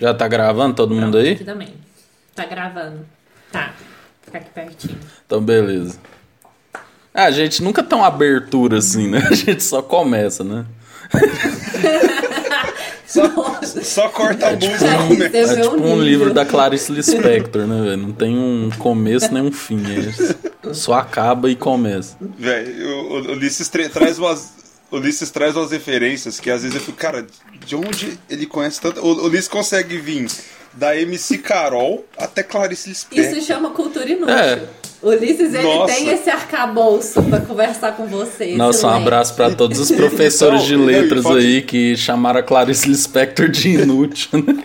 Já tá gravando todo mundo aí? Aqui também. Tá gravando. Tá. Fica aqui pertinho. Então, beleza. Ah, a gente nunca tem uma abertura assim, né? A gente só começa, né? Só, só corta a música É, e começa. É tipo um livro da Clarice Lispector, né, velho? Não tem um começo nem um fim. É só acaba e começa. Velho, o, o Ulisses tra- traz umas. O Ulisses traz umas referências que às vezes eu fico, cara, de onde ele conhece tanto. O Ulisses consegue vir da MC Carol até Clarice Isso Lispector. chama cultura inútil. É. Ulisses, ele Nossa. tem esse arcabouço pra conversar com você. Nossa, um abraço pra todos os professores de Não, letras pode- aí que chamaram a Clarice Lispector de inútil, né?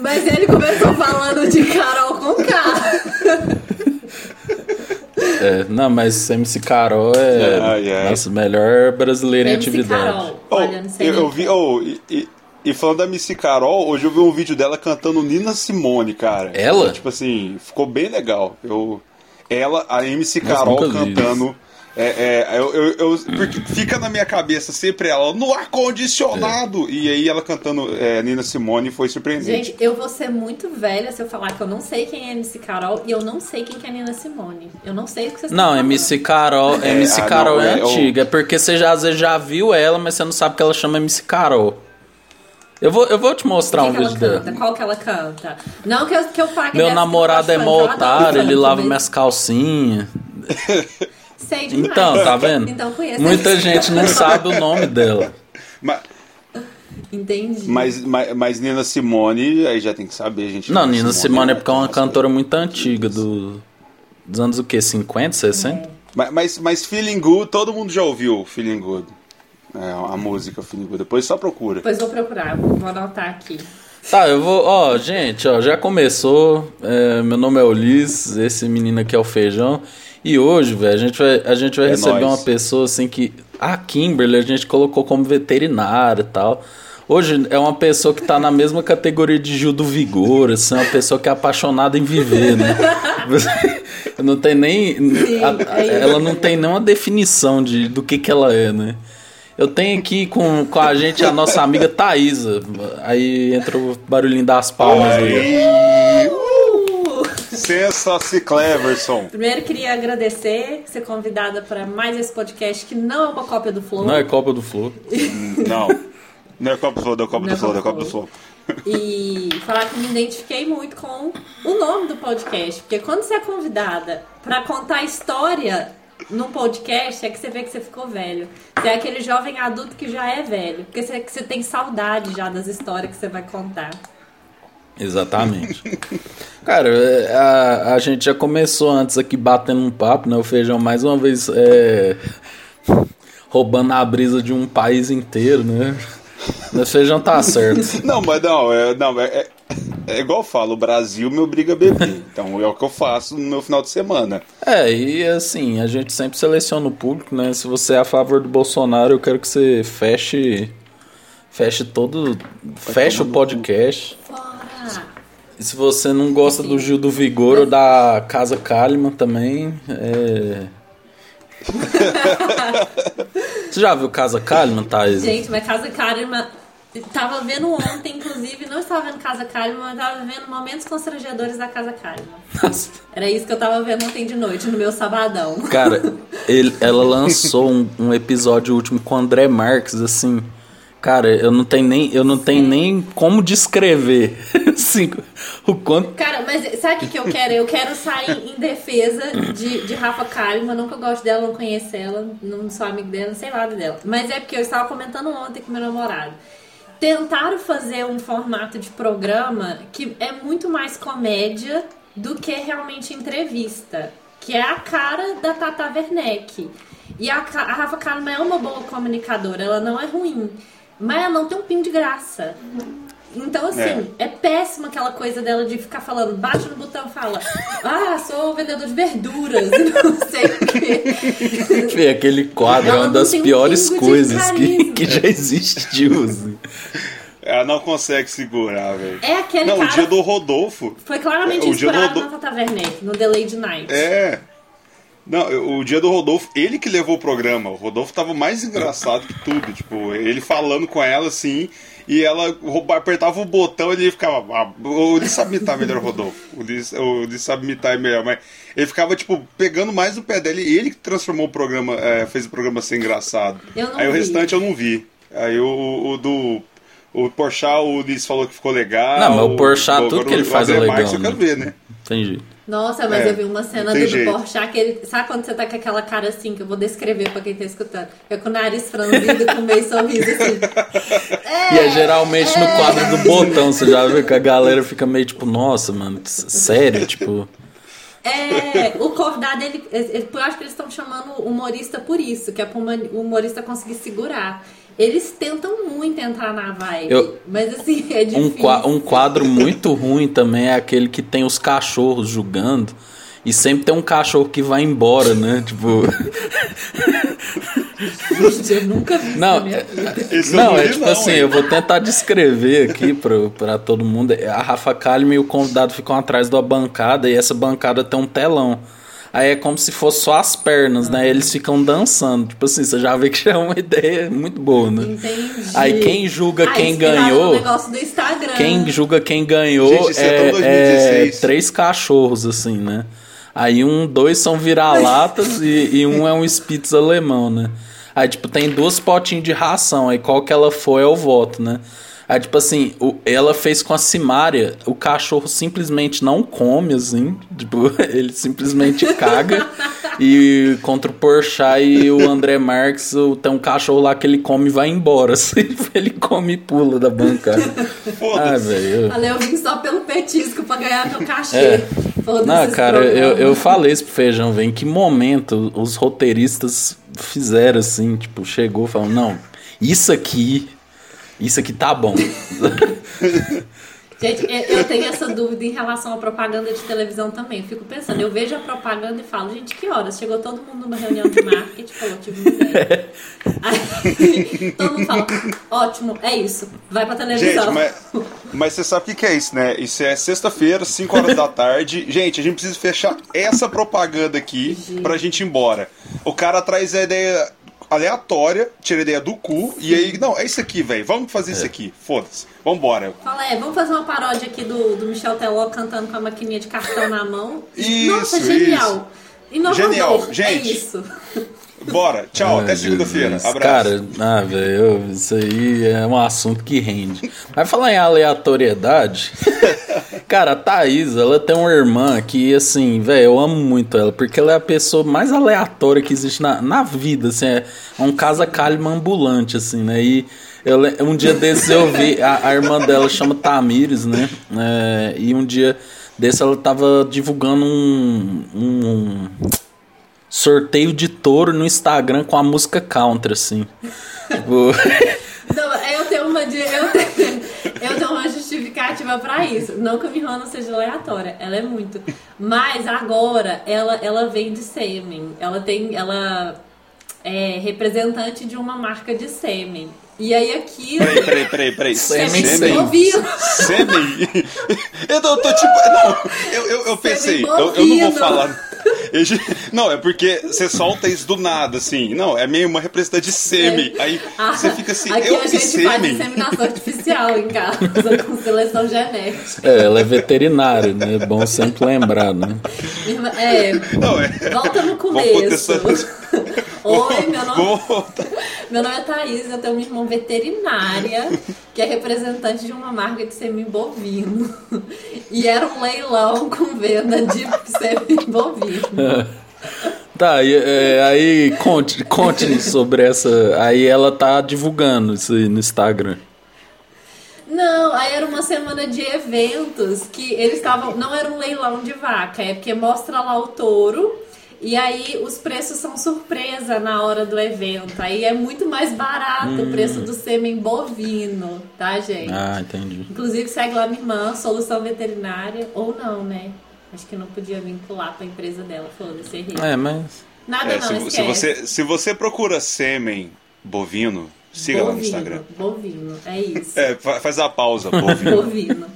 Mas ele começou falando de Carol com K. É, não, mas MC Carol é Ai, ai. nossa melhor brasileira em MC atividade. Carol. Oh, Olha, não sei eu, vi, oh, e, e- e falando da MC Carol, hoje eu vi um vídeo dela cantando Nina Simone, cara. Ela? Tipo assim, ficou bem legal. Eu, ela, a MC Carol cantando. É, é, eu, eu, eu- porque fica na minha cabeça sempre ela no ar-condicionado. E aí ela cantando é, Nina Simone foi surpreendente. Gente, eu vou ser muito velha se eu falar que eu não sei quem é MC Carol e eu não sei quem que é Nina Simone. Eu não sei o que vocês Não. MC Carol, É, MC ah, Carol não, é, é, o- antiga, é porque você já, às vezes já viu ela, mas você não sabe que ela chama MC Carol. Eu vou, eu vou te mostrar O que um que vídeo dela. Qual que ela canta? Não que eu, que eu pague Meu namorado é mó adoro otário, ele lava minhas calcinhas. Sei demais. Então, tá vendo? Então conheço. Muita gente não sabe o nome dela. Ma- Entendi. Mas, mas, mas Nina Simone, aí já tem que saber, gente. Não, Nina Simone é porque é uma cantora muito antiga, do, dos anos o quê? 50, 60? Mas, mas, mas Feeling Good, todo mundo já ouviu Feeling Good. É, a música Feeling Good. Depois só procura. Depois vou procurar, vou anotar aqui. Tá, eu vou. Ó, gente, ó, já começou. É, meu nome é Ulisses, esse menino aqui é o Feijão. E hoje, velho, a gente vai, a gente vai É receber nóis. uma pessoa assim que. A Kimberly a gente colocou como veterinária e tal. Hoje é uma pessoa que tá na mesma categoria de Gil do Vigor, assim, uma pessoa que é apaixonada em viver, né? não tem nem. a- é ela não tem nenhuma definição de, do que, que ela é, né? Eu tenho aqui com, com a gente a nossa amiga Thaísa. Aí entra o barulhinho das palmas aí. Sensa-se Cleverson. Primeiro queria agradecer ser convidada para mais esse podcast que não é uma cópia do Flow. Não é Copa do Flow. Não. Não é Copa do Flow, não é Copa Não é do Flow, não é Copa do do Flow. E falar que me identifiquei muito com o nome do podcast. Porque quando você é convidada para contar história num podcast, é que você vê que você ficou velho. Você é aquele jovem adulto que já é velho. Porque você, que você tem saudade já das histórias que você vai contar. Exatamente. Cara, é, a, a gente já começou antes aqui batendo um papo, né? O Feijão mais uma vez é, roubando a brisa de um país inteiro, né? O Feijão tá certo. Não, mas não, é, não, é, é, é igual eu falo, o Brasil me obriga a beber. Então é o que eu faço no meu final de semana. É, e assim, a gente sempre seleciona o público, né? Se você é a favor do Bolsonaro, eu quero que você feche. Feche todo. Feche o podcast. Fora! E se você não gosta do Gil do Vigor ou da Casa Kalimann também, é. Você já viu Casa Kalimann, Thaís? Gente, mas Casa Karma. Tava vendo ontem, inclusive, não estava vendo Casa Karma, mas tava vendo momentos constrangedores da Casa. Nossa. Era isso que eu tava vendo ontem de noite, no meu sabadão. Cara, ele- ela lançou um, um episódio último com o André Marques, assim. Cara, eu não tenho nem, eu não tenho nem como descrever assim, o quanto. Cara, mas sabe o que, que eu quero? Eu quero sair em defesa de, de Rafa Kalimann. Não que eu gosto dela, não conheço ela, não sou amigo dela, não sei nada dela. Mas é porque eu estava comentando ontem com meu namorado. Tentaram fazer um formato de programa que é muito mais comédia do que realmente entrevista. Que é a cara da Tata Werneck. E a, a Rafa Kalimann é uma boa comunicadora, ela não é ruim. Mas ela não tem um pingo de graça. Então, assim, é. péssima aquela coisa dela de ficar falando, bate no botão e fala, ah, sou vendedor de verduras e não sei o quê. Fê, aquele quadro é Ela uma não das um piores de coisas que, que já existiu. assim. Ela não consegue segurar, velho. É aquele Não, cara... o dia do Rodolfo. Foi claramente o dia inspirado do- na Tata Werneck, no The Lady Night. É. Não, o dia do Rodolfo, ele que levou o programa. O Rodolfo tava mais engraçado que tudo. Tipo, ele falando com ela assim, e ela apertava o botão e ele ficava. Ah, o Ulisses sabe imitar melhor o Rodolfo. O Ulisses, o sabe imitar melhor, mas ele ficava, tipo, pegando mais no pé dele. Ele que transformou o programa, é, fez o programa ser engraçado. Aí o vi. restante eu não vi. Aí o, o do. O Porchat, o Ulisses falou que ficou legal. Não, mas o Porchat, tudo que ele faz é legal, Marques eu né? quero ver, né? Entendi. Nossa, mas É, eu vi uma cena do, do. Porchat que ele... Sabe quando você tá com aquela cara assim, que eu vou descrever pra quem tá escutando? É com o nariz franzido, com meio sorriso assim. É, E é geralmente no quadro do botão, você já vê que a galera fica meio tipo, nossa, mano, sério, tipo. É, o convidado, ele, ele- eu acho que eles estão chamando o humorista por isso, que é huma- o humorista conseguir segurar. Eles tentam muito entrar na vibe, Eu- mas assim, é difícil. Um, um quadro muito ruim também é aquele que tem os cachorros julgando. E sempre tem um cachorro que vai embora, né? Tipo. Gente, eu nunca vi isso na Não, minha é- Não, não é tipo não, assim, hein? eu vou tentar descrever aqui pra, pra todo mundo. A Rafa Kalimann e o convidado ficam atrás da bancada e essa bancada tem um telão. Aí é como se fosse só as pernas, né? Eles ficam dançando. Tipo assim, você já vê que já é uma ideia muito boa, né? Entendi. Aí quem julga Ah, quem ganhou- negócio do Instagram. Quem julga quem ganhou Gente, isso é tão é, 2016. é três cachorros, assim, né? Aí um, dois são vira-latas e, e um é um Spitz alemão, né? Aí, tipo, tem duas potinhos de ração, aí qual que ela for é o voto, né? Aí, tipo assim, o- ela fez com a Simária, o cachorro simplesmente não come, assim, tipo, ele simplesmente caga. e contra o Porchat e o André Marques, o- tem um cachorro lá que ele come e vai embora, assim, ele come e pula da bancada. Ah, Foda-se. velho. Falei, eu vim só pelo petisco pra ganhar meu cachê. É. Foda-se Não, cara, eu, eu falei isso pro Feijão, velho. Em que momento os roteiristas fizeram assim? Tipo, chegou falando, não, isso aqui, isso aqui tá bom. Gente, eu tenho essa dúvida em relação à propaganda de televisão também. Eu fico pensando, eu vejo a propaganda e falo, gente, que horas? Chegou todo mundo numa reunião de marketing, falou, tive uma ideia. Aí todo mundo fala, ótimo, é isso, vai pra televisão. Gente, mas, mas você sabe o que, que é isso, né? Isso é sexta-feira, 5 horas da tarde. Gente, a gente precisa fechar essa propaganda aqui pra gente ir embora. O cara traz a ideia aleatória, tira a ideia do cu, e aí, não, é isso aqui, velho. Vamos fazer isso aqui. Foda-se. Vambora. Fala, é, vamos fazer uma paródia aqui do, do Michel Teló cantando com a maquininha de cartão na mão. Isso, Nossa, genial. Inovador, Genial, É gente. isso. Bora. Tchau, Ai, até segunda-feira. Abraço. Cara, ah, velho, isso aí é um assunto que rende. Mas falar em aleatoriedade, cara, a Thaís, ela tem uma irmã que, assim, velho, eu amo muito ela, porque ela é a pessoa mais aleatória que existe na, na vida, assim, é um casa calma ambulante, assim, né? E eu, um dia desses eu vi, a, a irmã dela chama Tamires, né? É, e um dia desse ela tava divulgando um- um sorteio de touro no Instagram com a música country, assim. Tipo, Não, eu tenho uma de- eu tenho, eu tenho uma justificativa pra isso. Não que a minha irmã não seja aleatória, ela é muito. Mas agora ela ela vende sêmen. Ela tem ela é representante de uma marca de sêmen. E aí aquilo Peraí, peraí, peraí, peraí. Sêmen, Sêmen? sêmen. Eu tô, tô tipo. Não, eu, eu, eu pensei, eu, eu não vou falar. Não, é porque você solta isso do nada, assim. Não, é meio uma representante de sêmen. Aí Ah, você fica assim, Aqui eu a gente faz sêmen. inseminação artificial em casa, com seleção genética. é, ela é veterinária, né? É bom sempre lembrar, né? É, Não, é. volta no começo. Oi, meu nome, meu nome é Thaís, eu tenho uma irmã veterinária que é representante de uma marca de sêmen bovino. E era um leilão com venda de sêmen bovino. Tá, e, é, aí conte, conte sobre essa. Aí ela tá divulgando isso aí no Instagram. Não, aí era uma semana de eventos que eles estavam. Não era um leilão de vaca, é porque mostra lá o touro. E aí os preços são surpresa na hora do evento. Aí é muito mais barato o preço do sêmen bovino, tá, gente? Ah, entendi. Inclusive segue lá minha irmã, solução veterinária, ou não, né? Acho que não podia vincular pra empresa dela, foda-se, errei. É, mas. Nada É, não, se, esquece. se você, se você procura sêmen bovino, siga lá no Bovino, Instagram. Bovino, é isso. É, fa- faz a pausa, bovino. Bovino.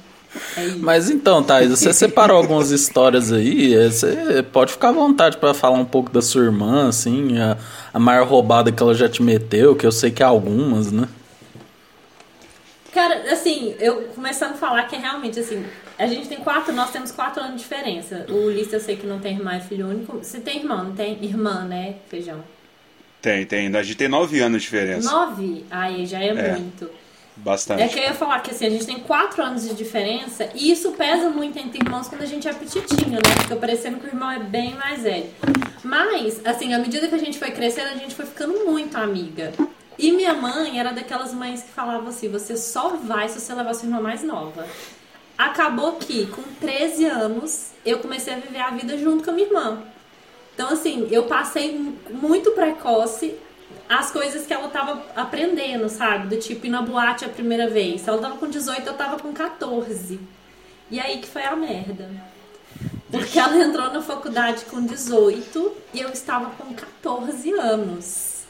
É. Mas então, Thaís, você separou algumas histórias aí. é, Você pode ficar à vontade pra falar um pouco da sua irmã, assim, a, a maior roubada que ela já te meteu, que eu sei que é algumas, né? Cara, assim, eu começando a falar que é realmente assim, a gente tem quatro, nós temos quatro anos de diferença. O Ulisses eu sei que não tem irmã, é filho único. Você tem irmão, não tem? Irmã, né, Feijão? Tem, tem. A gente tem nove anos de diferença. Nove? Aí já é, É. muito. Bastante. É que eu ia falar que assim, a gente tem quatro anos de diferença e isso pesa muito entre irmãos quando a gente é petitinho, né? Fica parecendo que o irmão é bem mais velho. Mas, assim, à medida que a gente foi crescendo, a gente foi ficando muito amiga. E minha mãe era daquelas mães que falavam assim: você só vai se você levar sua irmã mais nova. Acabou que, com 13 anos, eu comecei a viver a vida junto com a minha irmã. Então, assim, eu passei mu- muito precoce as coisas que ela tava aprendendo, sabe? Do tipo ir na boate a primeira vez. Se ela tava com 18, eu tava com 14. E aí que foi a merda. Porque ela entrou na faculdade com 18 e eu estava com 14 anos.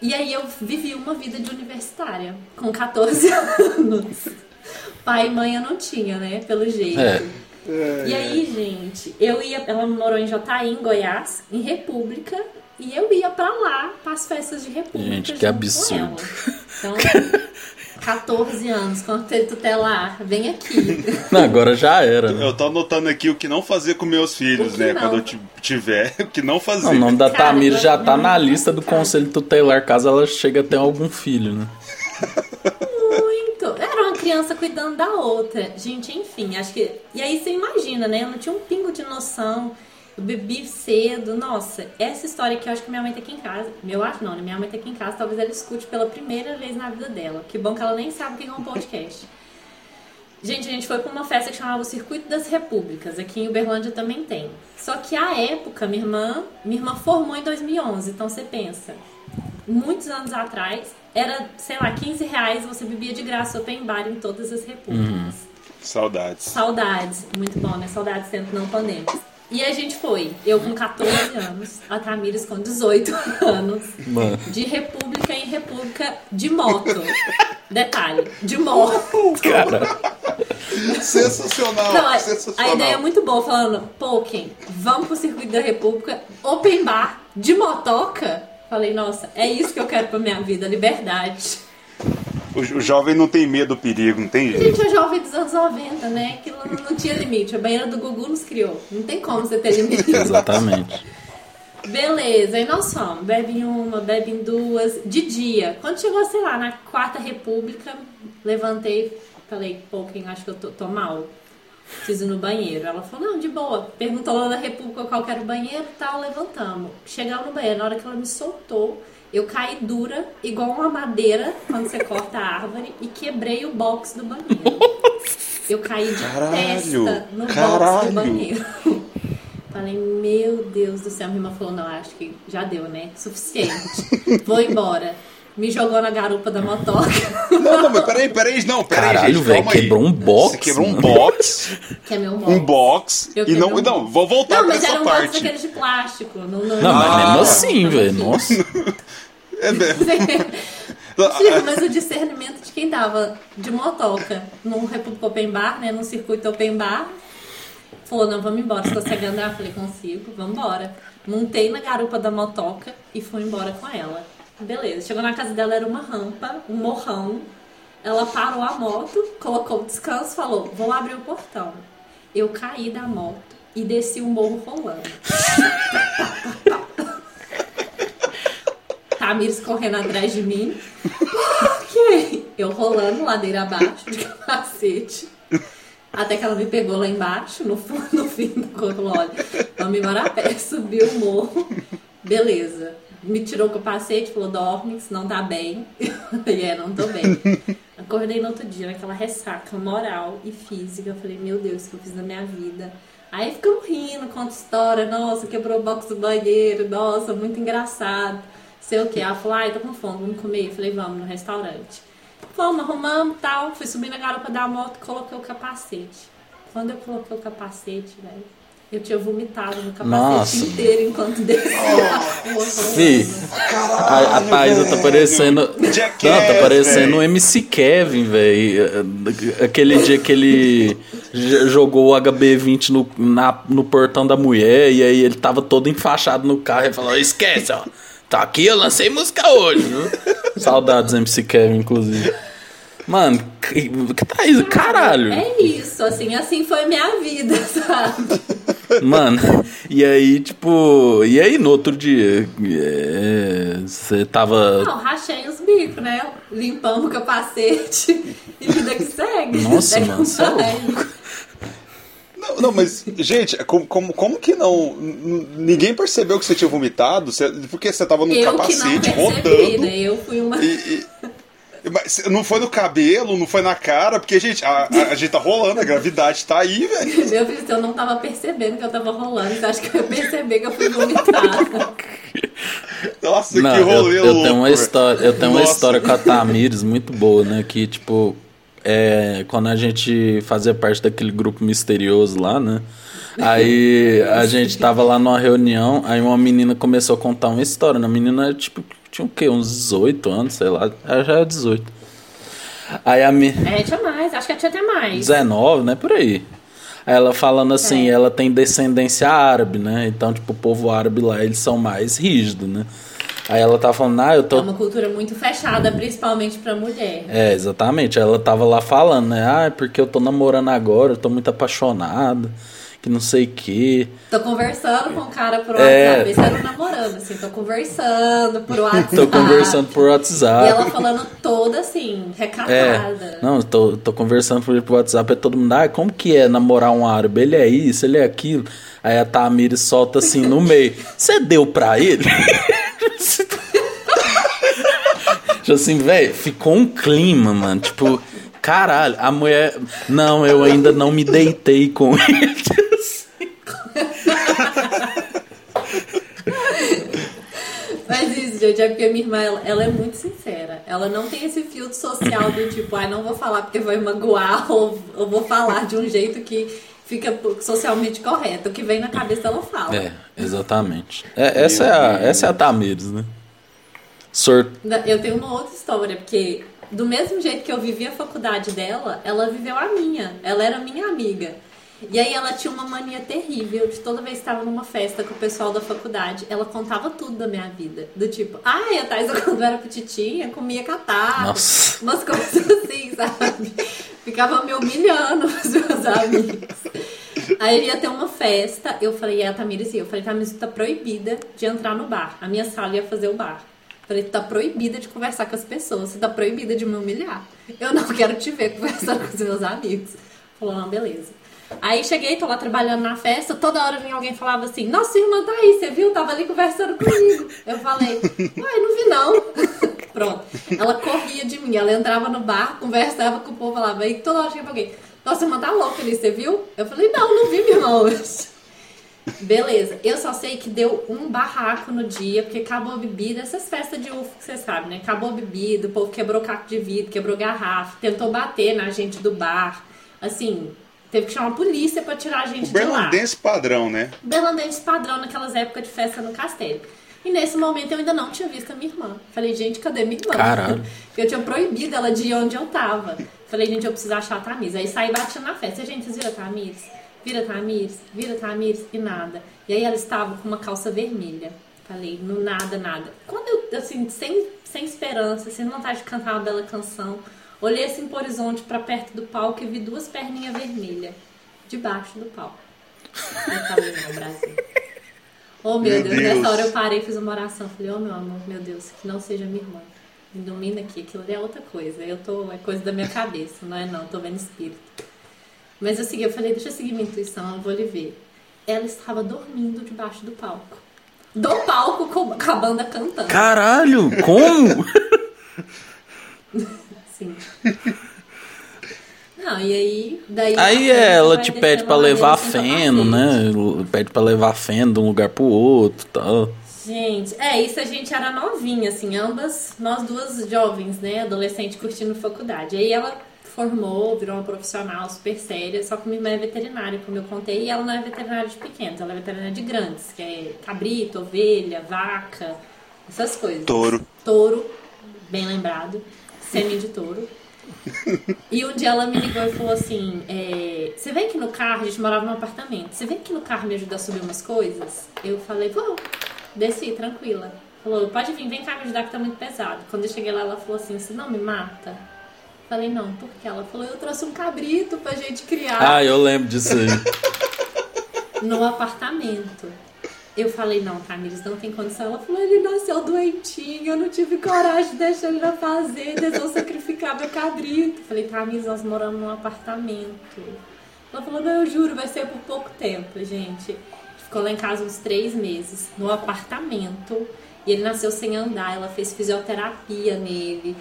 E aí eu vivi uma vida de universitária com 14 anos. Pai e mãe eu não tinha, né? Pelo jeito. É. E aí, gente, eu ia. Ela morou em Jataí, em Goiás, em República, e eu ia pra lá, pras festas de República. Gente, que absurdo. Então, 14 anos, conselho tutelar, vem aqui. Não, agora já era, né? Eu tô anotando aqui o que não fazer com meus filhos, né? não? Quando eu ti- tiver, o que não fazer. O nome da Cara, Tamir já tá na lista do conselho tutelar, caso ela chegue a ter algum filho, né? Muito. Era uma criança cuidando da outra. Gente, enfim, acho que. E aí você imagina, né? Eu não tinha um pingo de noção. Eu bebi cedo. Nossa, essa história que eu acho que minha mãe tá aqui em casa. Eu acho não, né? Minha mãe tá aqui em casa. Talvez ela escute pela primeira vez na vida dela. Que bom que ela nem sabe o que é um podcast. Gente, a gente foi pra uma festa que chamava o Circuito das Repúblicas. Aqui em Uberlândia também tem. Só que a época, minha irmã, minha irmã formou em 2011. Então você pensa, muitos anos atrás, era, sei lá, 15 reais você bebia de graça open bar em todas as repúblicas. Saudades. Saudades, muito bom, né? Saudades sempre não pandêmicas. E a gente foi, eu com 14 anos, a Tamires com 18 anos, Mano. de república em república de moto. Detalhe, de moto. Sensacional, Não, a, sensacional. a ideia é muito boa, falando, Ken, vamos pro circuito da República, open bar, de motoca. Falei, nossa, é isso que eu quero pra minha vida, liberdade. O, o jovem não tem medo do perigo, não tem jeito. Gente, é jovem dos anos 90, né? Aquilo não, não tinha limite. A banheira do Gugu nos criou. Não tem como você ter limite. Exatamente. Beleza, aí nós fomos. Bebe em uma, bebe em duas, de dia. Quando chegou, sei lá, na Quarta República, levantei, falei, pô, quem acho que eu tô, tô mal. Preciso ir no banheiro. Ela falou, não, de boa. Perguntou lá na República qual que era o banheiro e tal, levantamos. Chegamos no banheiro, na hora que ela me soltou, eu caí dura, igual uma madeira, quando você corta a árvore, e quebrei o box do banheiro. Eu caí de Caralho, testa no box caralho. do banheiro. Falei, meu Deus do céu. Minha irmã falou, não, acho que já deu, né? Suficiente. Vou embora. Me jogou na garupa da motoca. Não, não, mas peraí, peraí, não, peraí, Caralho, gente, velho, quebrou um box, Você quebrou um box, Que é meu box. um box, Eu e não, um não, vou voltar Não, pra mas essa era um box parte. daqueles de plástico. Não, não, Não, mas mesmo Ah. assim, velho. Nossa. É, Chico, mas o discernimento de quem tava de motoca num República Open Bar, né? Num circuito Open Bar. Falou, não, vamos embora. Você consegue andar? Falei, consigo, vamos embora. Montei na garupa da motoca e fui embora com ela. Beleza. Chegou na casa dela, era uma rampa, um morrão. Ela parou a moto, colocou o descanso, falou, vou abrir o portão. Eu caí da moto e desci o morro rolando. Tamires correndo atrás de mim. Ok. Eu rolando ladeira abaixo de capacete. Até que ela me pegou lá embaixo, no, fu- no fim do corpo. Olha, vamos embora a pé. Subiu o morro. Beleza. Me tirou o capacete, falou: dorme, senão tá bem. E é, não tô bem. Acordei no outro dia, naquela ressaca moral e física. Eu falei: meu Deus, o que eu fiz na minha vida? Aí ficamos rindo, conta história. Nossa, quebrou o box do banheiro. Nossa, muito engraçado. Sei o que. Ela falou: ai, tô com fome, vamos comer. Eu falei: vamos no restaurante. Fomos, arrumamos tal. Fui subir na garupa da moto coloquei o capacete. Quando eu coloquei o capacete, velho, eu tinha vomitado no capacete Nossa. inteiro enquanto descia a rua. Fih, A, a Thaisa tá parecendo. Jackass, Não, tá parecendo o MC Kevin, velho. Aquele dia que ele jogou o HB20 no, na, no portão da mulher e aí ele tava todo enfaixado no carro e falou: esquece, ó. Tá aqui, eu lancei música hoje, viu? Saudades MC Kevin, inclusive. Mano, que, que Thaisa, caralho. É isso, assim, assim foi minha vida, sabe? Mano, e aí, tipo. E aí no outro dia? é, Você tava. Não, rachei os bicos, né? Limpamos o capacete e vida que segue. Nossa, mano, você é baile. Não, não, mas, gente, como, como, como que não. Ninguém percebeu que você tinha vomitado? Você- porque você tava no Eu que não capacete percebi, rodando. né? Eu fui uma... E, e- mas não foi no cabelo, não foi na cara, porque, gente, a, a, a gente tá rolando, a gravidade tá aí, velho. Meu filho, eu não tava percebendo que eu tava rolando. Você acha que eu ia perceber que eu fui vomitada? Nossa, Não, que rolê eu, eu louco. tenho uma história, eu tenho uma Nossa. história com a Tamires muito boa, né? Que tipo, é, quando a gente fazia parte daquele grupo misterioso lá, né? Aí a gente tava lá numa reunião, aí uma menina começou a contar uma história. né? A menina, tipo, tinha o quê? Uns 18 anos, sei lá. Ela já era 18. Aí a menina. É, tinha mais. Acho que tinha até mais. 19, né? Por aí. Ela falando assim, É. ela tem descendência árabe, né? Então, tipo, o povo árabe lá, eles são mais rígidos, né? Aí ela tá falando, ah, eu É tô. uma cultura muito fechada, principalmente pra mulher. É, exatamente. Ela tava lá falando, né? Ah, é porque eu tô namorando agora, eu tô muito apaixonada, que não sei o quê. Tô conversando com o cara por É. WhatsApp. Esse era um namorando, assim. Tô conversando por WhatsApp. Tô conversando por E WhatsApp. ela falando toda assim, É, recatada. não, eu tô, tô conversando por por WhatsApp, é todo mundo, ah, como que é namorar um árabe? Ele é isso, ele é aquilo. Aí a Tamires solta assim no meio, você deu pra ele? Tipo assim, velho, ficou um clima, mano, tipo, caralho, a mulher, não, eu ainda não me deitei com ele. Mas isso, gente, é porque minha irmã, ela, ela é muito sincera. Ela não tem esse filtro social do tipo, ah, não vou falar porque vai magoar, ou, ou vou falar de um jeito que fica socialmente correto. O que vem na cabeça ela fala. É, exatamente. É, essa, é a, essa é a Tamires, né? Sor... Eu tenho uma outra história, porque do mesmo jeito que eu vivi a faculdade dela, ela viveu a minha. Ela era minha amiga. E aí ela tinha uma mania terrível de toda vez que estava numa festa com o pessoal da faculdade, ela contava tudo da minha vida. Do tipo, ai, a Thais, quando era petitinha, comia catarro. Nossa. Umas coisas assim, sabe? Ficava me humilhando os meus amigos. Aí ia ter uma festa, eu falei, e a Tamires ia, eu falei, Tamires, tá proibida de entrar no bar. A minha sala ia fazer o bar. Falei, tu tá proibida de conversar com as pessoas, você tá proibida de me humilhar. Eu não quero te ver conversando com os meus amigos. Falou, não, beleza. Aí cheguei, tô lá trabalhando na festa, toda hora vinha alguém e falava assim, nossa, irmã tá aí, você viu? Tava ali conversando comigo. Eu falei, uai, não vi não. Pronto. Ela corria de mim, ela entrava no bar, conversava com o povo, falava, aí toda hora chegava alguém, nossa, irmã tá louca ali, você viu? Eu falei, não, não vi, meu irmão. Beleza, eu só sei que deu um barraco no dia, porque acabou a bebida, essas festas de UFO que você sabe, né? Acabou a bebida, o povo quebrou caco de vidro, quebrou garrafa, tentou bater na gente do bar. Assim, teve que chamar a polícia pra tirar a gente O de lá. berlandense padrão, né? Berlandense padrão naquelas épocas de festa no castelo. E nesse momento eu ainda não tinha visto a minha irmã. Falei, gente, cadê minha irmã? Caralho. Eu tinha proibido ela de ir onde eu tava. Falei, gente, eu preciso achar a Tamires. Aí saí batendo na festa. Gente, vocês viram a Tamires? Vira Tamires? Vira Tamires? E nada. E aí ela estava com uma calça vermelha. Falei, no nada, nada. Quando eu, assim, sem, sem esperança, sem vontade de cantar uma bela canção, olhei assim pro horizonte, pra perto do palco e vi duas perninhas vermelhas debaixo do palco. Eu falei, não, Brasil. Oh, meu, Meu Deus. Deus. Nessa hora eu parei e fiz uma oração. Falei, oh, meu amor, meu Deus, que não seja minha irmã. Me domina aqui, aquilo ali é outra coisa. Eu tô, é coisa da minha cabeça, não é não, tô vendo espírito. Mas eu segui, eu falei, deixa eu seguir minha intuição, eu vou lhe ver. Ela estava dormindo debaixo do palco. Do palco com com a banda cantando. Caralho, como? Sim. Não, e aí. Daí Aí ela te pede pra a ladeira levar sem feno, capacete. né? Pede pra levar feno de um lugar pro outro e tal. Gente, é, isso a gente era novinha, assim, ambas, nós duas jovens, né, adolescente curtindo faculdade. Aí ela formou, virou uma profissional super séria, só que minha irmã é veterinária, como eu contei, e ela não é veterinária de pequenos, ela é veterinária de grandes, que é cabrito, ovelha, vaca, essas coisas. Touro. Touro, bem lembrado. Semi de touro. E um dia ela me ligou e falou assim: é, Você vem aqui no carro, a gente morava num apartamento. Você vem aqui no carro me ajudar a subir umas coisas? Eu falei: Vou, desci, tranquila. Falou: Pode vir, vem cá me ajudar que tá muito pesado. Quando eu cheguei lá, ela falou assim: Você não me mata? Falei: Não, por quê? Ela falou: Eu trouxe um cabrito pra gente criar Ah, eu lembro disso aí. no apartamento. Eu falei, não, Tamires, não tem condição. Ela falou, ele nasceu doentinho, eu não tive coragem de deixar ele na fazenda, eles vão sacrificar meu cabrito. Eu falei, Tamires, nós moramos num apartamento. Ela falou, não, eu juro, vai ser por pouco tempo, gente. Ficou lá em casa uns três meses, no apartamento. E ele nasceu sem andar, ela fez fisioterapia nele.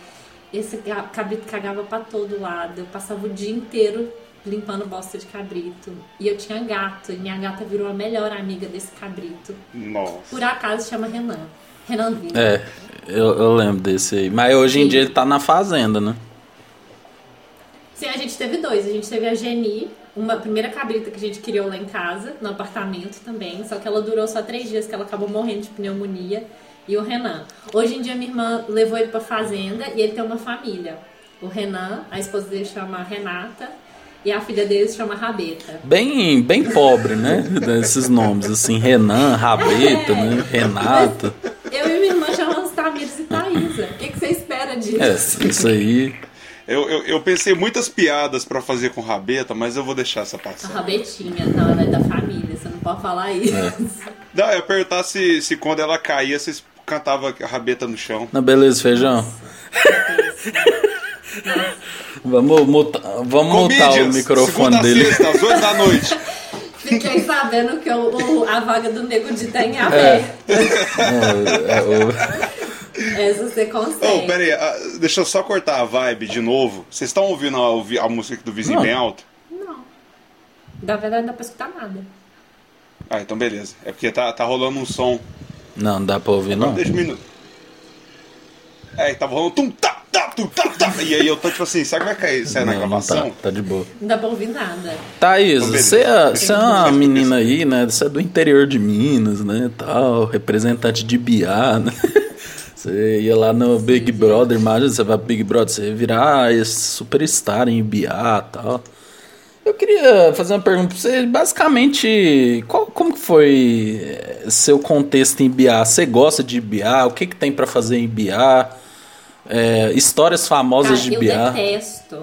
Esse cabrito cagava pra todo lado. Eu passava o dia inteiro limpando bosta de cabrito. E eu tinha gato, e minha gata virou a melhor amiga desse cabrito. Nossa. Por acaso chama Renan. Renan Vila. É, eu, eu lembro desse aí. Mas hoje em Sim. dia ele tá na fazenda, né? Sim, a gente teve dois. A gente teve a Geni, uma primeira cabrita que a gente criou lá em casa, no apartamento também. Só que ela durou só três dias, que ela acabou morrendo de pneumonia. E o Renan. Hoje em dia minha irmã levou ele pra fazenda e ele tem uma família. O Renan, a esposa dele chama Renata e a filha dele se chama Rabeta. Bem, bem pobre, né? Esses nomes, assim, Renan, Rabeta, né? Renata. Eu e minha irmã chamamos Tamires e Thaísa. O que, que você espera disso? É, isso aí. Eu, eu, eu pensei muitas piadas pra fazer com rabeta, mas eu vou deixar essa A passar. Rabetinha, não, ela é da família, você não pode falar isso. Não, eu ia perguntar se, se quando ela caía, vocês cantavam a rabeta no chão. Na beleza, feijão. Vamos mutar, vamos mutar o microfone a dele. sexta, às 8 da noite. Fiquei sabendo que o, o- a vaga do Nego de tá em aberto. É, é, o- Essa você Oh, consegue. pera aí, ah, deixa eu só cortar a vibe de novo. Vocês estão ouvindo a, a música do vizinho Não. bem alto? Não. Na verdade, não dá pra escutar nada. Ah, então beleza. É porque tá, tá rolando um som. Não, não dá pra ouvir, não. Deixa um minuto. É, tava rolando tum, tá, tá, tum, tá, tá. E aí eu tô tipo assim, será que vai cair, sair na Não, gravação? tá, tá de boa. Não dá pra ouvir nada. Thaís, você é, você é uma menina aí, né? Você é do interior de Minas, né? Tal, representante de Biá, né? Você ia lá no Big Brother, imagina você vai pro Big Brother, você ia virar esse superstar em Biá e tal. Eu queria fazer uma pergunta pra você. Basicamente, qual, como que foi eh, seu contexto em Biá? Você gosta de Biá? O que, que tem pra fazer em Biá? É, histórias famosas Cara, de eu Biá? detesto.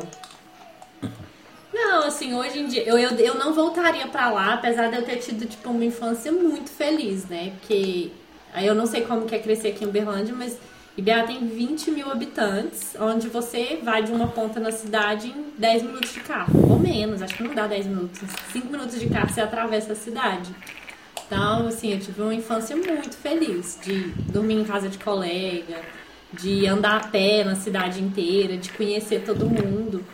Não, assim, hoje em dia, eu, eu, eu não voltaria pra lá, apesar de eu ter tido, tipo, uma infância muito feliz, né? Porque aí eu não sei como que é crescer aqui em Uberlândia, mas Ibiá tem 20 mil habitantes, onde você vai de uma ponta na cidade em 10 minutos de carro, ou menos, acho que não dá 10 minutos, 5 minutos de carro você atravessa a cidade. Então, assim, eu tive uma infância muito feliz de dormir em casa de colega, de andar a pé na cidade inteira, de conhecer todo mundo.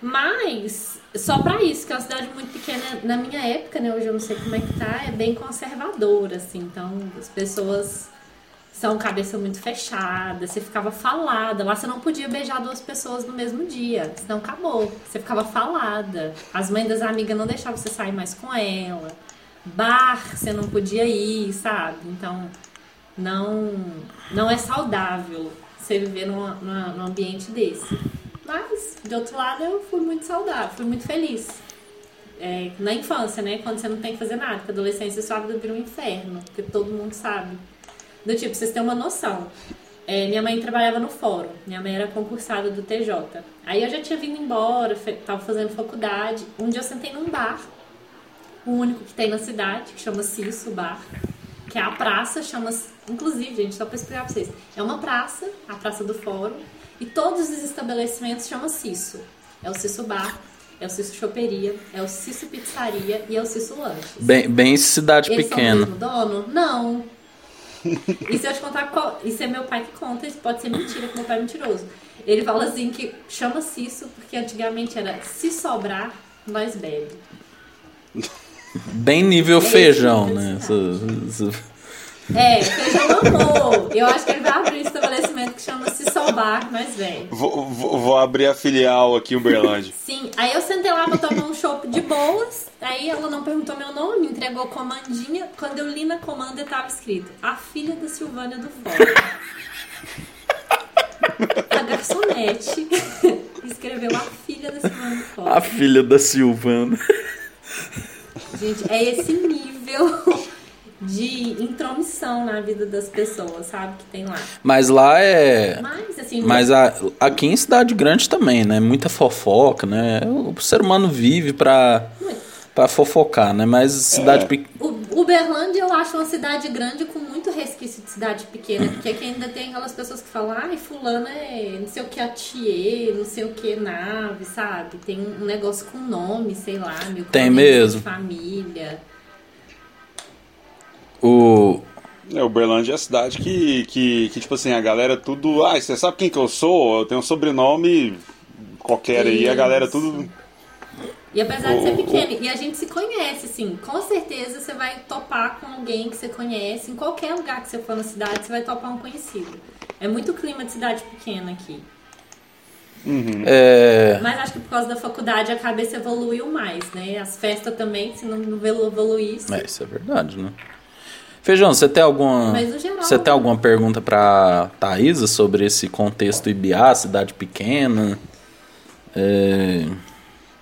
Mas, só pra isso, que é uma cidade muito pequena na minha época, né? Hoje eu não sei como é que tá, é bem conservadora, assim. Então, as pessoas são cabeça muito fechada, você ficava falada. Lá você não podia beijar duas pessoas no mesmo dia, senão acabou. Você ficava falada. As mães das amigas não deixavam você sair mais com ela. Bar, você não podia ir, sabe? Então, não, não é saudável você viver numa, numa- num ambiente desse. Mas, de outro lado, eu fui muito saudável, fui muito feliz. É, na infância, né? Quando você não tem que fazer nada, porque a adolescência sua vida vira um inferno, porque todo mundo sabe. Do tipo, vocês têm uma noção. É, minha mãe trabalhava no fórum, minha mãe era concursada do TJ. Aí eu já tinha vindo embora, tava fazendo faculdade. Um dia eu sentei num bar, o único que tem na cidade, que chama Cisso Bar, que é a praça, chama. Inclusive, gente, só pra explicar pra vocês. É uma praça, a Praça do Fórum, e todos os estabelecimentos chamam Cisso. É o Cisso Bar, é o Cisso Choperia, é o Cisso Pizzaria e é o Cisso Lanches. Bem, bem cidade Eles são o pequena. mesmo dono? Não. E se eu te contar qual. Isso é meu pai que conta, isso pode ser mentira, que meu pai é mentiroso. Ele fala assim que chama-se isso porque antigamente era se sobrar, nós bebe. Bem nível feijão, né? de Essa- essa- É, feijão amor. Eu acho que ele vai abrir um estabelecimento que chama Se Sobar, nós bebe. Vou, vou- vou abrir a filial aqui em Uberlândia. Sim, aí eu sentei lá pra tomar um chopp de boas. Aí ela não perguntou meu nome, entregou a comandinha. Quando eu li na comanda, estava escrito: A filha da Silvânia do Fora. a garçonete escreveu a filha da Silvana do Fora. A filha da Silvana. Gente, é esse nível de intromissão na vida das pessoas, sabe? Que tem lá. Mas lá é. Mas, assim. Mas a- aqui em cidade grande também, né? Muita fofoca, né? O ser humano vive pra, pra fofocar, né? Mas cidade É. pequena. Uberlândia eu acho uma cidade grande com muito resquício de cidade pequena, porque aqui ainda tem aquelas pessoas que falam, ai, fulana é não sei o que atier, não sei o que nave, sabe? Tem um negócio com nome, sei lá, meu Tem mesmo. de família. O. É, Uberlândia é a cidade que, que, que, tipo assim, a galera tudo. Ah, você sabe quem que eu sou? Eu tenho um sobrenome qualquer aí, a galera Isso. tudo. E apesar de ser pequeno, e a gente se conhece, assim, com certeza você vai topar com alguém que você conhece, em qualquer lugar que você for na cidade, você vai topar um conhecido. É muito clima de cidade pequena aqui. É, Mas acho que por causa da faculdade a cabeça evoluiu mais, né? As festas também, se não evoluísse. é, isso é verdade, né? Feijão, você tem alguma. Mas no geral- Você tem alguma pergunta pra Thaisa sobre esse contexto IBA, cidade pequena? É,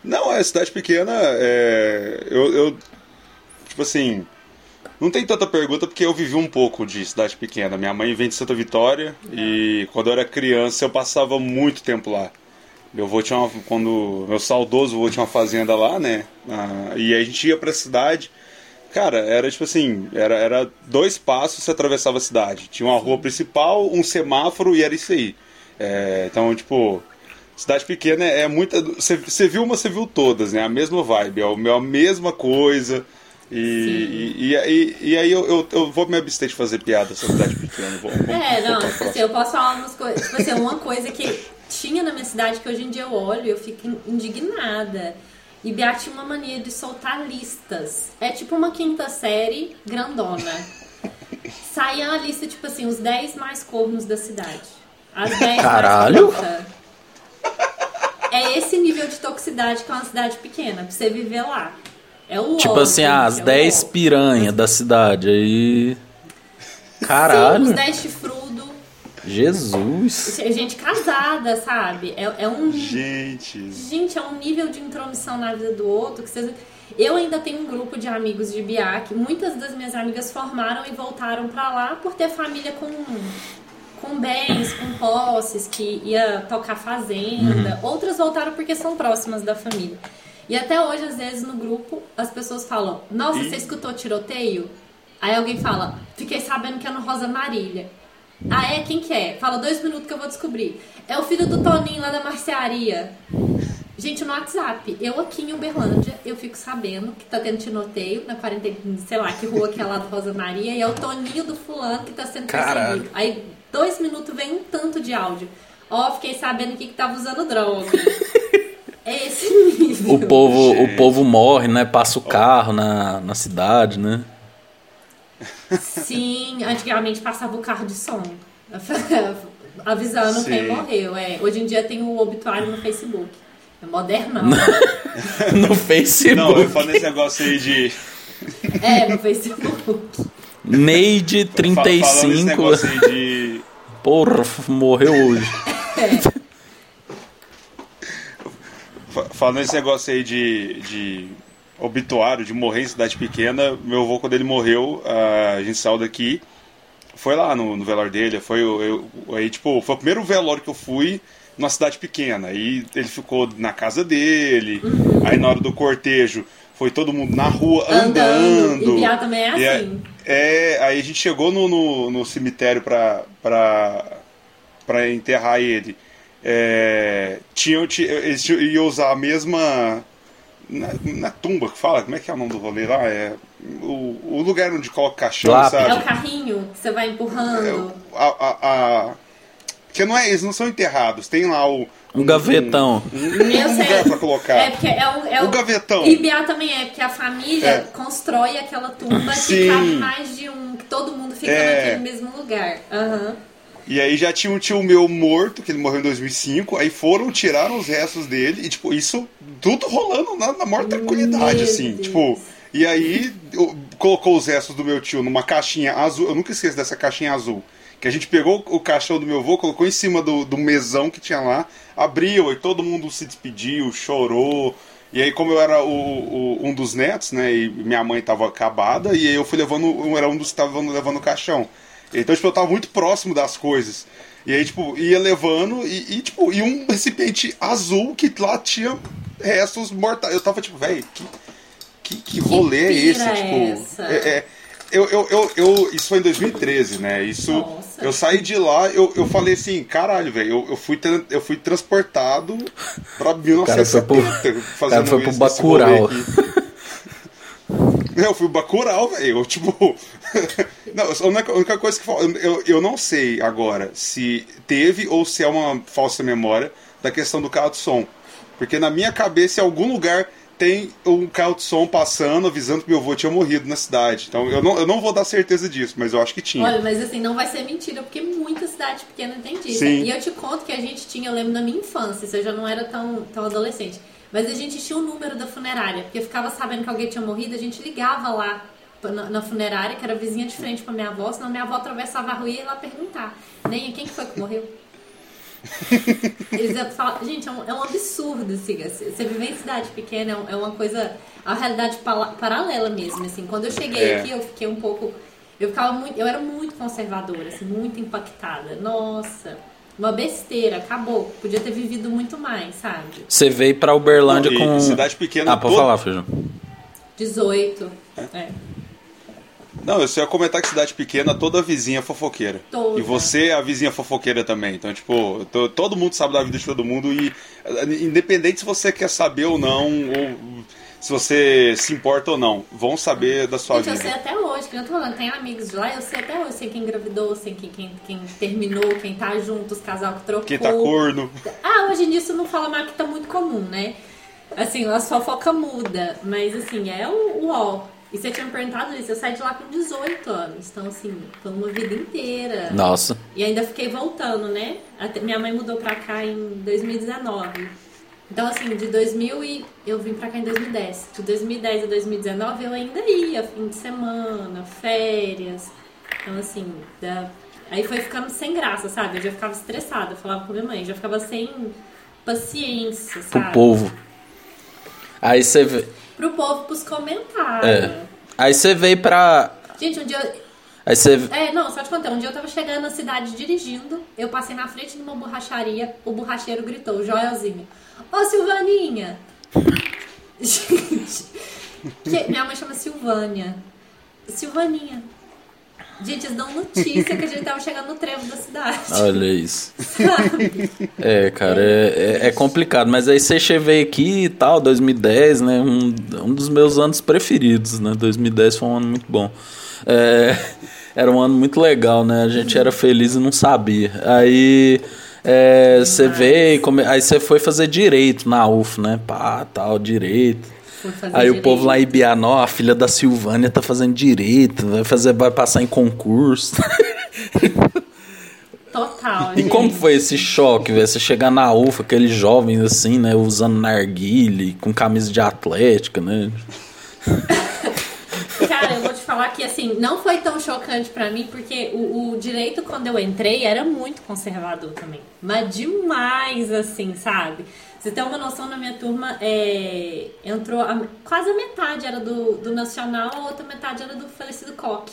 Não, é cidade pequena. É, eu, eu. Tipo assim. Não tem tanta pergunta porque eu vivi um pouco de cidade pequena. Minha mãe vem de Santa Vitória e quando eu era criança eu passava muito tempo lá. Meu avô tinha uma, quando meu saudoso avô tinha uma fazenda lá, né? Ah, e a gente ia pra cidade. Cara, era tipo assim, era, era dois passos você atravessava a cidade. Tinha uma rua principal, um semáforo e era isso aí. É, então, tipo, cidade pequena é, muita. Você, viu uma, você viu todas, né? A mesma vibe, é o- é a mesma coisa. E, e, e, aí- e aí eu, eu, eu vou me abster de fazer piada sobre cidade pequena. Vou, vou É, não, focar no tipo assim, eu posso falar umas coisas. Tipo assim, uma coisa que tinha na minha cidade que hoje em dia eu olho e eu fico indignada. E Biá tinha uma mania de soltar listas. É tipo uma quinta série grandona. Saía uma lista, tipo assim, os 10 mais cornos da cidade. As 10 Caralho! mais. É esse nível de toxicidade que é uma cidade pequena, pra você viver lá. É o tipo ódio, assim, as gente, é o 10 ódio. piranha da cidade. Aí. Sim, Caralho! os 10 chifrudo. Jesus! Gente casada, sabe? É, é um. Gente. Gente, é um nível de intromissão na vida do outro que vocês. Eu ainda tenho um grupo de amigos de que muitas das minhas amigas formaram e voltaram pra lá por ter família com, com bens, com posses, que ia tocar fazenda. Outras voltaram porque são próximas da família. E até hoje, às vezes, no grupo, as pessoas falam: Nossa, Ih. você escutou tiroteio? Aí alguém fala: Fiquei sabendo que é no Rosa Marília. Ah, é? Quem que é? Fala dois minutos que eu vou descobrir. É o filho do Toninho lá da marcearia. Gente, no WhatsApp, eu aqui em Uberlândia, eu fico sabendo que tá tendo tiroteio na 40, sei lá, que rua que é lá do Rosa Maria, e é o Toninho do fulano que tá sendo Caralho. perseguido. Aí, dois minutos, vem um tanto de áudio. Ó, fiquei sabendo aqui que tava usando droga. é esse nível. O povo, o povo morre, né? Passa o carro na, na cidade, né? Sim, antigamente passava o carro de som. Avisando Sim. quem morreu. É. Hoje em dia tem o obituário no Facebook. É modernão. No Facebook. Não, eu falo nesse negócio aí de. é, no Facebook. Neide, fa- Falando nesse 35. negócio aí de. Porra, morreu hoje. fa- Falando nesse negócio aí de. de obituário, de morrer em cidade pequena, meu avô, quando ele morreu, a gente saiu daqui. Foi lá no, no velório dele, foi o- eu, aí, tipo, foi o primeiro velório que eu fui numa cidade pequena. Aí ele ficou na casa dele, aí na hora do cortejo foi todo mundo na rua Andando. andando. E também é E a- assim. É, aí a gente chegou no, no, no cemitério pra, pra, pra enterrar ele. É, tinha, tinha, eles tinham- iam usar a mesma. Na, na tumba que fala, como é que é o nome do rolê lá? É, o, o lugar onde coloca caixão, Lápide. É o sabe? carrinho que você vai empurrando. A, a, a- que não é, eles não são enterrados, tem lá o. Um gavetão. Um, um Eu sei. lugar pra colocar. É porque é o, é O gavetão. E Biá também é, porque a família É. constrói aquela tumba que Sim. cabe mais de um, que todo mundo fica É. naquele mesmo lugar. Aham. E aí já tinha um tio meu morto, que ele morreu em 2005. Aí foram, tiraram os restos dele. E, tipo, isso tudo rolando na, na maior tranquilidade, Meu assim. Deus. Tipo, e aí eu- colocou os restos do meu tio numa caixinha azul. Eu nunca esqueço dessa caixinha azul. Que a gente pegou o caixão do meu avô, colocou em cima do, do mesão que tinha lá, abriu e todo mundo se despediu, chorou. E aí, como eu era o, o- um dos netos, né, e minha mãe tava acabada, e aí eu fui levando, eu era um dos que tava levando o caixão. Então, tipo, eu tava muito próximo das coisas. E aí, tipo, ia levando e, e, tipo, e um recipiente azul que lá tinha restos mortais. Eu tava tipo, velho, que, que, que rolê é esse? pira Tipo, é é- é- eu, eu, eu, eu- isso foi em 2013, né? Isso, Nossa. eu saí de lá, eu, eu falei assim, caralho, velho, eu, eu, fui, eu fui transportado pra cara foi pro- 1970, o cara foi pro Bacurau. Eu fui Bacurau, velho. Eu, tipo. não, a única, a única coisa que eu, eu não sei agora se teve ou se é uma falsa memória da questão do carro de som. Porque na minha cabeça, em algum lugar, tem um carro de som passando, avisando que meu avô tinha morrido na cidade. Então eu não, eu não vou dar certeza disso, mas eu acho que tinha. Olha, mas assim, não vai ser mentira, porque muita cidade pequena tem disso. Sim. E eu te conto que a gente tinha, eu lembro na minha infância, isso eu já não era tão, tão adolescente, mas a gente tinha o número da funerária, porque ficava sabendo que alguém tinha morrido, a gente ligava lá na, na funerária, que era vizinha de frente pra minha avó, senão minha avó atravessava a rua e ia lá perguntar. Nem quem que foi que morreu? Eles iam falar, gente, é um, é um absurdo, assim, assim, você viver em cidade pequena é, é uma coisa, é uma realidade paralela mesmo, assim, quando eu cheguei É. aqui, eu fiquei um pouco, eu ficava muito, eu era muito conservadora, assim, muito impactada, nossa, uma besteira, acabou, podia ter vivido muito mais, sabe, Você veio pra Uberlândia E com. cidade pequena, Ah, pode falar, Feijão. 18, é, Não, eu só ia comentar que cidade pequena, toda vizinha é fofoqueira. Toda. E você é a vizinha fofoqueira também. Então, tipo, to- todo mundo sabe da vida de todo mundo e independente se você quer saber ou não, ou se você se importa ou não, vão saber da sua Gente, eu sei vida. até hoje, que eu tô falando, tem amigos de lá, eu sei até hoje, sei quem engravidou, sei quem, quem, quem terminou, quem tá junto, os casal que trocou. Quem tá corno. Ah, hoje em dia isso não fala mais que tá muito comum, né? Assim, a fofoca muda, mas assim, é o, o ó. E você tinha me perguntado isso, eu saí de lá com 18 anos, então assim, foi uma vida inteira. Nossa. E ainda fiquei voltando, né? Até- minha mãe mudou pra cá em 2019. Então, assim, de 2000 e eu vim pra cá em 2010. De 2010 a 2019 eu ainda ia, fim de semana, férias. Então, assim, da- aí foi ficando sem graça, sabe? Eu já ficava estressada, eu falava com minha mãe, já ficava sem paciência, Pro sabe? povo. Aí você vê- Pro povo, pros comentários. É. Aí você veio pra. Gente, um dia eu- Aí você. É, não, só te contar. Um dia eu tava chegando na cidade dirigindo, eu passei na frente de uma borracharia, o borracheiro gritou, Joelzinho, Ô Silvaninha! Gente, minha mãe chama Silvânia. Silvaninha. Gente, eles dão notícia que a gente tava chegando no trevo da cidade. Olha isso. É, cara, é, é- é complicado. Mas aí você veio aqui e tal, 2010, né? Um, um dos meus anos preferidos, né? 2010 foi um ano muito bom. É, era um ano muito legal, né? A gente era feliz e não sabia. Aí é, você veio, come- aí você foi fazer direito na UF, né? Pá, tal, direito. Aí o direito. povo lá em Bianó, a filha da Silvânia tá fazendo direito, vai fazer, vai passar em concurso. Total, E gente. como foi esse choque, velho? Você chegar na UFA, aqueles jovens assim, né? Usando narguile, com camisa de atlética, né? Cara, eu vou te falar que assim, não foi tão chocante pra mim, porque o, o direito, quando eu entrei, era muito conservador também. Mas demais, assim, sabe? Você tem uma noção, na minha turma, é, entrou a- quase a metade era do, do Nacional, a outra metade era do falecido Coque.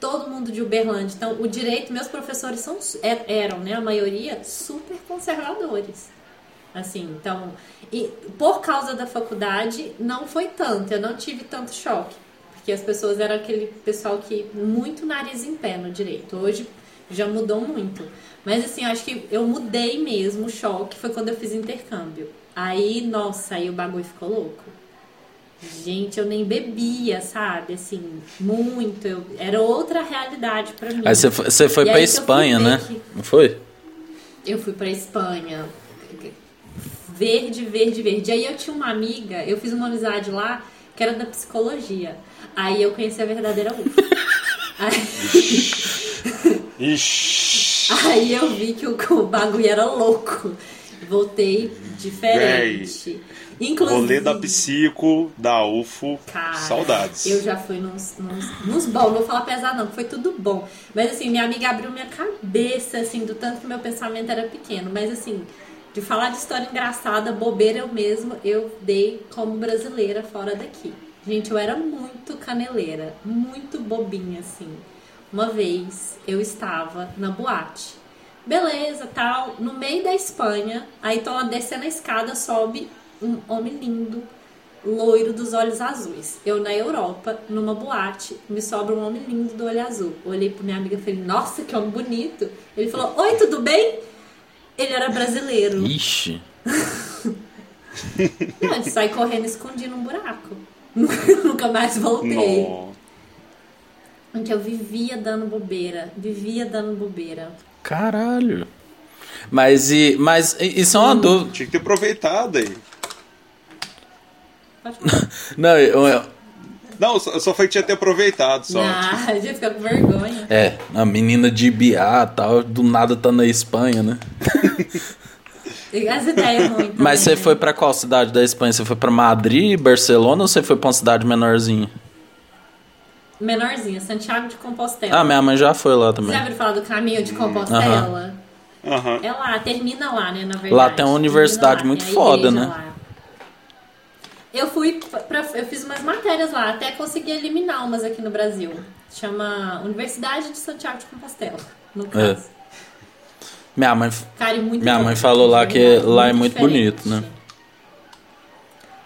Todo mundo de Uberlândia. Então, o direito, meus professores são, é- eram, né, a maioria, super conservadores. Assim, então, e por causa da faculdade, não foi tanto, eu não tive tanto choque. Porque as pessoas eram aquele pessoal que muito nariz em pé no direito. Hoje já mudou muito. Mas assim, eu acho que eu mudei mesmo o choque, foi quando eu fiz intercâmbio. Aí, nossa, aí o bagulho ficou louco. Gente, eu nem bebia, sabe? Assim, muito. Eu, era outra realidade pra mim. Aí você foi, fui Espanha, né? que- Não foi? eu fui pra Espanha. Verde, verde, verde. Aí eu tinha uma amiga, eu fiz uma amizade lá que era da psicologia. Aí eu conheci a verdadeira UF. Aí, Ixi. Aí eu vi que o, o bagulho era louco. Voltei diferente. Inclusive, Rolê da Psico, da UFO, Cara, saudades. Eu já fui nos, nos, nos bons, não vou falar pesado não, foi tudo bom. Mas assim, minha amiga abriu minha cabeça, assim, do tanto que meu pensamento era pequeno. Mas assim, de falar de história engraçada, bobeira eu mesmo, eu dei como brasileira fora daqui. Gente, eu era muito caneleira, muito bobinha, assim. Uma vez eu estava na boate. Beleza, tal, no meio da Espanha, aí tô lá descendo a escada, sobe um homem lindo, loiro dos olhos azuis. Eu na Europa, numa boate, me sobra um homem lindo do olho azul. Olhei pra minha amiga e falei, nossa, que homem bonito. Ele falou, oi, tudo bem? Ele era brasileiro. Ixi. Não, ele sai correndo escondido num buraco. Nunca mais voltei. Nó. Gente, eu vivia dando bobeira. Vivia dando bobeira. Caralho. Mas, e, mas isso é uma dúvida. Tinha que ter aproveitado aí. Não, eu- eu- Não, só, só foi que tinha que ter aproveitado só. Ah, a gente fica com vergonha. é, a menina de BA tal, do nada tá na Espanha, né? As ideias ruins. Mas você também, foi né? pra qual cidade da Espanha? Você foi pra Madrid, Barcelona ou você foi pra uma cidade menorzinha? Menorzinha, Santiago de Compostela. Ah, minha mãe já foi lá Você já também. ouviu falar do caminho de Compostela? Aham. É lá, termina lá, né, na verdade. Lá tem uma universidade lá, muito foda, né? lá. Eu fui pra, eu fiz umas matérias lá, até consegui eliminar umas aqui no Brasil. Chama Universidade de Santiago de Compostela, no caso. Minha mãe. Cara, muito Minha mãe falou lá que lá é muito diferente. bonito, né?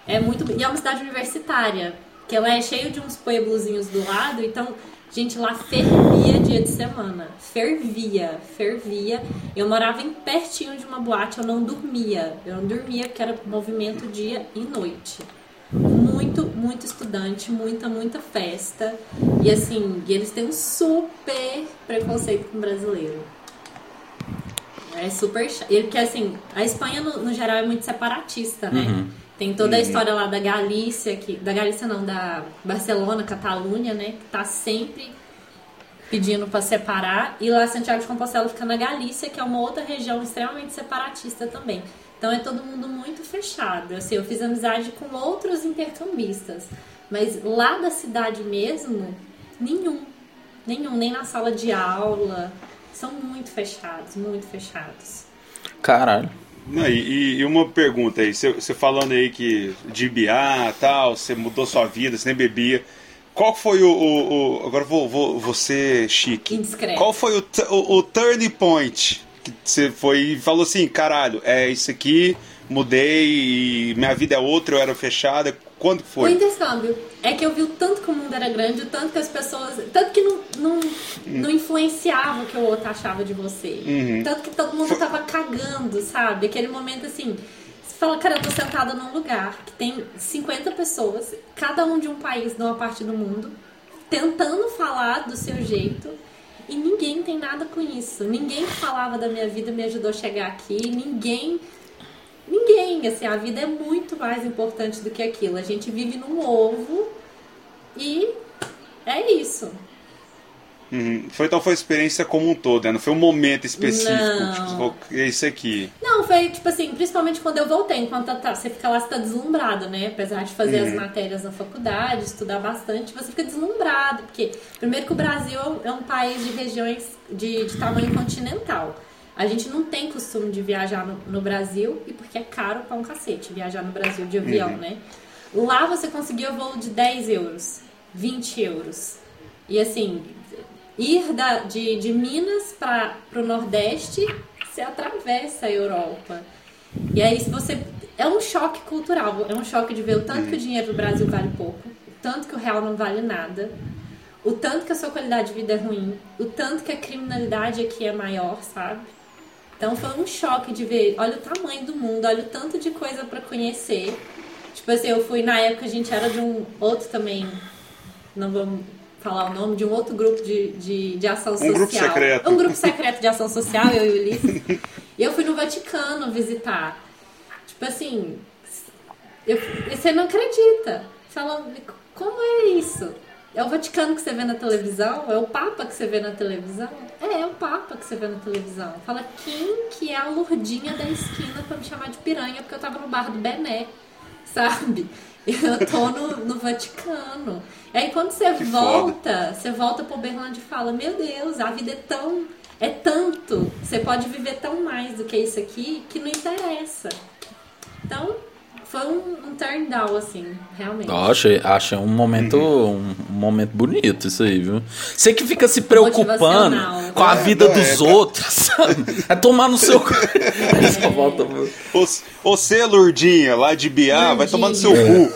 É muito e é uma cidade universitária, que ela é cheia de uns pueblozinhos do lado, então gente lá fervia dia de semana, fervia, fervia. Eu morava em pertinho de uma boate, eu não dormia, eu não dormia porque era movimento dia e noite. Muito, muito estudante, muita, muita festa. E assim, eles têm um super preconceito com brasileiro. É super chato. Porque assim, a Espanha no, no geral é muito separatista, né? Tem toda a história lá da Galícia, que, da Galícia não, da Barcelona, Catalunha, né? Que tá sempre pedindo para separar. E lá Santiago de Compostela fica na Galícia, que é uma outra região extremamente separatista também. Então é todo mundo muito fechado. Assim, eu fiz amizade com outros intercambistas. Mas lá da cidade mesmo, nenhum. Nenhum, nem na sala de aula. São muito fechados, muito fechados. Caralho. Não, e, e uma pergunta aí, você falando aí que de BA tal, você mudou sua vida, você nem bebia. Qual foi o. o- o- agora vou, vou, vou ser chique. Indiscreto. Qual foi o, o, o turning point que você foi e falou assim: caralho, é isso aqui, mudei minha vida é outra, eu era fechada. Quando que O foi? intercâmbio. É que eu vi o tanto que o mundo era grande, o tanto que as pessoas. Tanto que não, não, não influenciava o que o outro achava de você. Uhum. Tanto que todo mundo tava cagando, sabe? Aquele momento assim. Você fala, cara, eu tô sentada num lugar que tem 50 pessoas, cada um de um país, de uma parte do mundo, tentando falar do seu jeito. E ninguém tem nada com isso. Ninguém que falava da minha vida me ajudou a chegar aqui. Ninguém Ninguém, assim, a vida é muito mais importante do que aquilo. A gente vive num ovo e é isso. Uhum. Foi então foi a experiência como um todo, né? Não foi um momento específico. Não. Tipo, é isso aqui. Não, foi tipo assim, principalmente quando eu voltei, enquanto tá, você fica lá, você tá deslumbrado, né? Apesar de fazer as matérias na faculdade, estudar bastante, você fica deslumbrado, porque primeiro que o Brasil é um país de regiões de, de tamanho continental. A gente não tem costume de viajar no, no Brasil e porque é caro pra um cacete viajar no Brasil de avião, né? Lá você conseguia voo de 10 euros, 20 euros. E assim, ir da, de, de Minas para o Nordeste, você atravessa a Europa. E aí, se você. É um choque cultural, é um choque de ver o tanto que o dinheiro do Brasil vale pouco, o tanto que o real não vale nada, o tanto que a sua qualidade de vida é ruim, o tanto que a criminalidade aqui é maior, sabe? Então foi um choque de ver, olha o tamanho do mundo, olha o tanto de coisa para conhecer. Tipo assim, eu fui na época, a gente era de um outro também, não vamos falar o nome, de um outro grupo de, de, de ação social. grupo secreto. Um grupo secreto de ação social, eu e o Ulisses. E eu fui no Vaticano visitar. Tipo assim, eu, você não acredita. Fala, como é isso? É o Vaticano que você vê na televisão? É o Papa que você vê na televisão? É, é o Papa que você vê na televisão. Fala quem que é a lourdinha da esquina pra me chamar de piranha, porque eu tava no bar do Bené, sabe? Eu tô no, no Vaticano. E aí quando você Que volta, você volta pro Berlândia e fala, meu Deus, a vida é tão. É tanto. Você pode viver tão mais do que isso aqui que não interessa. Então, foi um, um turn down, assim, realmente. Nossa, achei um momento, um, um momento bonito isso aí, viu? Você que fica se preocupando com a É, vida é, dos cara. outros, sabe? É tomar no seu. Só volta. Você, você, Lourdinha, lá de Biá, vai tomar no seu cu.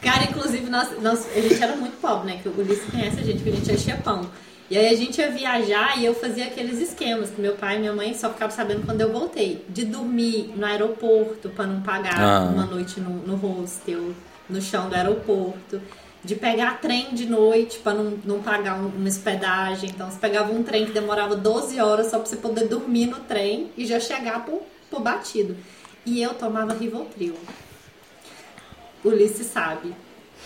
Cara, inclusive, nós, nós, a gente era muito pobre, né? Que o Ulisses conhece a gente, que a gente enchia pão. E aí a gente ia viajar e eu fazia aqueles esquemas que meu pai e minha mãe só ficavam sabendo quando eu voltei. De dormir no aeroporto pra não pagar Ah. uma noite no, no hostel, no chão do aeroporto. De pegar trem de noite pra não, não pagar um- uma hospedagem. Então você pegava um trem que demorava 12 horas só pra você poder dormir no trem e já chegar pro, pro batido. E eu tomava Rivotril. Ulisses sabe.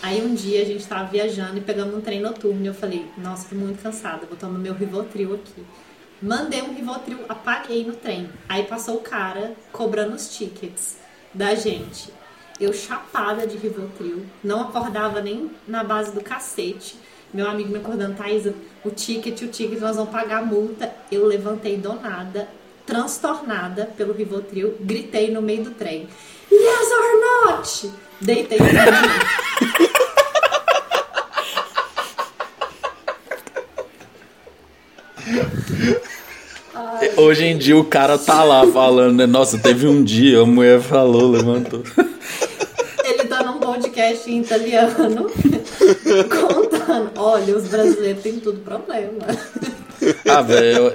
Aí um dia a gente tava viajando e pegamos um trem noturno e eu falei, nossa, tô muito cansada, vou tomar meu Rivotril aqui. Mandei um Rivotril, apaguei no trem. Aí passou o cara cobrando os tickets da gente. Eu chapada de Rivotril, não acordava nem na base do cacete. Meu amigo me acordando, Thaisa, o ticket, o ticket, nós vamos pagar a multa. Eu levantei do nada, transtornada pelo Rivotril, gritei no meio do trem. Yes or not? Deitei no trem. Hoje em dia o cara tá lá falando, né? Nossa, teve um dia, a mulher falou, levantou. Ele tá num podcast em italiano contando. Olha, os brasileiros têm tudo problema. Ah, velho,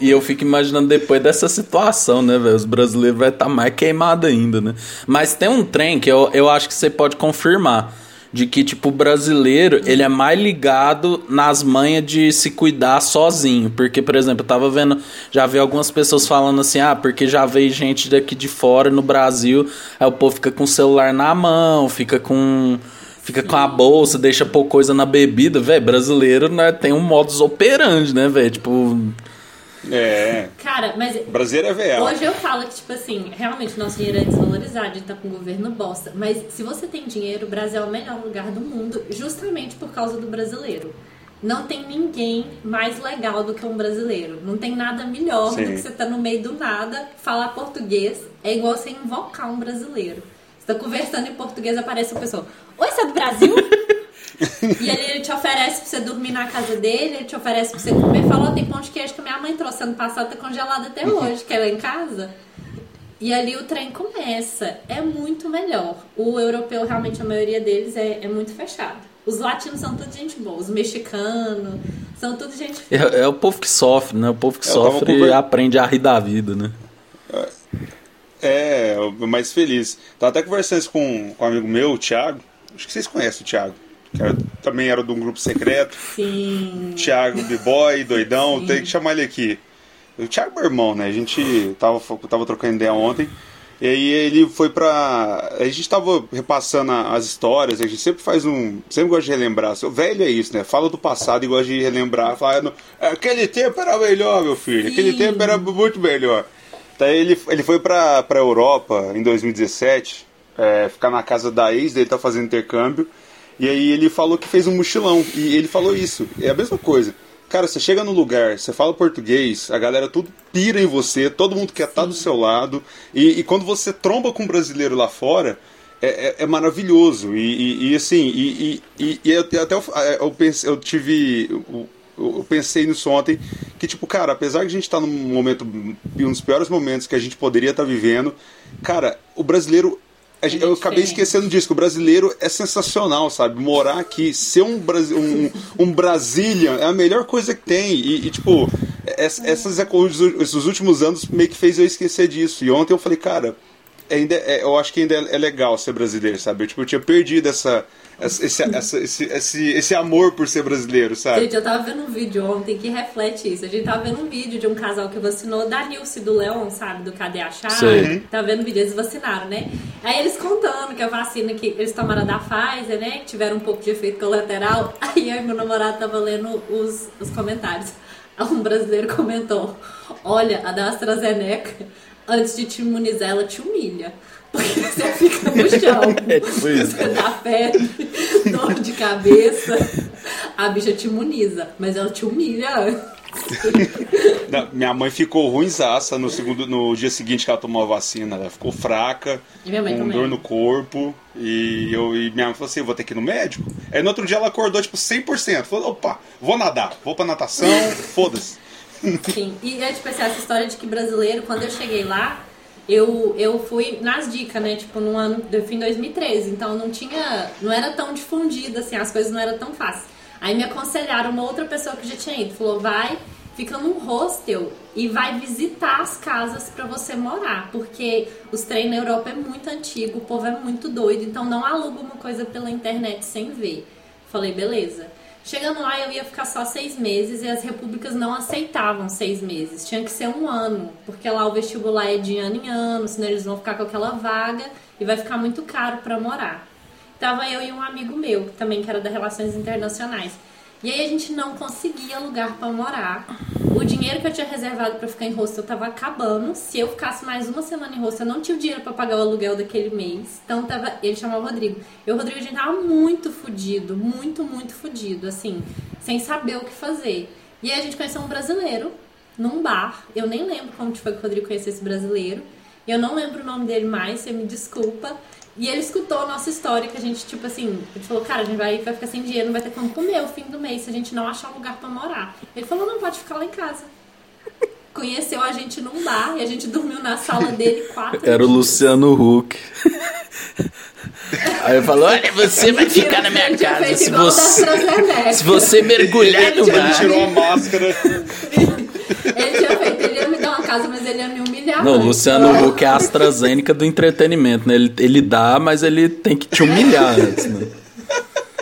e eu fico imaginando depois dessa situação, né, velho? Os brasileiros vai estar mais queimado ainda, né? Mas tem um trem que eu, eu acho que você pode confirmar. De que, tipo, o brasileiro, ele é mais ligado nas manhas de se cuidar sozinho. Porque, por exemplo, eu tava vendo, já vi algumas pessoas falando assim, ah, porque já veio gente daqui de fora no Brasil, aí o povo fica com o celular na mão, fica com. Fica com a bolsa, deixa pôr coisa na bebida, velho. Brasileiro, né, tem um modus operandi, né, velho? Tipo, É, Cara, mas brasileiro é VA. Hoje eu falo que, tipo assim, realmente nosso dinheiro é desvalorizado, a gente tá com o governo bosta. Mas se você tem dinheiro, o Brasil é o melhor lugar do mundo, justamente por causa do brasileiro. Não tem ninguém mais legal do que um brasileiro. Não tem nada melhor Sim. do que você tá no meio do nada, falar português. É igual você invocar um brasileiro. Você tá conversando em português, aparece uma pessoa. Oi, você é do Brasil? E ele, ele te oferece pra você dormir na casa dele, ele te oferece pra você comer. Falou, tem pão de queijo que minha mãe trouxe ano passado, tá congelado até hoje, que ela é em casa. E ali o trem começa. É muito melhor. O europeu, realmente, a maioria deles é, é muito fechado. Os latinos são tudo gente boa. Os mexicanos são tudo gente É, é o povo que sofre, né? O povo que É, sofre conver- aprende a rir da vida, né? É, o mais feliz. Tava até conversando isso com, com um amigo meu, o Thiago. Acho que vocês conhecem o Thiago. Era- também era de um grupo secreto. Sim. Thiago, B-Boy, doidão, Sim. tem que chamar ele aqui. O Thiago é meu irmão, né? A gente tava, tava trocando ideia ontem. E aí ele foi pra. A gente tava repassando as histórias, a gente sempre faz um. Sempre gosta de relembrar. Seu velho é isso, né? Fala do passado e gosta de relembrar. Fala, "No- aquele tempo era melhor, meu filho. Aquele Sim. tempo era muito melhor. Daí ele, ele foi pra, pra Europa em 2017, é, ficar na casa da ex dele, tá fazendo intercâmbio. E aí ele falou que fez um mochilão. E ele falou isso. É a mesma coisa. Cara, você chega no lugar, você fala português, a galera tudo pira em você, todo mundo quer estar do seu lado. E, e quando você tromba com um brasileiro lá fora, é, é- é maravilhoso. E, e- e, assim, e, e, e- até eu, eu, pensei, eu tive. Eu, eu pensei nisso ontem, que tipo, cara, apesar de a gente estar num momento, um dos piores momentos que a gente poderia estar vivendo, cara, o brasileiro gente- eu acabei diferente. esquecendo disso, que o brasileiro é sensacional, sabe? Morar aqui, ser um, um, um Brazilian é a melhor coisa que tem. E, e, tipo, es- essas, esses últimos anos meio que fez eu esquecer disso. E ontem eu falei, cara, ainda é- eu acho que ainda é, é legal ser brasileiro, sabe? Eu, tipo, eu tinha perdido essa, essa- esse, essa- esse, esse, esse amor por ser brasileiro, sabe? Gente, eu tava vendo um vídeo ontem que reflete isso. A gente tava vendo um vídeo de um casal que vacinou da Nilce do Leon, sabe? Do Cadê a Chave? Sei. Tava vendo o vídeo, eles vacinaram, né? Aí eles contando que a vacina que eles tomaram da Pfizer, né? Que tiveram um pouco de efeito colateral. Aí eu e meu namorado tava lendo os, os comentários. um brasileiro comentou: Olha, a da AstraZeneca, antes de te imunizar, ela te humilha. Porque você fica no chão. É tipo isso. Você dá febre, dor de cabeça. A bicha te imuniza, mas ela te humilha antes. Minha mãe ficou ruimzaça no, segundo, no dia seguinte que ela tomou a vacina. Ela ficou fraca, com também. dor no corpo. E, eu, e minha mãe falou assim: eu vou ter que ir no médico. Aí no outro dia ela acordou, tipo, 100%. Falou: opa, vou nadar, vou pra natação, foda-se. Sim, e é tipo essa história de que brasileiro, quando eu cheguei lá, eu, eu fui nas dicas, né? Tipo, no ano, eu fui em 2013, então não tinha, não era tão difundido, assim, as coisas não eram tão fáceis. Aí me aconselharam uma outra pessoa que já tinha ido, falou, vai, fica num hostel e vai visitar as casas pra você morar, porque os trem na Europa é muito antigo, o povo é muito doido, então não aluga uma coisa pela internet sem ver. Falei, beleza. Chegando lá, eu ia ficar só seis meses e as repúblicas não aceitavam seis meses. Tinha que ser um ano, porque lá o vestibular é de ano em ano, senão eles vão ficar com aquela vaga e vai ficar muito caro para morar. Tava eu e um amigo meu, também que era da Relações Internacionais. E aí a gente não conseguia lugar para morar. O dinheiro que eu tinha reservado para ficar em hostel tava acabando. Se eu ficasse mais uma semana em hostel, eu não tinha o dinheiro para pagar o aluguel daquele mês. Então tava, ele chamava o Rodrigo. E o Rodrigo a gente tava muito fudido, muito, muito fudido, assim, sem saber o que fazer. E aí a gente conheceu um brasileiro num bar. Eu nem lembro como foi que o Rodrigo conheceu esse brasileiro. Eu não lembro o nome dele mais, você me desculpa. E ele escutou a nossa história, que a gente, tipo assim, ele falou, cara, a gente vai, vai ficar sem dinheiro, não vai ter como comer o fim do mês se a gente não achar um lugar pra morar. Ele falou, não, pode ficar lá em casa. Conheceu a gente num bar e a gente dormiu na sala dele quatro Era o dias. Luciano Huck. Aí eu falo, olha, você vai ficar na minha ele casa. Se o você, se você mergulhar no Ele mar. tirou a máscara. Ele tinha feito, ele ia me dar uma casa, mas ele ia me humilhar. Não, o. Luciano Huck é a AstraZeneca do entretenimento, né? Ele, ele dá, mas ele tem que te humilhar antes, né?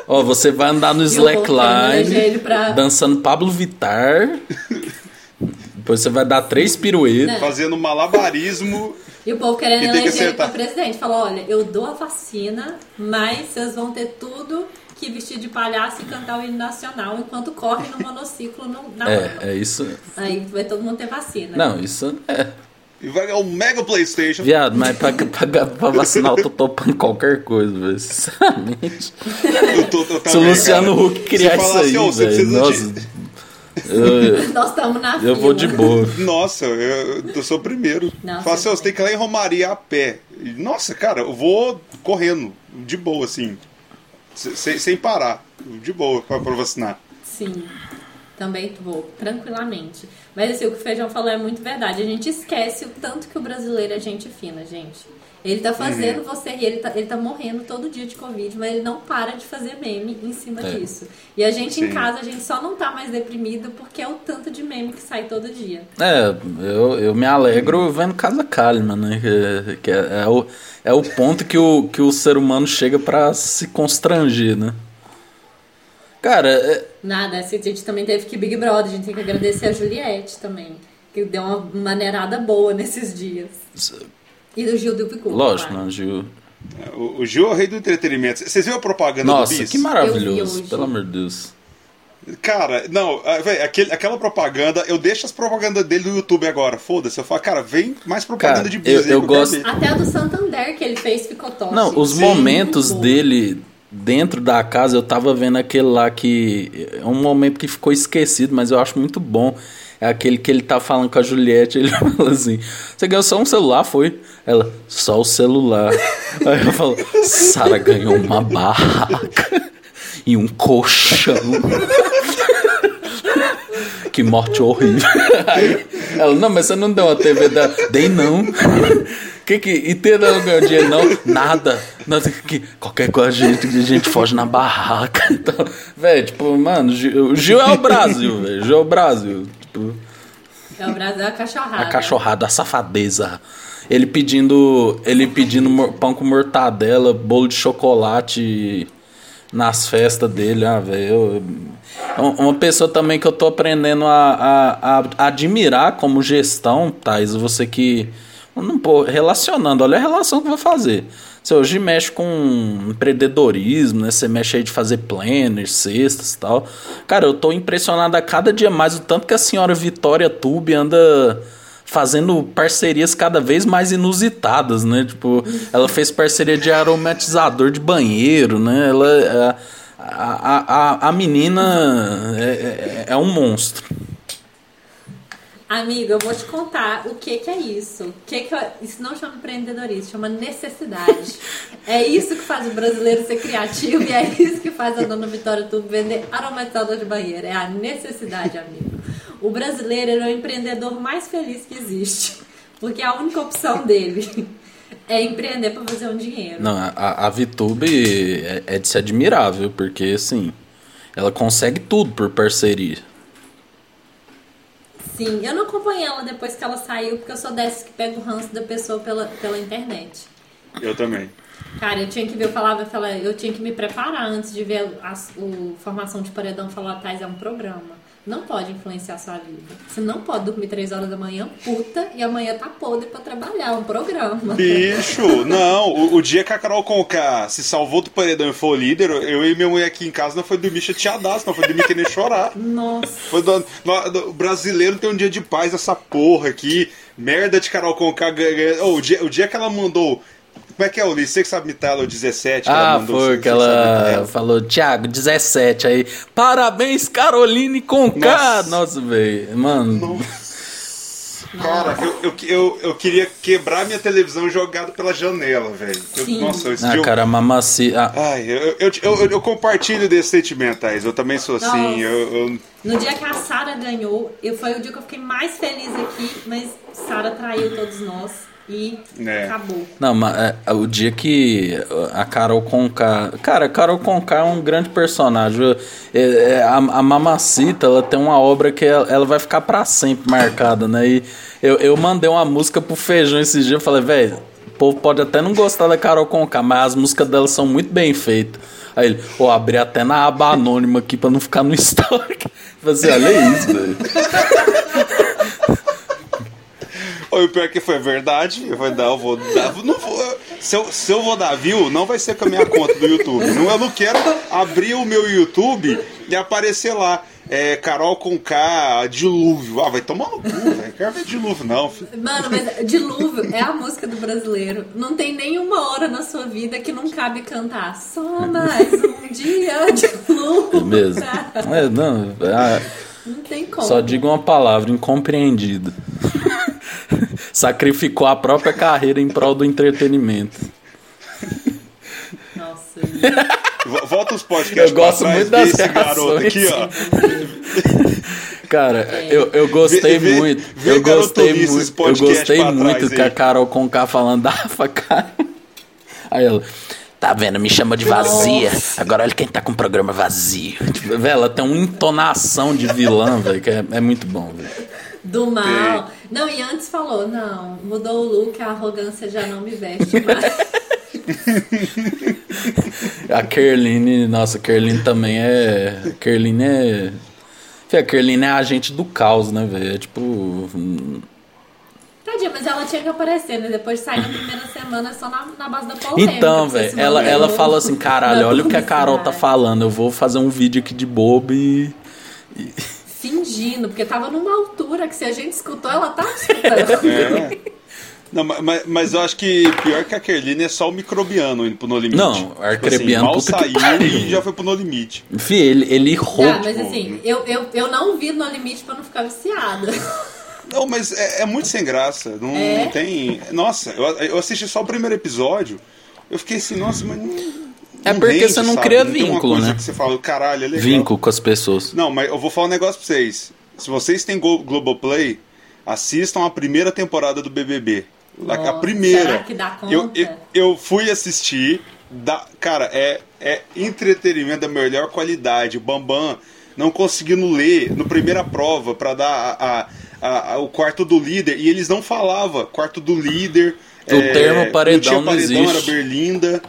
Ó, você vai andar no Eu slackline, pra- dançando Pablo Vittar. Depois você vai dar três piruetas. Fazendo malabarismo. E o povo querendo que eleger ele pra presidente. Falou, olha, eu dou a vacina, mas vocês vão ter tudo que vestir de palhaço e cantar o hino nacional enquanto corre no monociclo no, na É, lama. é isso. Aí vai todo mundo ter vacina. Não, isso é. E vai ganhar o Mega Playstation. Viado, mas pra, pra, pra vacinar eu tô topando qualquer coisa, velho. Sinceramente. Eu tô- eu Se o Luciano cara. Huck criar isso falar aí, assim, velho. precisa Nossa. de- Eu, Nós estamos na eu vou de fila. boa. Nossa, eu, eu sou o primeiro. Fala assim, você tem que ir lá em Romaria a pé. Nossa, cara, eu vou correndo, de boa, assim. se- Sem, sem parar. De boa, pra, pra vacinar. Sim, também vou, tranquilamente. Mas assim, o que o Feijão falou é muito verdade. A gente esquece o tanto que o brasileiro é gente fina, gente. Ele tá fazendo Uhum. você rir, ele tá, ele tá morrendo todo dia de Covid, mas ele não para de fazer meme em cima É. disso. E a gente em Sim. casa, a gente só não tá mais deprimido porque é o tanto de meme que sai todo dia. É, eu, eu me alegro vendo Casa Kalman, né? Que, que é, é o, é o ponto que o, que o ser humano chega pra se constranger, né? Cara, é- Nada, assim, a gente também teve que Big Brother, a gente tem que agradecer a Juliette também, que deu uma maneirada boa nesses dias. E do Gil do Vigor. lógico, claro. né, Gil? O, o Gil é o rei do entretenimento. Vocês viram a propaganda Nossa, do Bis? que maravilhoso, pelo amor de Deus. Cara, não, ah, véi, aquele, aquela propaganda, eu deixo as propagandas dele no YouTube agora, foda-se. Eu falo, cara, vem mais propaganda Cara, de Bis eu- eu gosto-. Até a do Santander que ele fez ficou top. Não, os Sim. momentos dele dentro da casa, eu tava vendo aquele lá que. É um momento que ficou esquecido, mas eu acho muito bom. É aquele que ele tá falando com a Juliette, ele fala assim: Você ganhou só um celular, foi? Ela, só o celular. Aí eu falo: Sara ganhou uma barraca e um colchão. Que morte horrível. Aí ela, não, mas você não deu uma TV da. Dei não. Que que. E ter não ganhou dinheiro, não? Nada. Nada que, qualquer coisa a gente, a gente foge na barraca. Então, velho, tipo, mano, o Gil, Gil é o Brasil, velho. Gil é o Brasil. Tipo, É o Brasil, é a cachorrada. a cachorrada, a safadeza. Ele pedindo. Ele pedindo pão com mortadela, bolo de chocolate nas festas dele, ah, velho. Uma pessoa também que eu tô aprendendo a, a, a admirar como gestão, Thais, você que Não, pô, relacionando, olha a relação que vou fazer. Você hoje mexe com empreendedorismo, né? Você mexe aí de fazer planners, cestas e tal. Cara, eu tô impressionado a cada dia mais o tanto que a senhora Vitória Tube anda fazendo parcerias cada vez mais inusitadas, né? Tipo, ela fez parceria de aromatizador de banheiro, né? Ela, a, a, a, a menina é, é, é um monstro. Amiga, eu vou te contar o que que é isso. O que que eu- isso não chama empreendedorismo, chama necessidade. é isso que faz o brasileiro ser criativo e é isso que faz a dona Vitória Tudo vender aromatizador de banheiro. É a necessidade, amigo. O brasileiro é o empreendedor mais feliz que existe. Porque a única opção dele é empreender para fazer um dinheiro. Não, a, a VTube é, é de se admirar, viu? Porque, assim, ela consegue tudo por parceria. Sim, eu não acompanhei ela depois que ela saiu, porque eu sou dessas que pega o ranço da pessoa pela, pela internet. Eu também. Cara, eu tinha que ver, eu falava, eu falava, eu tinha que me preparar antes de ver a, o Formação de Paredão falar, Thais, é um programa. Não pode influenciar a sua vida. Você não pode dormir três horas da manhã, puta, e amanhã tá podre pra trabalhar. É um programa. Bicho, não. O, o dia que a Carol Conká se salvou do paredão e foi líder, eu e minha mulher aqui em casa não foi dormir chateadaço, não foi dormir querendo chorar. Nossa. Foi do, no- do- o brasileiro tem um dia de paz essa porra aqui. Merda de Carol Conká ganha. Oh, o, dia, o dia que ela mandou. Como é que é, Ulisses? Você que sabe imitar ela, o 17 que ela Ah, mandou. foi que ela falou, Thiago, 17 aí. Parabéns, Caroline Conká! Nossa. Nossa, velho. Mano, Cara, eu, eu, eu, eu queria quebrar minha televisão jogado pela janela, velho. Nossa, esse ah, eu- cara, mamaci. Ah, Ai, eu, eu, eu, eu compartilho desse sentimento, Thais. Eu também sou assim. Nossa. Eu, eu- No dia que a Sara ganhou, eu, foi o dia que eu fiquei mais feliz aqui, mas Sara traiu todos nós e É. acabou. Não, mas é, o dia que a Carol Conká. Cara, a Carol Conká é um grande personagem. É, é, a, a Mamacita, ela tem uma obra que ela, ela vai ficar pra sempre marcada, né? E eu, eu mandei uma música pro Feijão esses dias. Eu falei, velho, o povo pode até não gostar da Carol Conká, mas as músicas dela são muito bem feitas. Aí ele, pô, abri até na aba anônima aqui pra não ficar no histórico. Eu falei assim, olha isso, velho. O pior que foi verdade. Eu falei, não, eu vou dar. Não vou, se, eu, se eu vou dar view, não vai ser com a minha conta do YouTube. Não, eu não quero abrir o meu YouTube e aparecer lá. É, Carol com K, dilúvio. Ah, vai tomar no cu, velho. Quero ver dilúvio, não, filho. Mano, mas Dilúvio é a música do brasileiro. Não tem nenhuma hora na sua vida que não cabe cantar. Só mais um dia de lua. É mesmo. É, não, é, Não tem como. Só digo uma palavra, incompreendido. Sacrificou a própria carreira em prol do entretenimento. Nossa. Vo- Volta os podcasts Eu gosto muito das reações. aqui, ó. Cara, eu, eu gostei Vê- vê- muito. vê eu gostei garotonices muito. Eu gostei muito que a. Carol Conká falando da Rafa Kalimann. Aí ela, tá vendo? Me chama de vazia. Agora olha quem tá com o programa vazio. Tipo, velho, ela tem uma entonação de vilã, velho, que é, é muito bom, velho. Do mal. Não, e antes falou, não, mudou o look, a arrogância já não me veste mais. A Kerline, nossa, a Kerline também é. A Kerline é. A Kerline é agente do caos, né, velho? É tipo. Tadinha, mas ela tinha que aparecer, né? Depois de sair na primeira semana só na, na base da polêmica. Então, velho, ela, ela fala assim: caralho, olha o que a Carol tá falando. Eu vou fazer um vídeo aqui de bobo e. Fingindo, porque tava numa altura que se a gente escutou, ela tá escutando. É. Não, ma- mas, mas eu acho que pior que a Kerline é só o microbiano indo pro No Limite. Não, Tipo arcrebiano, assim, puta mal que saiu e já foi pro No Limite. Enfim, ele, ele errou. Ah, mas assim, eu, eu, eu não vi no limite pra não ficar viciada. Não, mas é, é muito sem graça. Não, É? não tem. Nossa, eu, eu assisti só o primeiro episódio. Eu fiquei assim, nossa, mas não. É não porque rende, você não sabe? cria tem uma vínculo, coisa né? Que você fala, caralho, é legal. Vínculo com as pessoas. Não, mas eu vou falar um negócio pra vocês. Se vocês têm Glo- Globoplay, assistam a primeira temporada do BBB. A- a Nossa, primeira. será que dá Eu, conta? eu, eu fui assistir. Da, cara, é, é entretenimento da melhor qualidade. O Bambam não conseguindo ler no primeira prova pra dar a, a- a- a- o quarto do líder. E eles não falavam quarto do líder. é, O termo paredão não, tinha não paredão, existe. era Berlinda.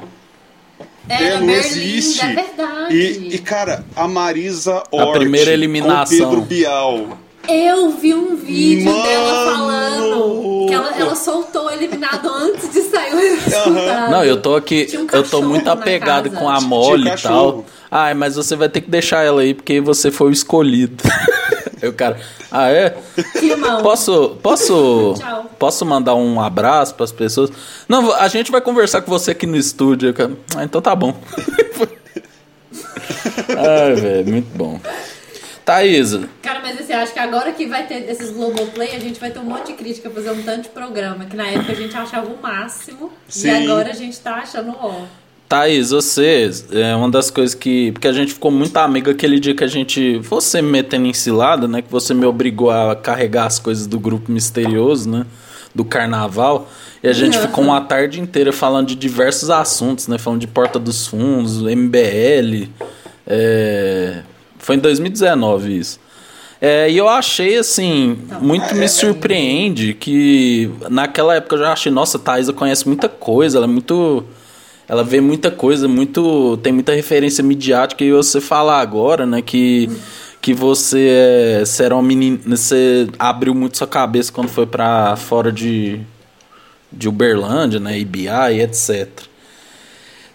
Era É, não Berlinda, existe. é verdade. E, e, cara, a Marisa Hort primeira eliminação. com Pedro Bial. Eu vi um vídeo Mano! dela falando que ela ela, soltou o eliminado antes de sair o resultado. Não, eu tô aqui, um eu tô muito apegado casa. com a Tinha mole e tal. Ai, mas você vai ter que deixar ela aí porque você foi o escolhido. Eu, cara, ah, é? Posso, posso, Tchau. posso mandar um abraço pras pessoas? Não, a gente vai conversar com você aqui no estúdio. cara. Ah, então tá bom. Ai, velho, muito bom. Thaísa, Cara, mas assim, acho que agora que vai ter esses Globoplay, a gente vai ter um monte de crítica fazer um tanto de programa. Que na época a gente achava o máximo. Sim. E agora a gente tá achando o ó. Thaís, você, é uma das coisas que. Porque a gente ficou muito amigo aquele dia que a gente. Você me metendo em cilada, né? Que você me obrigou a carregar as coisas do grupo misterioso, né? Do carnaval. E a gente ficou uma tarde inteira falando de diversos assuntos, né? Falando de Porta dos Fundos, MBL. é, Foi em 2019 isso. É, e eu achei assim, muito me surpreende que naquela época eu já achei, nossa, Thaisa conhece muita coisa, ela é muito. Ela vê muita coisa, muito. tem muita referência midiática e você falar agora, né, que, que você, é, você era uma menina. Você abriu muito sua cabeça quando foi pra fora de, de Uberlândia, né, IBA e etc.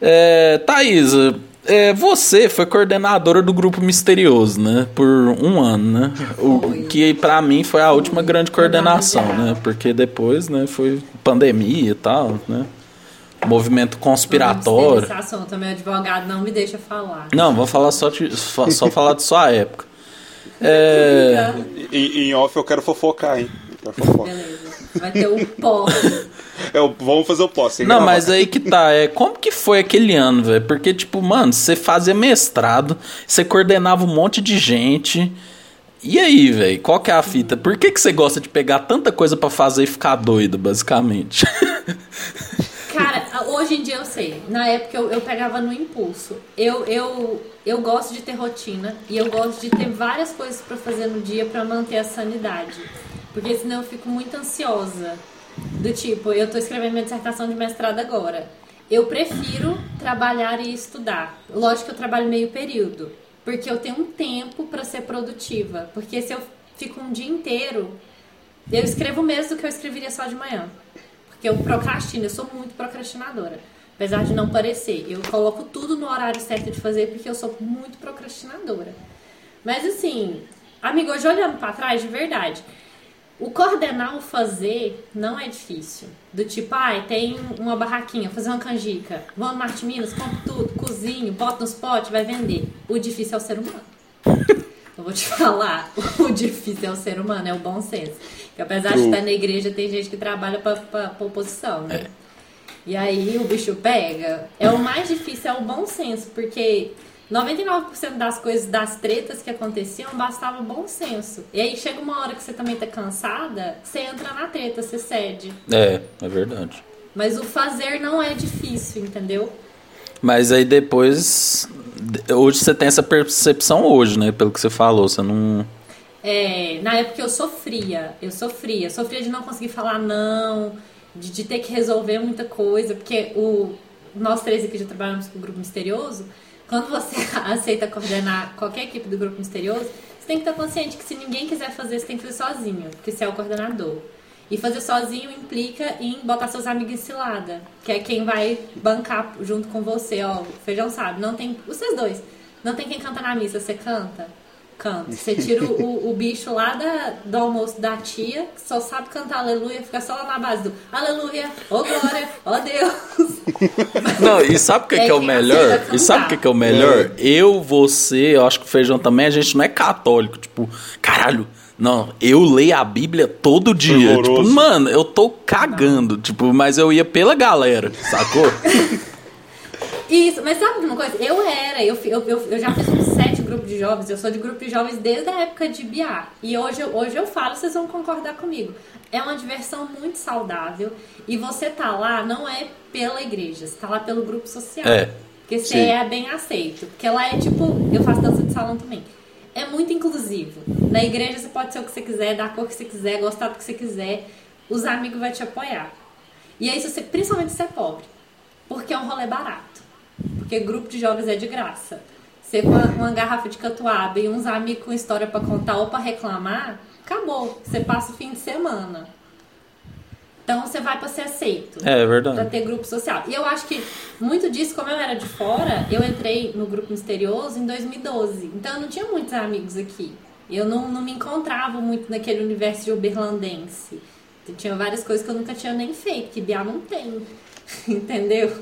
É, Thaisa, é, você foi coordenadora do grupo Misterioso, né? Por um ano, né? O que pra mim foi a última grande coordenação, né? Porque depois, né, foi pandemia e tal, né? Movimento conspiratório. Esse assunto, meu advogado não me deixa falar. Não, vou falar só, de, só, falar de sua época. É, Em, em off eu quero fofocar, hein? Eu quero fofoca. Beleza. Vai ter o pó. Eu- vamos fazer o pós. sem Não, gravar. mas aí que tá. É, como que foi aquele ano, velho? Porque, tipo, mano, você fazia mestrado, você coordenava um monte de gente. E aí, velho? Qual que é a fita? Por que, que você gosta de pegar tanta coisa pra fazer e ficar doido, basicamente? Hoje em dia eu sei. Na época eu, eu pegava no impulso. Eu, eu, eu gosto de ter rotina e eu gosto de ter várias coisas pra fazer no dia pra manter a sanidade. Porque senão eu fico muito ansiosa. Do tipo, eu tô escrevendo minha dissertação de mestrado agora. Eu prefiro trabalhar e estudar. Lógico que eu trabalho meio período. Porque eu tenho um tempo pra ser produtiva. Porque se eu fico um dia inteiro, eu escrevo menos do que eu escreveria só de manhã. Porque eu procrastino, eu sou muito procrastinadora. Apesar de não parecer. Eu coloco tudo no horário certo de fazer porque eu sou muito procrastinadora. Mas assim, amigo, hoje olhando pra trás, de verdade, o coordenar o fazer não é difícil. Do tipo, ai, tem uma barraquinha, fazer uma canjica. Vou no Marte Minas, compro tudo, cozinho, boto nos potes, vai vender. O difícil é o ser humano. Eu vou te falar, o difícil é o ser humano, é o bom senso. Que apesar de True. estar na igreja, tem gente que trabalha pra oposição, né? E aí o bicho pega. É o mais difícil, é o bom senso, porque 99% das coisas, das tretas que aconteciam, bastava bom senso. E aí chega uma hora que você também tá cansada, você entra na treta, você cede. é, é verdade. Mas o fazer não é difícil, entendeu? Mas aí depois. Hoje você tem essa percepção hoje, né? Pelo que você falou. Você não. É, na época eu sofria, eu sofria, sofria de não conseguir falar não, de, de ter que resolver muita coisa, porque o, nós três aqui já trabalhamos com o Grupo Misterioso, quando você aceita coordenar qualquer equipe do Grupo Misterioso, você tem que estar consciente que se ninguém quiser fazer, você tem que fazer sozinho, porque você é o coordenador. E fazer sozinho implica em botar seus amigos em cilada, que é quem vai bancar junto com você, ó, o feijão sabe, não tem, vocês dois, não tem quem canta na missa, você canta? Canta. Você tira o, o, bicho lá da, do almoço da tia, que só sabe cantar aleluia, fica só lá na base do aleluia, ô glória, ó Deus. Não, e sabe o que, É que é o melhor? E sabe o que, que é o melhor? Eu, você, eu acho que o feijão também, a gente não é católico. Tipo, caralho, não, eu leio a Bíblia todo dia. Tipo, mano, eu tô cagando. Tipo, mas eu ia pela galera, sacou? Isso, mas sabe uma coisa? Eu era, eu, eu, eu, eu já fiz uns sete grupos de jovens, eu sou de grupo de jovens desde a época de BIA. E hoje, eu- hoje eu falo, vocês vão concordar comigo. É uma diversão muito saudável e você tá lá não é pela igreja, você tá lá pelo grupo social. É. Porque você Sim. é bem aceito. Porque lá é tipo, eu faço dança de salão também. É muito inclusivo. Na igreja você pode ser o que você quiser, dar a cor que você quiser, gostar do que você quiser. Os amigos vão te apoiar. E aí, se você, principalmente se você é pobre. Porque é um rolê barato. Porque grupo de jovens é de graça. Você com uma, uma garrafa de catuaba e uns amigos com história pra contar ou pra reclamar, acabou. Você passa o fim de semana. Então você vai pra ser aceito. É, é verdade. Pra ter grupo social. E eu acho que muito disso, como eu era de fora, eu entrei no grupo misterioso em 2012. Então eu não tinha muitos amigos aqui. Eu não, não me encontrava muito naquele universo de uberlandense. Tinha várias coisas que eu nunca tinha nem feito, que Biá não tem. Entendeu?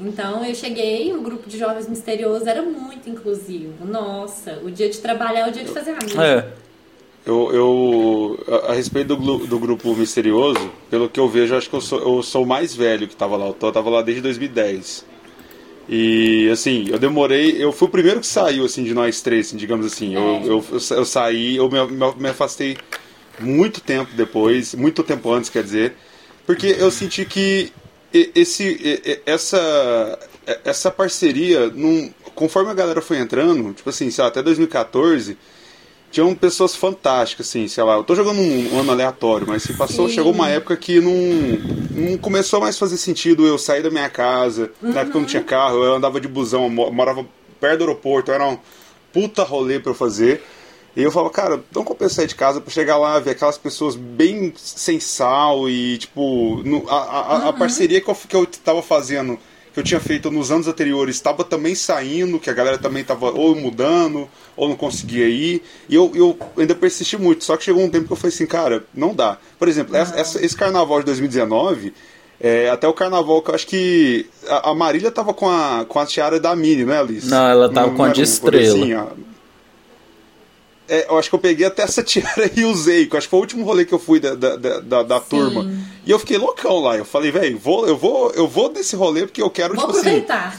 Então eu cheguei, o grupo de jovens misteriosos era muito inclusivo. Nossa, o dia de trabalhar é o dia de fazer amigos. É. Eu, eu a, a respeito do, do grupo misterioso, pelo que eu vejo, acho que eu sou, eu sou o mais velho que tava lá. Eu tava lá desde 2010. E assim, eu demorei. Eu fui o primeiro que saiu assim de nós três, assim, digamos assim. Eu, eu, eu, eu saí, eu me, me afastei muito tempo depois, muito tempo antes, quer dizer, porque eu senti que esse, essa, essa parceria, num, conforme a galera foi entrando, tipo assim, sei lá, até 2014, tinham pessoas fantásticas, assim, sei lá, eu tô jogando um, ano aleatório, mas se passou, Sim. chegou uma época que não, não começou mais a fazer sentido eu sair da minha casa, uhum. na época eu não tinha carro, eu andava de busão, eu morava perto do aeroporto, era um puta rolê pra eu fazer. E eu falo, cara, não compensa sair de casa pra chegar lá ver aquelas pessoas bem sem sal e, tipo, no, a, a, uhum. a, parceria que eu, que eu tava fazendo, que eu tinha feito nos anos anteriores, estava também saindo, que a galera também tava ou mudando, ou não conseguia ir. E eu, eu ainda persisti muito, só que chegou um tempo que eu falei assim, cara, não dá. Por exemplo, uhum. essa, esse carnaval de 2019. É, até o carnaval que eu acho que a, a Marília tava com a, com a tiara da Mini, né, Alice? Não, ela tava não, com a de estrela. É, eu acho que eu peguei até essa tiara e usei, que eu acho que foi o último rolê que eu fui da, da, da, da turma. E eu fiquei loucão lá. Eu falei, velho, vou, eu, vou, eu vou desse rolê porque eu quero, vou tipo assim, aproveitar. assim.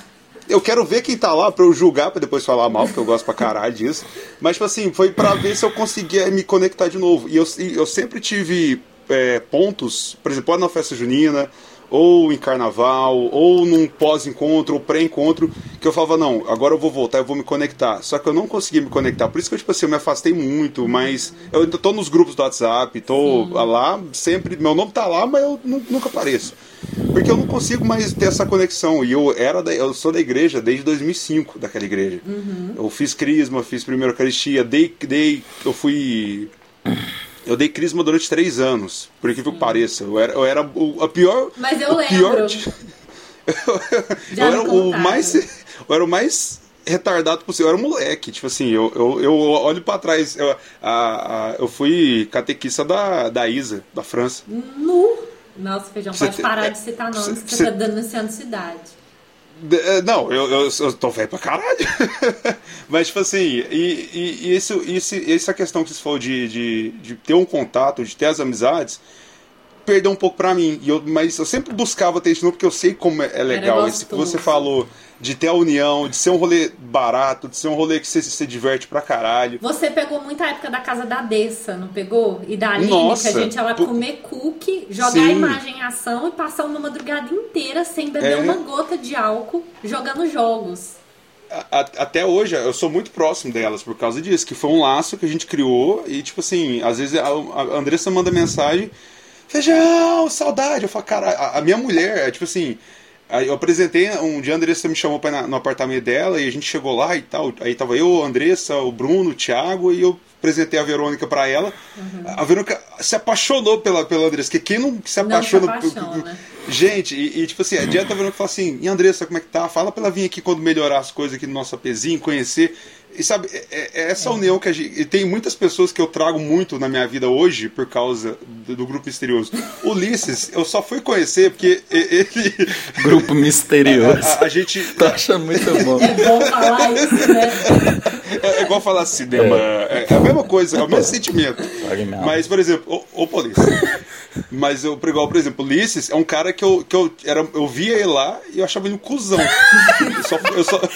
Eu quero ver quem tá lá pra eu julgar, pra depois falar mal, porque eu gosto pra caralho disso. Mas, tipo assim, foi pra ver se eu conseguia me conectar de novo. E eu, eu sempre tive é, pontos, por exemplo, na festa junina, ou em carnaval, ou num pós-encontro, ou pré-encontro, que eu falava, não, agora eu vou voltar, eu vou me conectar. Só que eu não conseguia me conectar. Por isso que eu, tipo assim, eu me afastei muito, mas eu tô nos grupos do WhatsApp, tô Sim. lá, sempre, meu nome tá lá, mas eu nunca apareço. Porque eu não consigo mais ter essa conexão. E eu era da, eu sou da igreja desde 2005, daquela igreja. Uhum. Eu fiz crisma, fiz primeira eucaristia, dei, dei eu fui eu dei crisma durante três anos, por incrível que pareça. Eu era, eu era o, a pior. Mas eu lembro. Pior, eu, era o mais. Eu era o mais retardado possível. Eu era um moleque. Tipo assim, eu, eu, eu olho para trás. Eu, a, a, eu fui catequista da, da Isa, da França. Nu! Nossa, Feijão, pode parar de citar nomes, que você tá denunciando cidade. É, não, eu, eu, eu tô velho pra caralho. Mas, tipo assim, e, e, e isso, isso, essa questão que você falou de, de, de ter um contato, de ter as amizades, perdeu um pouco pra mim. E eu, mas eu sempre buscava ter isso de novo, porque eu sei como é, é legal. Esse que você falou de ter a união, de ser um rolê barato, de ser um rolê que você se diverte pra caralho. Você pegou muita época da casa da Dessa, não pegou? E da Aline, Nossa, que a gente ia lá comer cookie, jogar sim. a imagem em ação e passar uma madrugada inteira sem beber é. uma gota de álcool, jogando jogos. até hoje, eu sou muito próximo delas por causa disso, que foi um laço que a gente criou e, tipo assim, às vezes a Andressa manda mensagem, feijão, saudade. Eu falo, cara, a, a minha mulher, é tipo assim, eu apresentei, um dia a Andressa me chamou para no apartamento dela e a gente chegou lá e tal. Aí tava eu, a Andressa, o Bruno, o Thiago e eu apresentei a Verônica para ela. Uhum. A Verônica se apaixonou pela, pela Andressa, que quem não se apaixona. Não se apaixona. Né? Gente, e, e, tipo assim, adianta a Verônica falar assim: e Andressa, como é que tá? Fala pra ela vir aqui quando melhorar as coisas aqui no nosso apezinho, conhecer. E sabe, é, é, é essa é. união que a gente. E tem muitas pessoas que eu trago muito na minha vida hoje por causa do, do grupo misterioso. Ulisses, eu só fui conhecer porque ele. Grupo misterioso. A, a, a gente. Tô achando muito bom. É bom falar isso, né? É, é igual falar cinema. É. é, mesma coisa, é o mesmo sentimento. Mas, por exemplo, o, o polícia. Mas eu, igual, por exemplo, Ulisses é um cara que eu, que eu, era, eu via ele lá e eu achava ele um cuzão. Eu só. Eu só...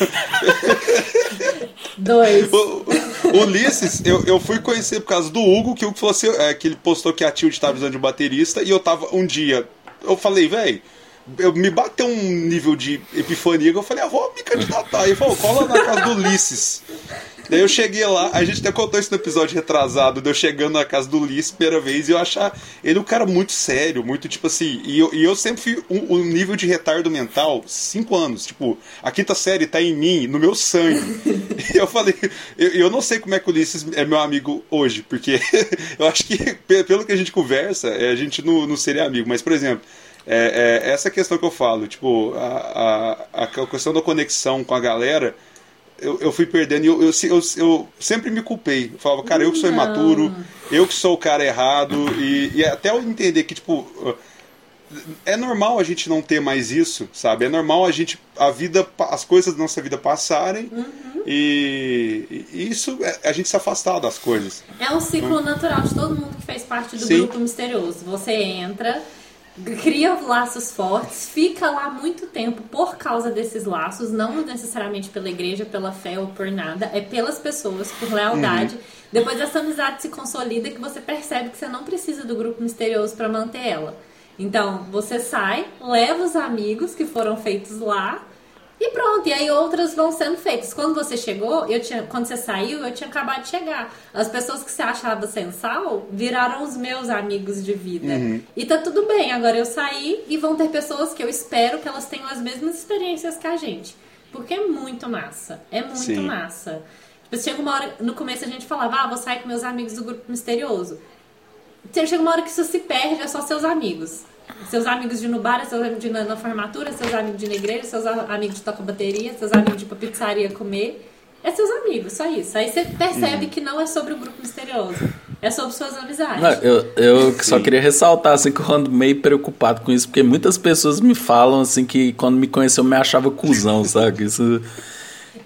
Dois. O, o Ulisses, eu, eu fui conhecer por causa do Hugo, que o Hugo falou assim, é, que ele postou que a Tilde estava precisando de um baterista, e eu tava um dia. Eu falei, velho, eu me bateu um nível de epifania que eu falei, ah, vou me candidatar. E ele falou, cola na casa do Ulisses. Daí eu cheguei lá, a gente até contou isso no episódio retrasado, de eu chegando na casa do Ulisses primeira vez e eu achar ele um cara muito sério, muito tipo assim. E eu, e eu sempre fui um, um nível de retardo mental, cinco anos. Tipo, a quinta série tá em mim, no meu sangue. e eu falei, eu, eu não sei como é que o Ulisses é meu amigo hoje, porque eu acho que pelo que a gente conversa, a gente não, não seria amigo. Mas, por exemplo. É, é, essa questão que eu falo, tipo, a, a, a questão da conexão com a galera, eu, eu fui perdendo e eu, eu, eu, eu, sempre me culpei. Eu falava, cara, eu que sou imaturo, eu que sou o cara errado, e, e até eu entender que, tipo, é normal a gente não ter mais isso, sabe? É normal a gente, a vida, as coisas da nossa vida passarem uhum. e, e, isso, é, a gente se afastar das coisas. É um ciclo natural de todo mundo que fez parte do Sim. grupo misterioso. Você entra cria laços fortes, fica lá muito tempo por causa desses laços, não necessariamente pela igreja, pela fé ou por nada, é pelas pessoas, por lealdade. Uhum. Depois essa amizade se consolida que você percebe que você não precisa do grupo misterioso para manter ela. Então, você sai, leva os amigos que foram feitos lá e pronto, e aí outras vão sendo feitas. Quando você chegou, eu tinha, quando você saiu, eu tinha acabado de chegar. As pessoas que você achava sensal viraram os meus amigos de vida. Uhum. E tá tudo bem, agora eu saí e vão ter pessoas que eu espero que elas tenham as mesmas experiências que a gente. Porque é muito massa. É muito Sim. massa. Tipo, chega uma hora, no começo a gente falava, ah, vou sair com meus amigos do grupo misterioso. Chega uma hora que isso se perde, é só seus amigos. Seus amigos de Nubara, seus amigos de na, formatura, seus amigos de igreja, seus amigos de toca bateria, seus amigos de ir pra pizzaria comer. É seus amigos, só isso. Aí você percebe uhum. que não é sobre o grupo misterioso. É sobre suas amizades. Não, eu eu só queria ressaltar, assim, que eu ando meio preocupado com isso, porque muitas pessoas me falam, assim, que quando me conheceu me achava cuzão, sabe? Isso...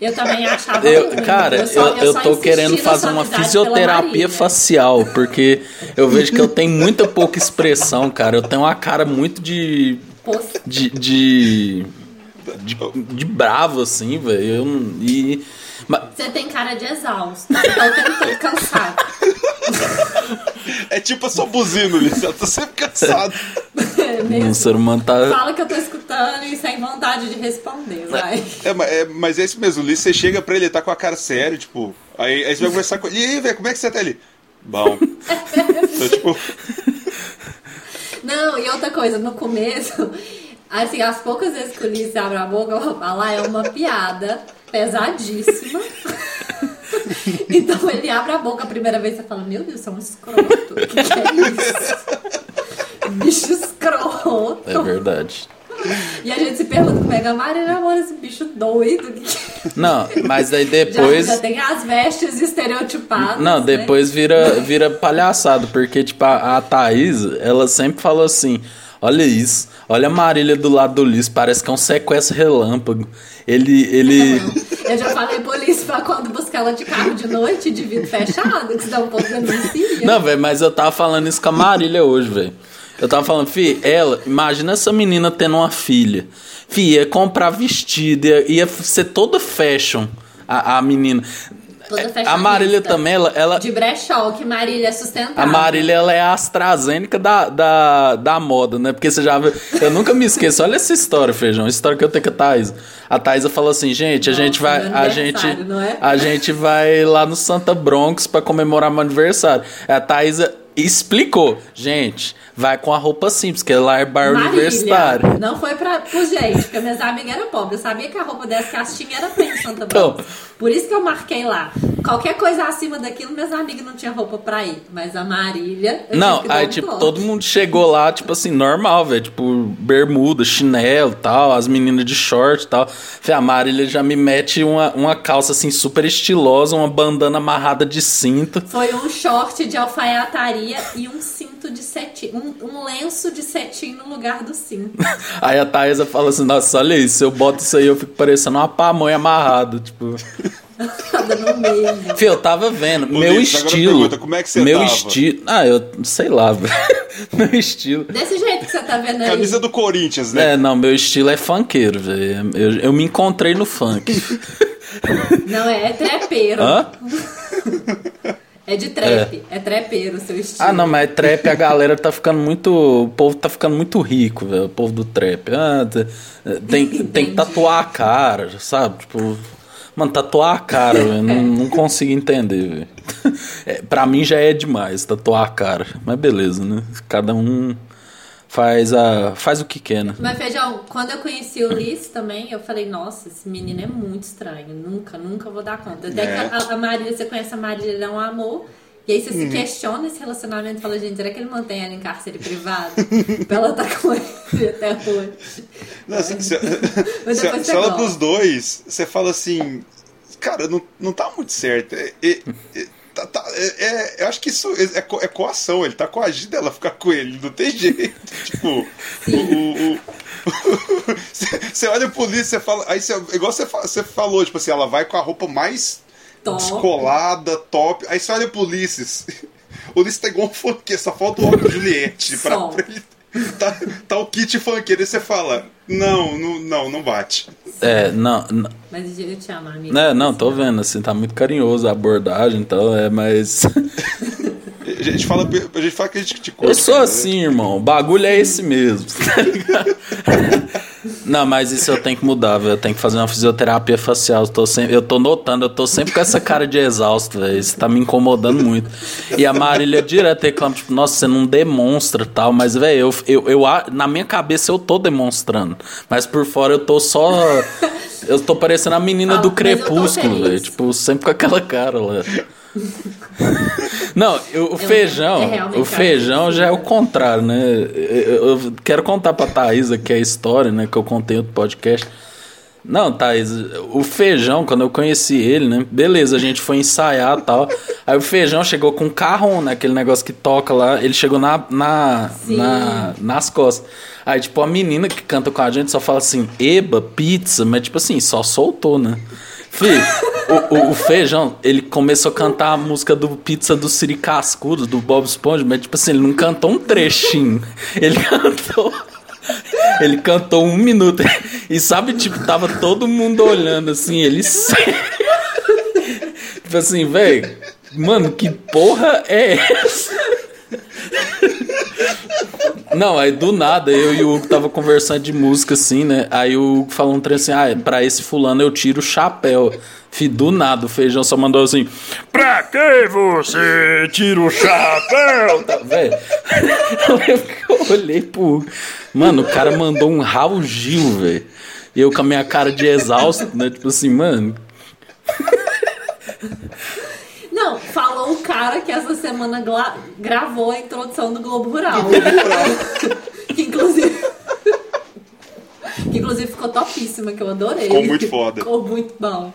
Eu também achava eu, Cara, eu, só, eu, eu tô querendo fazer uma fisioterapia facial, porque eu vejo que eu tenho muita pouca expressão, cara. Eu tenho uma cara muito de. De, de, de, de bravo, assim, velho. E. Você tem cara de exausto. Então eu tempo todo cansado. É tipo a sua buzina, Ulisses. Eu tô sempre cansado. É mesmo. O ser humano tá... Fala que eu tô escutando e sem vontade de responder, vai. É, é, mas é isso mesmo, Ulisses. Você chega pra ele, ele tá com a cara séria, tipo. Aí, aí você vai conversar com ele. E aí, velho, como é que você tá ali? Bom. então, tipo. Não, e outra coisa, no começo, assim, as poucas vezes que o Ulisses abre a boca, eu vou falar, é uma piada pesadíssima. então ele abre a boca a primeira vez e fala: Meu Deus, é um escroto. O que, que é isso? Bicho escroto. É verdade. E a gente se pergunta como é que a Maria namora esse bicho doido. Não, mas aí depois. Já, já tem as vestes estereotipadas. Não, né? depois né? vira, vira palhaçado, porque, tipo, a, a Thaís, ela sempre falou assim: olha isso, olha a Marília do lado do Liz, parece que é um sequestro relâmpago. Ele. ele... Eu já falei polícia pra quando buscar ela de carro de noite, de vidro fechado, que dá um pouco de denuncia. Não, velho, mas eu tava falando isso com a Marília hoje, velho. Eu tava falando, fi, ela, imagina essa menina tendo uma filha. Fi, ia comprar vestido, ia, ia ser toda fashion a, a menina. Toda a Marília também, ela, ela. De brechó, que Marília é sustentável. A Marília, ela é a AstraZeneca da, da, da moda, né? Porque você já viu. Eu nunca me esqueço. Olha essa história, feijão. A história que eu tenho com a Thais. A Thaisa falou assim, gente, a Nossa, gente vai. A gente, é? a gente vai lá no Santa Bronx para comemorar meu aniversário. A Thaisa explicou, gente, vai com a roupa simples, que lá é bar Marília, universitário. Não foi pra, pro gente, porque minhas amigas eram pobres. Eu sabia que a roupa dessa castinha era pra em Santa então, Por isso que eu marquei lá. Qualquer coisa acima daquilo, minhas amigas não tinham roupa pra ir. Mas a Marília. Não, aí, tipo, todo. todo mundo chegou lá, tipo assim, normal, velho. Tipo, bermuda, chinelo tal, as meninas de short e tal. Falei, a Marília já me mete uma, uma calça assim super estilosa, uma bandana amarrada de cinto. Foi um short de alfaiataria e um cinto de cetim. Um, um lenço de cetim no lugar do cinto. aí a Thaisa fala assim: Nossa, olha isso, se eu boto isso aí, eu fico parecendo uma pamonha amarrada. Tipo. no meio. Fih, eu tava vendo. meu estilo. Pergunta, como é que você Meu estilo. Ah, eu sei lá, meu estilo. Desse jeito que você tá vendo aí. Camisa do Corinthians, né? É, não, meu estilo é funkeiro, velho. Eu, eu me encontrei no funk. não, é, é trepeiro. Hã? É de trap, é. é trepeiro o seu estilo. Ah, não, mas é trap a galera tá ficando muito. O povo tá ficando muito rico, velho. O povo do trap. Ah, tem, tem que tatuar a cara, sabe? Tipo Mano, tatuar a cara, velho. Não, não consigo entender, velho. É, pra mim já é demais tatuar a cara. Mas beleza, né? Cada um faz, a, faz o que quer, né? Mas, Feijão, quando eu conheci o Liz também, eu falei, nossa, esse menino é muito estranho. Nunca, nunca vou dar conta. Até É. que a, a Marília, você conhece a Marília, ela é um amor. E aí você Uhum. se questiona esse relacionamento e fala, gente, será que ele mantém ela em cárcere privado? pra ela estar com ele até hoje. Não, se, se, Mas se- se você olha gosta. pros dois, você fala assim, cara, não, não tá muito certo. É, é- é- tá- tá- é- é- eu acho que isso é, é co- é coação, ele tá coagindo ela ficar com ele, não tem jeito. tipo, o. o- o- Você olha pro polícia, fala. Aí você, igual você, fa- você falou, tipo assim, ela vai com a roupa mais Top. descolada, top. Aí você olha pro Ulisses. O Ulisses tá igual um funkeiro, só falta o óculos Juliette pra, pra ele. Tá, tá o kit funkeiro, aí você fala: Não, não, não, não bate. É, não, não, Mas eu te amo, amigo. né, não, tô vendo, assim, tá muito carinhoso a abordagem e tal, é, mas. A gente fala, a gente fala que a gente te curte. Eu sou cara, assim, irmão. O bagulho é esse mesmo. tá ligado? Não, mas isso eu tenho que mudar, velho. Eu tenho que fazer uma fisioterapia facial. Eu tô, sempre, eu tô notando, eu tô sempre com essa cara de exausto, velho. Isso tá me incomodando muito. E a Marília direto reclama, tipo, nossa, você não demonstra tal. Mas, velho, eu, eu, eu, na minha cabeça eu tô demonstrando. Mas por fora eu tô só. Eu tô parecendo a menina Ah, do crepúsculo, velho. Tipo, sempre com aquela cara lá. Não, eu- o é feijão, realmente o feijão já é o cara. contrário, né? Eu, eu quero contar pra Thaisa que é a história, né? Que eu contei em outro podcast. Não, Thaís, o feijão, quando eu conheci ele, né? Beleza, a gente foi ensaiar e tal. Aí o feijão chegou com um carrão, né? Aquele negócio que toca lá. Ele chegou na, na, na- nas costas. Aí, tipo, a menina que canta com a gente só fala assim, eba, pizza, mas tipo assim, só soltou, né? Fih, o, o- o feijão, ele começou a cantar a música do Pizza do Siri Cascudo, do Bob Esponja, mas tipo assim, ele não cantou um trechinho. Ele cantou. Ele cantou um minuto. E sabe, tipo, tava todo mundo olhando assim, ele. tipo assim, velho. Mano, que porra é essa? Não, aí do nada eu e o Hugo tava conversando de música assim, né? Aí o Hugo falou um trem assim: ah, pra esse fulano eu tiro o chapéu. Fih, do nada o feijão só mandou assim: Pra que você tira o chapéu? Tá, velho. Eu eu olhei pro Hugo. Mano, o cara mandou um Raul Gil, velho. E eu com a minha cara de exausto, né? Tipo assim, mano. O cara que essa semana gravou a introdução do Globo Rural. que inclusive. que inclusive ficou topíssima, que eu adorei. Ficou muito foda. Ficou muito bom.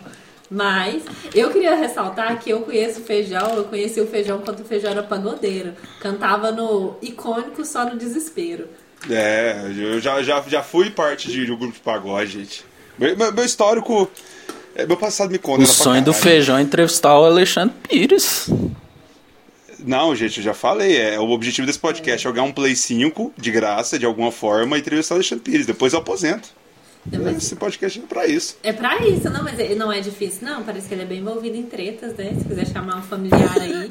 Mas eu queria ressaltar que eu conheço o feijão, eu conheci o feijão quando o feijão era pagodeiro. Cantava no icônico Só no Desespero. É, eu já, já, já fui parte de, de um grupo de pagode, gente. Meu, meu- meu histórico. É, Meu passado me condena O pra sonho do feijão é entrevistar o Alexandre Pires. Não, gente, eu já falei. É, o objetivo desse podcast é jogar um Play 5 de graça, de alguma forma, e entrevistar o Alexandre Pires. Depois eu aposento. Não, mas- Esse podcast é pra isso. É pra isso, não, mas ele não é difícil, não. Parece que ele é bem envolvido em tretas, né? Se quiser chamar um familiar aí,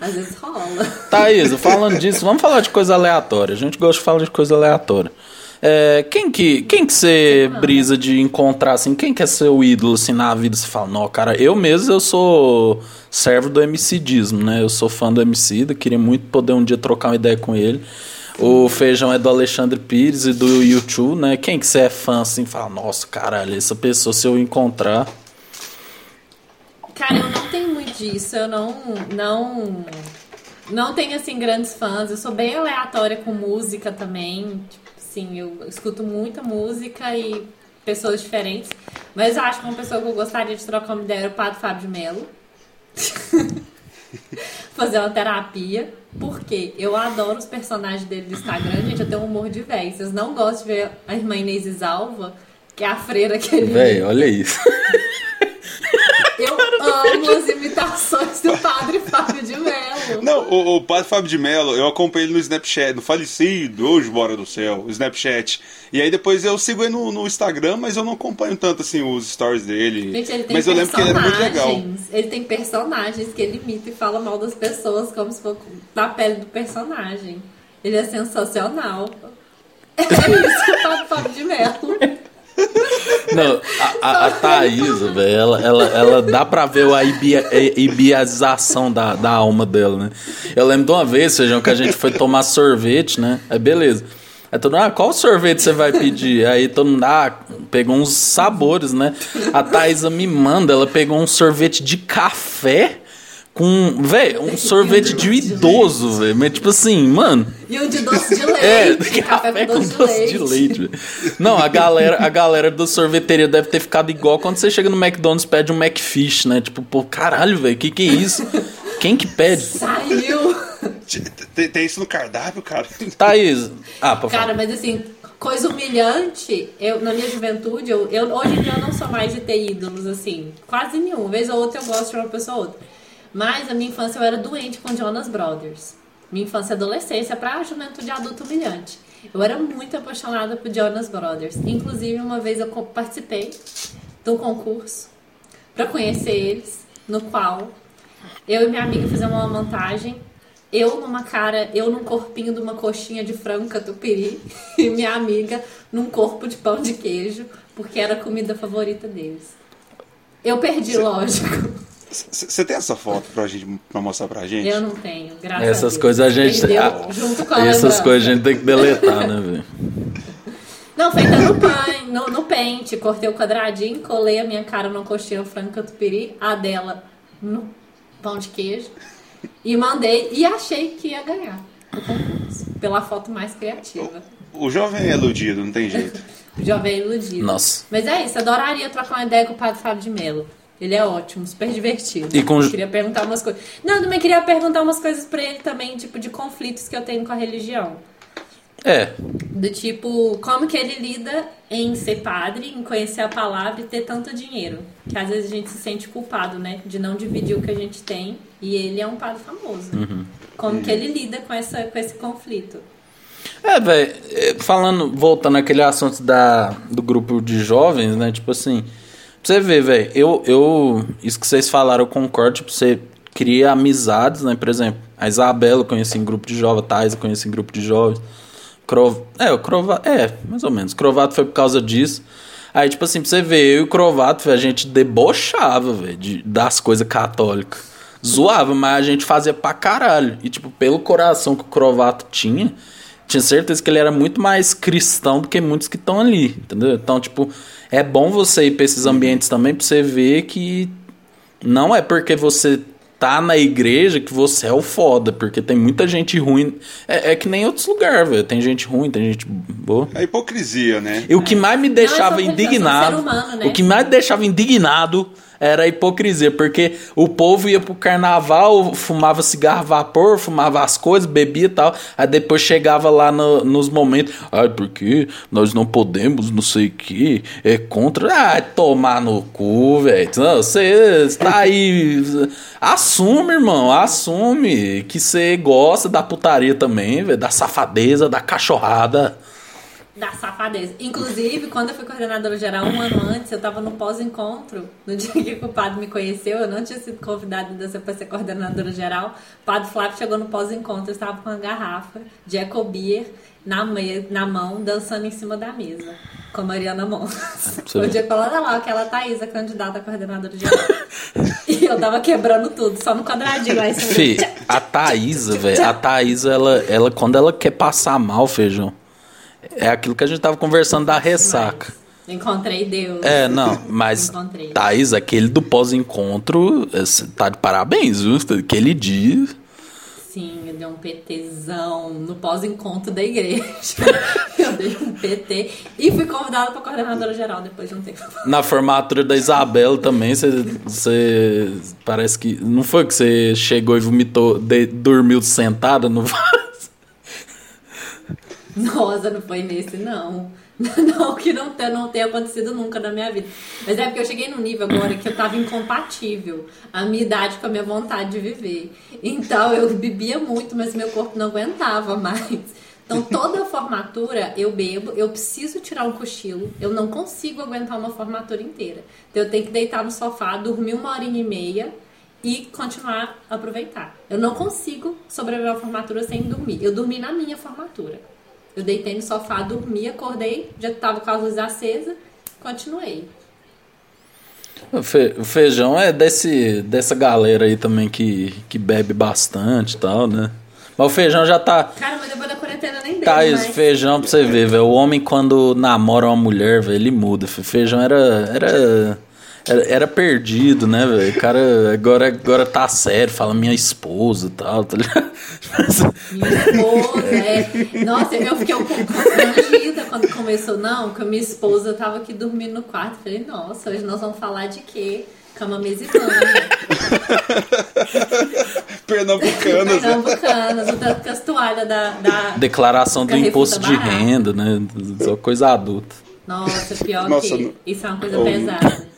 às vezes rola. Thaís, falando disso, vamos falar de coisa aleatória. A gente gosta de falar de coisa aleatória. É, quem que quem que você brisa de encontrar assim? Quem que é seu ídolo assim na vida? Você fala, não, cara, eu mesmo eu sou servo do MCdismo, né? Eu sou fã do MC, queria muito poder um dia trocar uma ideia com ele. O feijão é do Alexandre Pires e do YouTube, né? Quem que você é fã assim? Fala, nossa, caralho, essa pessoa se eu encontrar. Cara, eu não tenho muito disso. Eu não. Não. Não tenho, assim, grandes fãs. Eu sou bem aleatória com música também. Tipo, assim, eu escuto muita música e pessoas diferentes. Mas eu acho que uma pessoa que eu gostaria de trocar uma ideia era o Padre Fábio de Mello. Fazer uma terapia. Porque eu adoro os personagens dele do Instagram. Gente, eu tenho um humor de véio. Vocês não gostam de ver a irmã Inês Isalva, que é a freira que ele Véi, olha isso. Amo as imitações do padre Fábio de Mello. Não, o, o padre Fábio de Mello, eu acompanho ele no Snapchat, no falecido, hoje mora no céu, o Snapchat. E aí depois eu sigo ele no, no Instagram, mas eu não acompanho tanto assim os stories dele. Gente, ele tem mas eu lembro que ele era muito legal. personagens. Ele tem personagens que ele imita e fala mal das pessoas como se fosse da pele do personagem. Ele é sensacional. É isso, o padre Fábio de Mello. Não, a, a, a Thaís, velho, ela, ela, ela dá pra ver a ibia, da, da alma dela, né? Eu lembro de uma vez, feijão, que a gente foi tomar sorvete, né? Aí beleza. Aí todo mundo, ah, qual sorvete você vai pedir? Aí todo mundo, ah, pegou uns sabores, né? A Thaisa me manda, ela pegou um sorvete de café com, velho, um sorvete de idoso, velho. Mas tipo assim, mano. E um de doce de leite. É, café, com doce, doce de leite. leite Não, a galera, a galera do sorveteria deve ter ficado igual quando você chega no McDonald's e pede um McFish, né? Tipo, pô, caralho, velho, que que é isso? Quem que pede? Saiu! Tem, tem isso no cardápio, cara? Thaís. Ah, por Cara, mas assim, coisa humilhante, eu, na minha juventude, eu, eu, hoje em dia eu não sou mais de ter ídolos, assim. Quase nenhum. Uma vez ou outra eu gosto de uma pessoa ou outra. Mas a minha infância eu era doente com Jonas Brothers. Minha infância e adolescência para juventude adulto humilhante. Eu era muito apaixonada por Jonas Brothers. Inclusive, uma vez eu participei de um concurso para conhecer eles, no qual eu e minha amiga fizemos uma montagem. Eu numa cara, eu num corpinho de uma coxinha de frango catupiry e minha amiga num corpo de pão de queijo, porque era a comida favorita deles. Eu perdi, lógico. Você tem essa foto pra, gente, pra mostrar pra gente? Eu não tenho, graças Essas a Deus. coisas a gente. Perdeu, a, junto com a essas coisas a gente tem que deletar, né, velho? Não, feita no no, no pente. Cortei o quadradinho, colei a minha cara no coxinha frango catupiry, a dela no pão de queijo. E mandei, e achei que ia ganhar o concurso, pela foto mais criativa. O, o jovem é iludido, não tem jeito. o jovem é iludido. Nossa. Mas é isso, adoraria trocar uma ideia com o padre Fábio de Mello. Ele é ótimo, super divertido. E com... Eu queria perguntar umas coisas. Não, também queria perguntar umas coisas para ele também, tipo, de conflitos que eu tenho com a religião. É. Do tipo, como que ele lida em ser padre, em conhecer a palavra e ter tanto dinheiro. Que às vezes a gente se sente culpado, né? De não dividir o que a gente tem. E ele é um padre famoso. Uhum. Como que ele lida com, essa, com esse conflito? É, velho, é, falando, voltando àquele assunto da, do grupo de jovens, né? Tipo assim, você ver, velho, eu, eu. Isso que vocês falaram, eu concordo. Tipo, você cria amizades, né? Por exemplo, a Isabela eu conheci em grupo de jovens, a Thais eu conheci em grupo de jovens. Crov... É, o Crovato. É, mais ou menos. Crovato foi por causa disso. Aí, tipo assim, pra você ver, eu e o Crovato, a gente debochava, velho, de, das coisas católicas. Zoava, mas a gente fazia pra caralho. E, tipo, pelo coração que o Crovato tinha, tinha certeza que ele era muito mais cristão do que muitos que estão ali, entendeu? Então, tipo, é bom você ir pra esses ambientes também pra você ver que não é porque você tá na igreja que você é o foda, porque tem muita gente ruim. É, é que nem outros lugares, velho. Tem gente ruim, tem gente boa. É hipocrisia, né? E o que mais me deixava não, indignado. Humano, né? O que mais me deixava indignado era hipocrisia, porque o povo ia pro carnaval, fumava cigarro vapor, fumava as coisas, bebia e tal, aí depois chegava lá no, nos momentos, ai, porque nós não podemos, não sei o que, é contra, ah, tomar no cu, velho, você está aí, assume, irmão, assume que você gosta da putaria também, velho, da safadeza, da cachorrada, da safadeza. Inclusive, quando eu fui coordenadora geral um ano antes, eu estava no pós-encontro. No dia que o padre me conheceu, eu não tinha sido convidada para ser coordenadora geral. O padre Flávio chegou no pós-encontro, eu estava com uma garrafa de Ecobier na, na mão, dançando em cima da mesa. Com a Mariana Mons. O dia que ela lá, aquela Thaís, a candidata a coordenadora geral. e eu tava quebrando tudo, só no quadradinho lá em cima. A Thaís, velho, a Thaís, ela, ela, quando ela quer passar mal, feijão é aquilo que a gente tava conversando da ressaca. Encontrei Deus. É, não, mas Encontrei. Thaís, aquele do pós-encontro, tá de parabéns, justo? Aquele dia. Sim, eu dei um PTzão no pós-encontro da igreja. eu dei um PT e fui convidada para coordenadora geral depois de um tempo. Na formatura da Isabela também, você, parece que. Não foi que você chegou e vomitou, de, dormiu sentada no Nossa, não foi nesse, não. Não, que não, não tenha acontecido nunca na minha vida. Mas é porque eu cheguei num nível agora que eu tava incompatível a minha idade com a minha vontade de viver. Então eu bebia muito, mas meu corpo não aguentava mais. Então toda a formatura eu bebo, eu preciso tirar um cochilo, eu não consigo aguentar uma formatura inteira. Então eu tenho que deitar no sofá, dormir uma horinha e meia e continuar a aproveitar. Eu não consigo sobreviver à formatura sem dormir. Eu dormi na minha formatura. Eu deitei no sofá, dormi, acordei, já tava com a luz acesa. continuei. O, fe, o feijão é desse, dessa galera aí também que, que bebe bastante e tal, né? Mas o feijão já tá. Cara, mas depois da quarentena nem Tá, isso, mais. feijão pra você ver, velho. O homem quando namora uma mulher, velho, ele muda. Feijão era. Era, era, era perdido, né, velho? O cara agora, agora tá sério, fala minha esposa e tal, tá ligado? Minha esposa, é. Nossa, eu fiquei um pouco constrangida quando começou. Não, que a minha esposa tava aqui dormindo no quarto. Falei, nossa, hoje nós vamos falar de quê? Cama, banho. Pernambucanas, né? Pernambucanas, o tanto que as toalhas da, da. Declaração do imposto tá de renda, né? Só coisa adulta. Nossa, pior Nossa, que. não- Isso é uma coisa Oh. pesada.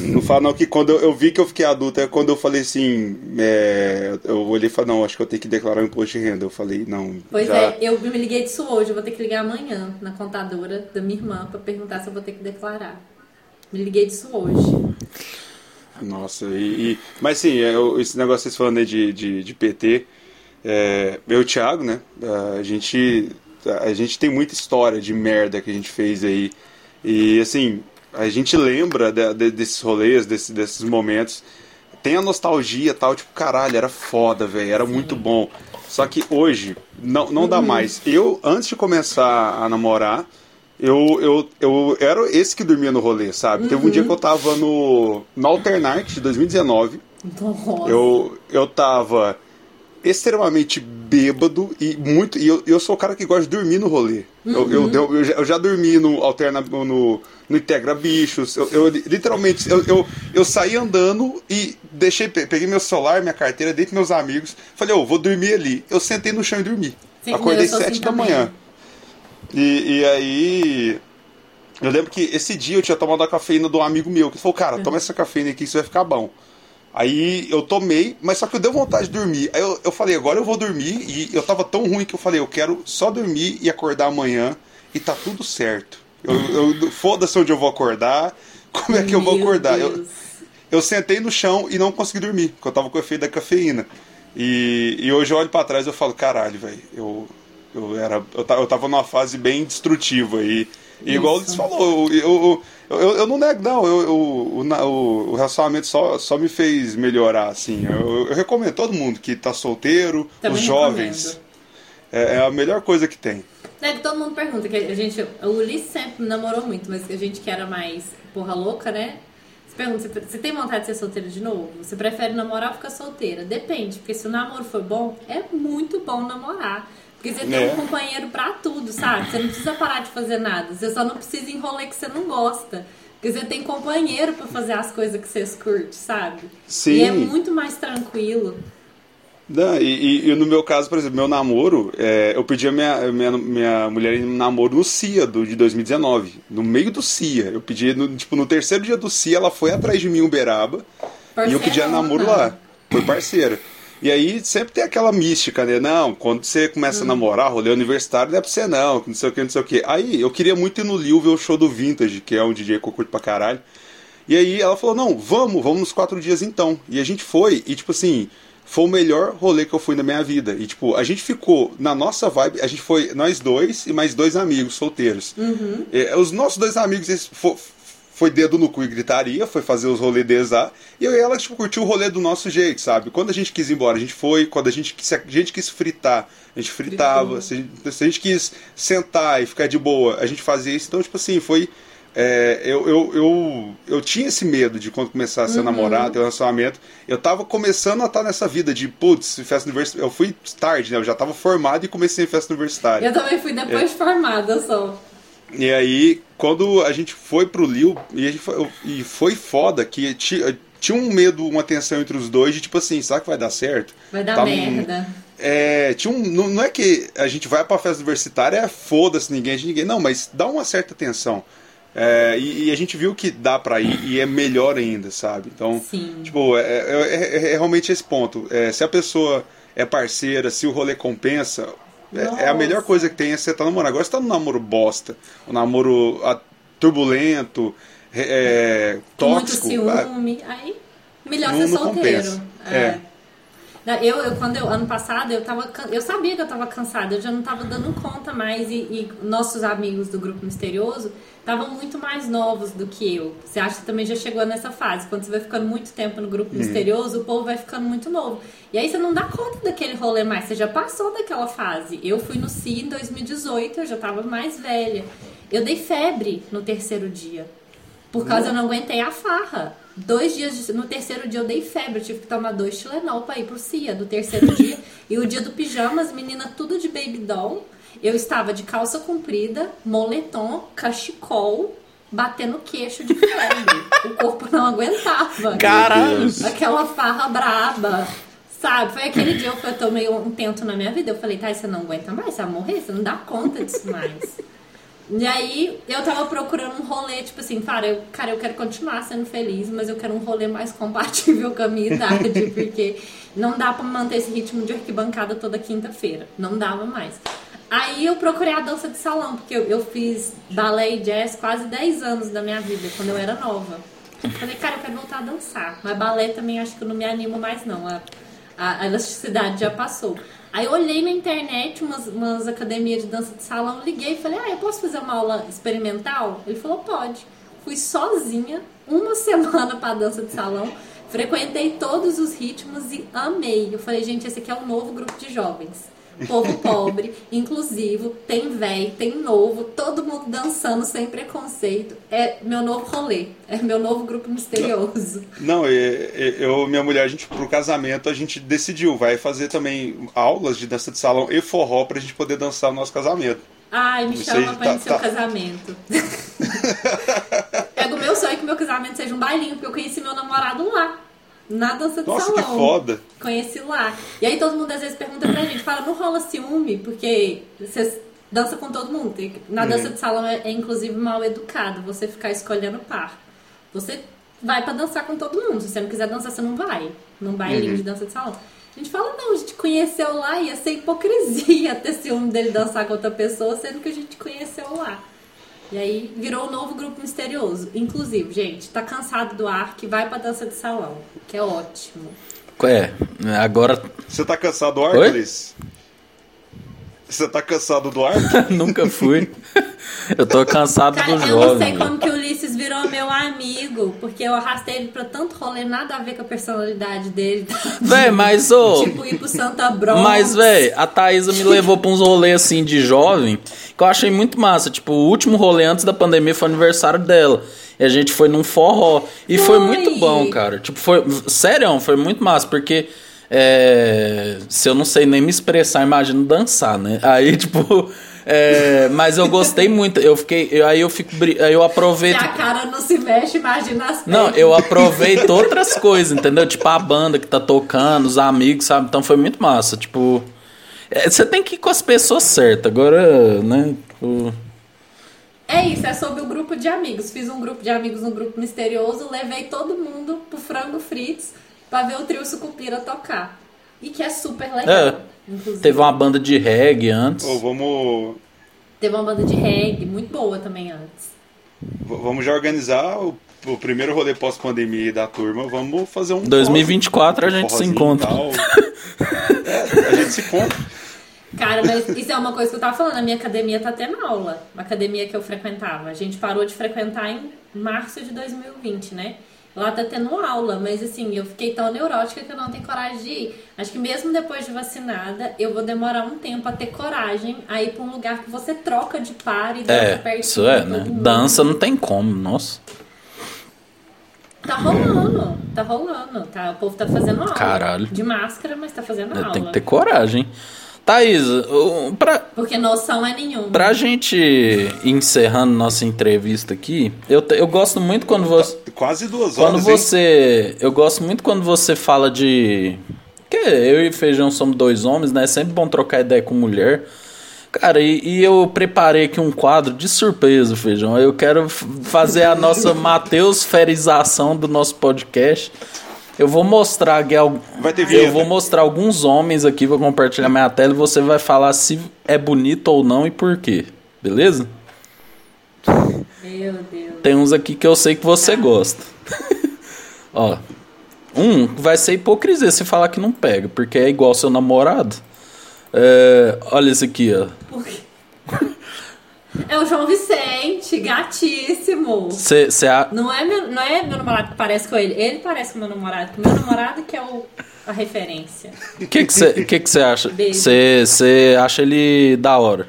Não fala não que quando eu, vi que eu fiquei adulto, é quando eu falei assim, é, eu olhei e falei, não, acho que eu tenho que declarar o imposto de renda. Eu falei, não. Pois já- é, eu me liguei disso hoje. Eu vou ter que ligar amanhã na contadora da minha irmã pra perguntar se eu vou ter que declarar. Me liguei disso hoje. Nossa, e, e- mas sim, é, eu- esse negócio vocês falando aí de, de, de PT, é, eu e o Thiago, né? A gente, a gente tem muita história de merda que a gente fez aí. E assim, a gente lembra de- de- desses rolês, desse- desses momentos. Tem a nostalgia e tal, tipo, caralho, era foda, velho, era muito bom. Só que hoje, não, não dá mais. Eu, antes de começar a namorar, eu, eu, eu era esse que dormia no rolê, sabe? Teve um dia que eu tava no, no Alternate de 2019. Nossa. Eu, eu tava extremamente bêbado e muito. E eu, eu sou o cara que gosta de dormir no rolê. Eu, eu, eu, eu já, eu já dormi no Alterna no, no Integra Bichos. Eu, eu literalmente eu, eu, eu saí andando e deixei, pe- peguei meu celular, minha carteira, dei meus amigos. Falei, ô, vou dormir ali. Eu sentei no chão e dormi. Sim, Acordei eu sete assim da também. manhã. E, e aí. Eu lembro que esse dia eu tinha tomado a cafeína do amigo meu, que falou, cara, toma essa cafeína aqui que isso vai ficar bom. Aí eu tomei, mas só que eu dei vontade de dormir. Aí eu, eu falei, agora eu vou dormir. E eu tava tão ruim que eu falei, eu quero só dormir e acordar amanhã e tá tudo certo. Eu, eu- Foda-se onde eu vou acordar, como é que eu vou acordar. Eu, eu sentei no chão e não consegui dormir, porque eu tava com o efeito da cafeína. E, e hoje eu olho pra trás e eu falo, caralho, velho, eu, eu, era, eu, eu tava numa fase bem destrutiva. E, e igual eles falou, eu, eu, eu, eu não nego, não, eu, eu- o, o, o relacionamento só, só me fez melhorar, assim. Eu, eu recomendo todo mundo que tá solteiro, Também os jovens. É, é a melhor coisa que tem. É que todo mundo pergunta, que a gente, o Ulisses sempre namorou muito, mas a gente que era mais porra louca, né? Você pergunta, você, você tem vontade de ser solteira de novo? Você prefere namorar ou ficar solteira? Depende, porque se o namoro for bom, é muito bom namorar. Porque você tem É. um companheiro pra tudo, sabe? Você não precisa parar de fazer nada. Você só não precisa enrolar que você não gosta. Porque você tem companheiro pra fazer as coisas que vocês curtem, sabe? Sim. E é muito mais tranquilo. Não, e, e- no meu caso, por exemplo, meu namoro, é, eu pedi a minha, minha, minha mulher em namoro no CIA do, de 2019. No meio do CIA. Eu pedi, no, tipo, no terceiro dia do CIA, ela foi atrás de mim em Uberaba. E eu pedi a namoro lá. Foi parceira. E aí sempre tem aquela mística, né? Não, quando você começa a namorar, rolê universitário, não é pra você não, não sei o que, não sei o que. Aí eu queria muito ir no Lil ver o show do Vintage, que é um DJ que eu curto pra caralho. E aí ela falou, não, vamos, vamos nos quatro dias então. E a gente foi, e tipo assim, foi o melhor rolê que eu fui na minha vida. E tipo, a gente ficou na nossa vibe, a gente foi nós dois e mais dois amigos solteiros. É, os nossos dois amigos, eles fo- foi dedo no cu e gritaria, foi fazer os rolês deles lá. E eu e ela, tipo, curtiu o rolê do nosso jeito, sabe? Quando a gente quis ir embora, a gente foi. Quando a gente, se a gente quis fritar, a gente fritava. Se a gente, se a gente quis sentar e ficar de boa, a gente fazia isso. Então, tipo assim, foi. É, eu, eu, eu, eu tinha esse medo de quando começasse a namorar, ter um relacionamento. Eu tava começando a estar nessa vida de, putz, festa universitária. Eu fui tarde, né? Eu já tava formado e comecei em festa universitária. Eu também fui depois de formada só. E aí, quando a gente foi pro Lil, e, a gente foi, e foi foda que ti- tinha um medo, uma tensão entre os dois de tipo assim, será que vai dar certo? Vai dar Tá um- merda. É, tinha um, não, não é que a gente vai pra festa universitária, é foda-se ninguém, a gente ninguém. Não, mas dá uma certa tensão. É, e, e a gente viu que dá pra ir e é melhor ainda, sabe? Então, Sim. tipo, é, é- é- é realmente esse ponto. É, se a pessoa é parceira, se o rolê compensa, é, é a melhor coisa que tem é você estar namorando. Agora você tá num namoro bosta, um namoro ah, turbulento, é, muito tóxico. ah, ciúme. Aí, melhor Não- ser não solteiro. compensa. É. É. Eu, eu, quando eu, ano passado, eu tava, eu sabia que eu tava cansada, eu já não tava dando conta mais e, e nossos amigos do grupo misterioso estavam muito mais novos do que eu. Você acha que também já chegou nessa fase? Quando você vai ficando muito tempo no grupo uhum. misterioso, o povo vai ficando muito novo. E aí você não dá conta daquele rolê mais, você já passou daquela fase. Eu fui no CI em 2018, eu já tava mais velha. Eu dei febre no terceiro dia. Por causa uhum. eu não aguentei a farra. Dois dias, de, no terceiro dia eu dei febre, eu tive que tomar dois Tilenol pra ir pro CIA do terceiro dia. E o dia do pijama, as meninas tudo de baby doll. Eu estava de calça comprida, moletom, cachecol, batendo queixo de febre. o corpo não aguentava. Caralho! Aquela farra braba. Sabe? Foi aquele dia que eu tomei um tento na minha vida. Eu falei, tá, você não aguenta mais, você vai morrer, você não dá conta disso mais. E aí eu tava procurando um rolê, tipo assim, cara eu, cara, eu quero continuar sendo feliz, mas eu quero um rolê mais compatível com a minha idade, porque não dá pra manter esse ritmo de arquibancada toda quinta-feira. Não dava mais. Aí eu procurei a dança de salão, porque eu, eu fiz balé e jazz quase 10 anos da minha vida, quando eu era nova. Falei, cara, eu quero voltar a dançar. Mas balé também acho que eu não me animo mais, não. A, a, a elasticidade já passou. Aí eu olhei na internet umas, umas academias de dança de salão, liguei e falei, ah, eu posso fazer uma aula experimental? Ele falou, pode. Fui sozinha, uma semana para dança de salão, frequentei todos os ritmos e amei. Eu falei, gente, esse aqui é um novo grupo de jovens povo pobre, inclusivo, tem velho, tem novo, todo mundo dançando sem preconceito. É meu novo rolê, é meu novo grupo misterioso. Não, eu, minha mulher, a gente pro casamento a gente decidiu, vai fazer também aulas de dança de salão e forró pra gente poder dançar no nosso casamento. Ai, me chama pra tá, ir no seu tá... casamento. é do meu sonho que meu casamento seja um bailinho, porque eu conheci meu namorado lá na dança de Nossa, salão. que foda! Conheci lá. E aí todo mundo às vezes pergunta pra gente, fala, não rola ciúme, porque você dança com todo mundo. Na uhum. dança de salão é, é, inclusive mal educado você ficar escolhendo par. Você vai para dançar com todo mundo. Se você não quiser dançar, você não vai. Num bailinho uhum. de dança de salão. A gente fala, não, a gente conheceu lá, ia ser hipocrisia ter ciúme dele dançar com outra pessoa, sendo que a gente conheceu lá. E aí virou um novo grupo misterioso. Inclusive, gente, tá cansado do ar que vai pra dança de salão, que é ótimo. É, agora. Você tá cansado do ar, Cris? Você tá cansado do ar? Nunca fui. Eu tô cansado Cara, do eu jovem. Eu não sei como que o Ulisses virou meu amigo, porque eu arrastei ele pra tanto rolê, nada a ver com a personalidade dele. Véi, mas ô. Oh, tipo, ir pro Santa Bronx. Mas, véi, a Thaisa me levou pra uns rolês assim de jovem, que eu achei muito massa. Tipo, o último rolê antes da pandemia foi o aniversário dela. E a gente foi num forró. E foi, foi muito bom, cara. Tipo, foi. Sério, foi muito massa, porque. É, se eu não sei nem me expressar, imagino dançar, né? Aí, tipo. É, mas eu gostei muito. Eu fiquei. Eu, aí eu fico. Aí eu aproveito. Se a cara não se mexe, imagina as pernas. Não, eu aproveito outras coisas, entendeu? Tipo a banda que tá tocando, os amigos, sabe? Então foi muito massa. Tipo. É, você tem que ir com as pessoas certas. Agora, né? Tipo... É isso, é sobre o grupo de amigos. Fiz um grupo de amigos um grupo misterioso, levei todo mundo pro Frango Fritz pra ver o trio Sucupira tocar. E que é super legal. É. Inclusive. Teve uma banda de reggae antes. Oh, vamos. Teve uma banda de reggae muito boa também antes. V vamos já organizar o, o primeiro rolê pós-pandemia da turma. Vamos fazer um. 2024 a gente se encontra. é, a gente se encontra. Cara, mas isso é uma coisa que eu tava falando. A minha academia tá tendo aula. A academia que eu frequentava. A gente parou de frequentar em março de 2020, né? Lá tá tendo aula, mas assim, eu fiquei tão neurótica que eu não tenho coragem de ir. Acho que mesmo depois de vacinada, eu vou demorar um tempo a ter coragem a ir pra um lugar que você troca de par e dança é, perto Isso é, né? Dança não tem como, nossa. Tá rolando, tá rolando. Tá, o povo tá fazendo aula. Caralho. De máscara, mas tá fazendo aula. Tem que ter coragem. Thaís, pra, porque noção é nenhuma. Pra gente ir encerrando nossa entrevista aqui, eu, eu gosto muito quando você. Quase duas horas. Quando você. Hein? Eu gosto muito quando você fala de. Que eu e Feijão somos dois homens, né? É sempre bom trocar ideia com mulher. Cara, e, e, eu preparei aqui um quadro de surpresa, Feijão. Eu quero fazer a nossa Mateus Ferização do nosso podcast. Eu vou mostrar aqui, vai ter eu vou mostrar alguns homens aqui, vou compartilhar minha tela e você vai falar se é bonito ou não e por quê. Beleza? Meu Deus. Tem uns aqui que eu sei que você tá. gosta. Ó. Um, vai ser hipocrisia você falar que não pega, porque é igual seu namorado. É, olha esse aqui, ó. Por quê? É o João Vicente, gatíssimo. Cê, cê a... Não é, meu, não é meu namorado que parece com ele, ele parece com meu namorado. Meu namorado que é o, a referência. O que você que que cê acha? Beijo. Você acha ele da hora?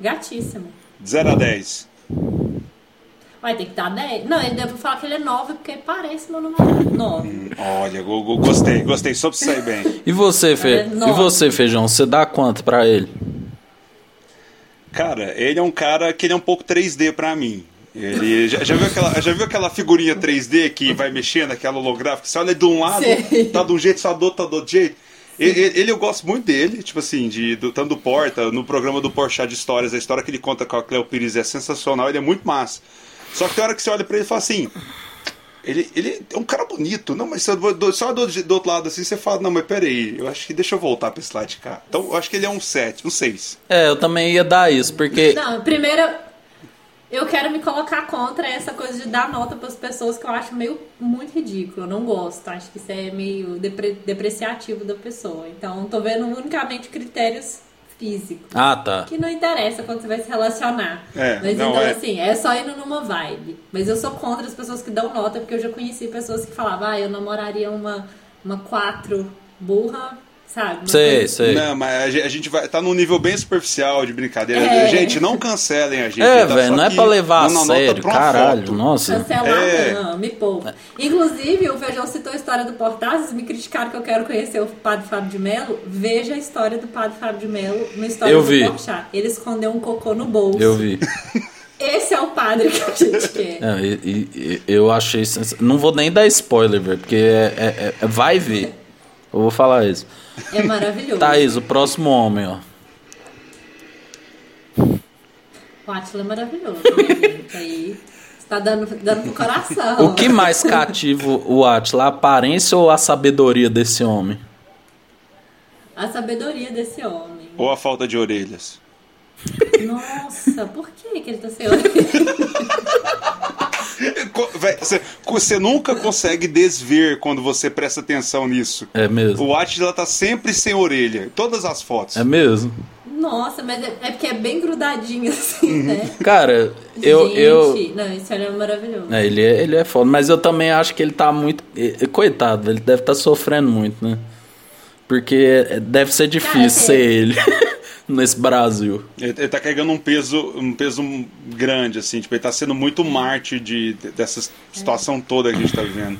Gatíssimo. 0 a 10. Vai ter que dar 10. Não, ele deve falar que ele é 9 porque parece meu namorado. 9. Olha, go- go- gostei, gostei, soube sair bem. E você, Fe... É, e você, Feijão, você dá quanto pra ele? Cara, ele é um cara que ele é um pouco 3D pra mim. Ele já, já viu aquela, já viu aquela figurinha 3D que vai mexendo, aquela holográfica? Você olha de um lado, Sei. tá de um jeito, só do outro, tá do outro jeito. Ele, ele- eu gosto muito dele, tipo assim, de, do, tanto do Porta, no programa do Porchat de Histórias, a história que ele conta com a Cleo Pires é sensacional, ele é muito massa. Só que tem hora que você olha pra ele e fala assim, ele, ele é um cara bonito, não, mas do- só do, do outro lado assim você fala, não, mas peraí, eu acho que deixa eu voltar pra esse lado de cá. Então eu acho que ele é um 7, um 6. É, eu também ia dar isso, porque. Não, primeiro eu quero me colocar contra essa coisa de dar nota para as pessoas que eu acho meio muito ridículo. Eu não gosto. Acho que isso é meio depre- depreciativo da pessoa. Então, tô vendo unicamente critérios físicos. Ah, tá. Que não interessa quando você vai se relacionar. É, Mas não, então, é. assim, é só indo numa vibe. Mas eu sou contra as pessoas que dão nota, porque eu já conheci pessoas que falavam, ah, eu namoraria uma, uma quatro burra, sabe? Sei, coisa- sei. Não, mas a ge- a gente vai tá num nível bem superficial de brincadeira. É. Gente, não cancelem a gente. É, tá? velho, não é pra levar a sério, caralho. foto. Nossa. Cancelar, É. não, me poupa. Inclusive, o Feijão citou a história do Portazes, me criticaram que eu quero conhecer o Padre Fábio de Mello. Veja a história do Padre Fábio de Mello no história Eu do vi. Porchat. Ele escondeu um cocô no bolso. Eu vi. Esse é o padre que a gente quer. E- e- eu achei. sens- Não vou nem dar spoiler, velho, porque é, é- é- vai ver. Eu vou falar isso. É maravilhoso. Thaís, o próximo homem, ó. O Átila é maravilhoso. né? Aí está dando, dando pro coração. O que mais cativa o Atila? A aparência ou a sabedoria desse homem? A sabedoria desse homem. Ou a falta de orelhas. Nossa, por que, que ele tá sem olho? Você nunca consegue desver quando você presta atenção nisso. É mesmo. O Atila tá sempre sem orelha. em Todas as fotos. É mesmo. Nossa, mas é, é porque é bem grudadinho assim, né? Cara, eu. Gente, eu Não, esse olho é maravilhoso. é, ele, é, ele é foda, mas eu também acho que ele tá muito. Coitado, ele deve estar sofrendo muito, né? Porque eh, deve ser difícil Cara, ser ele nesse Brasil. Ele, ele tá carregando um peso, um peso grande, assim. Tipo, ele tá sendo muito mártir de, de- dessa situação toda que a gente tá vivendo.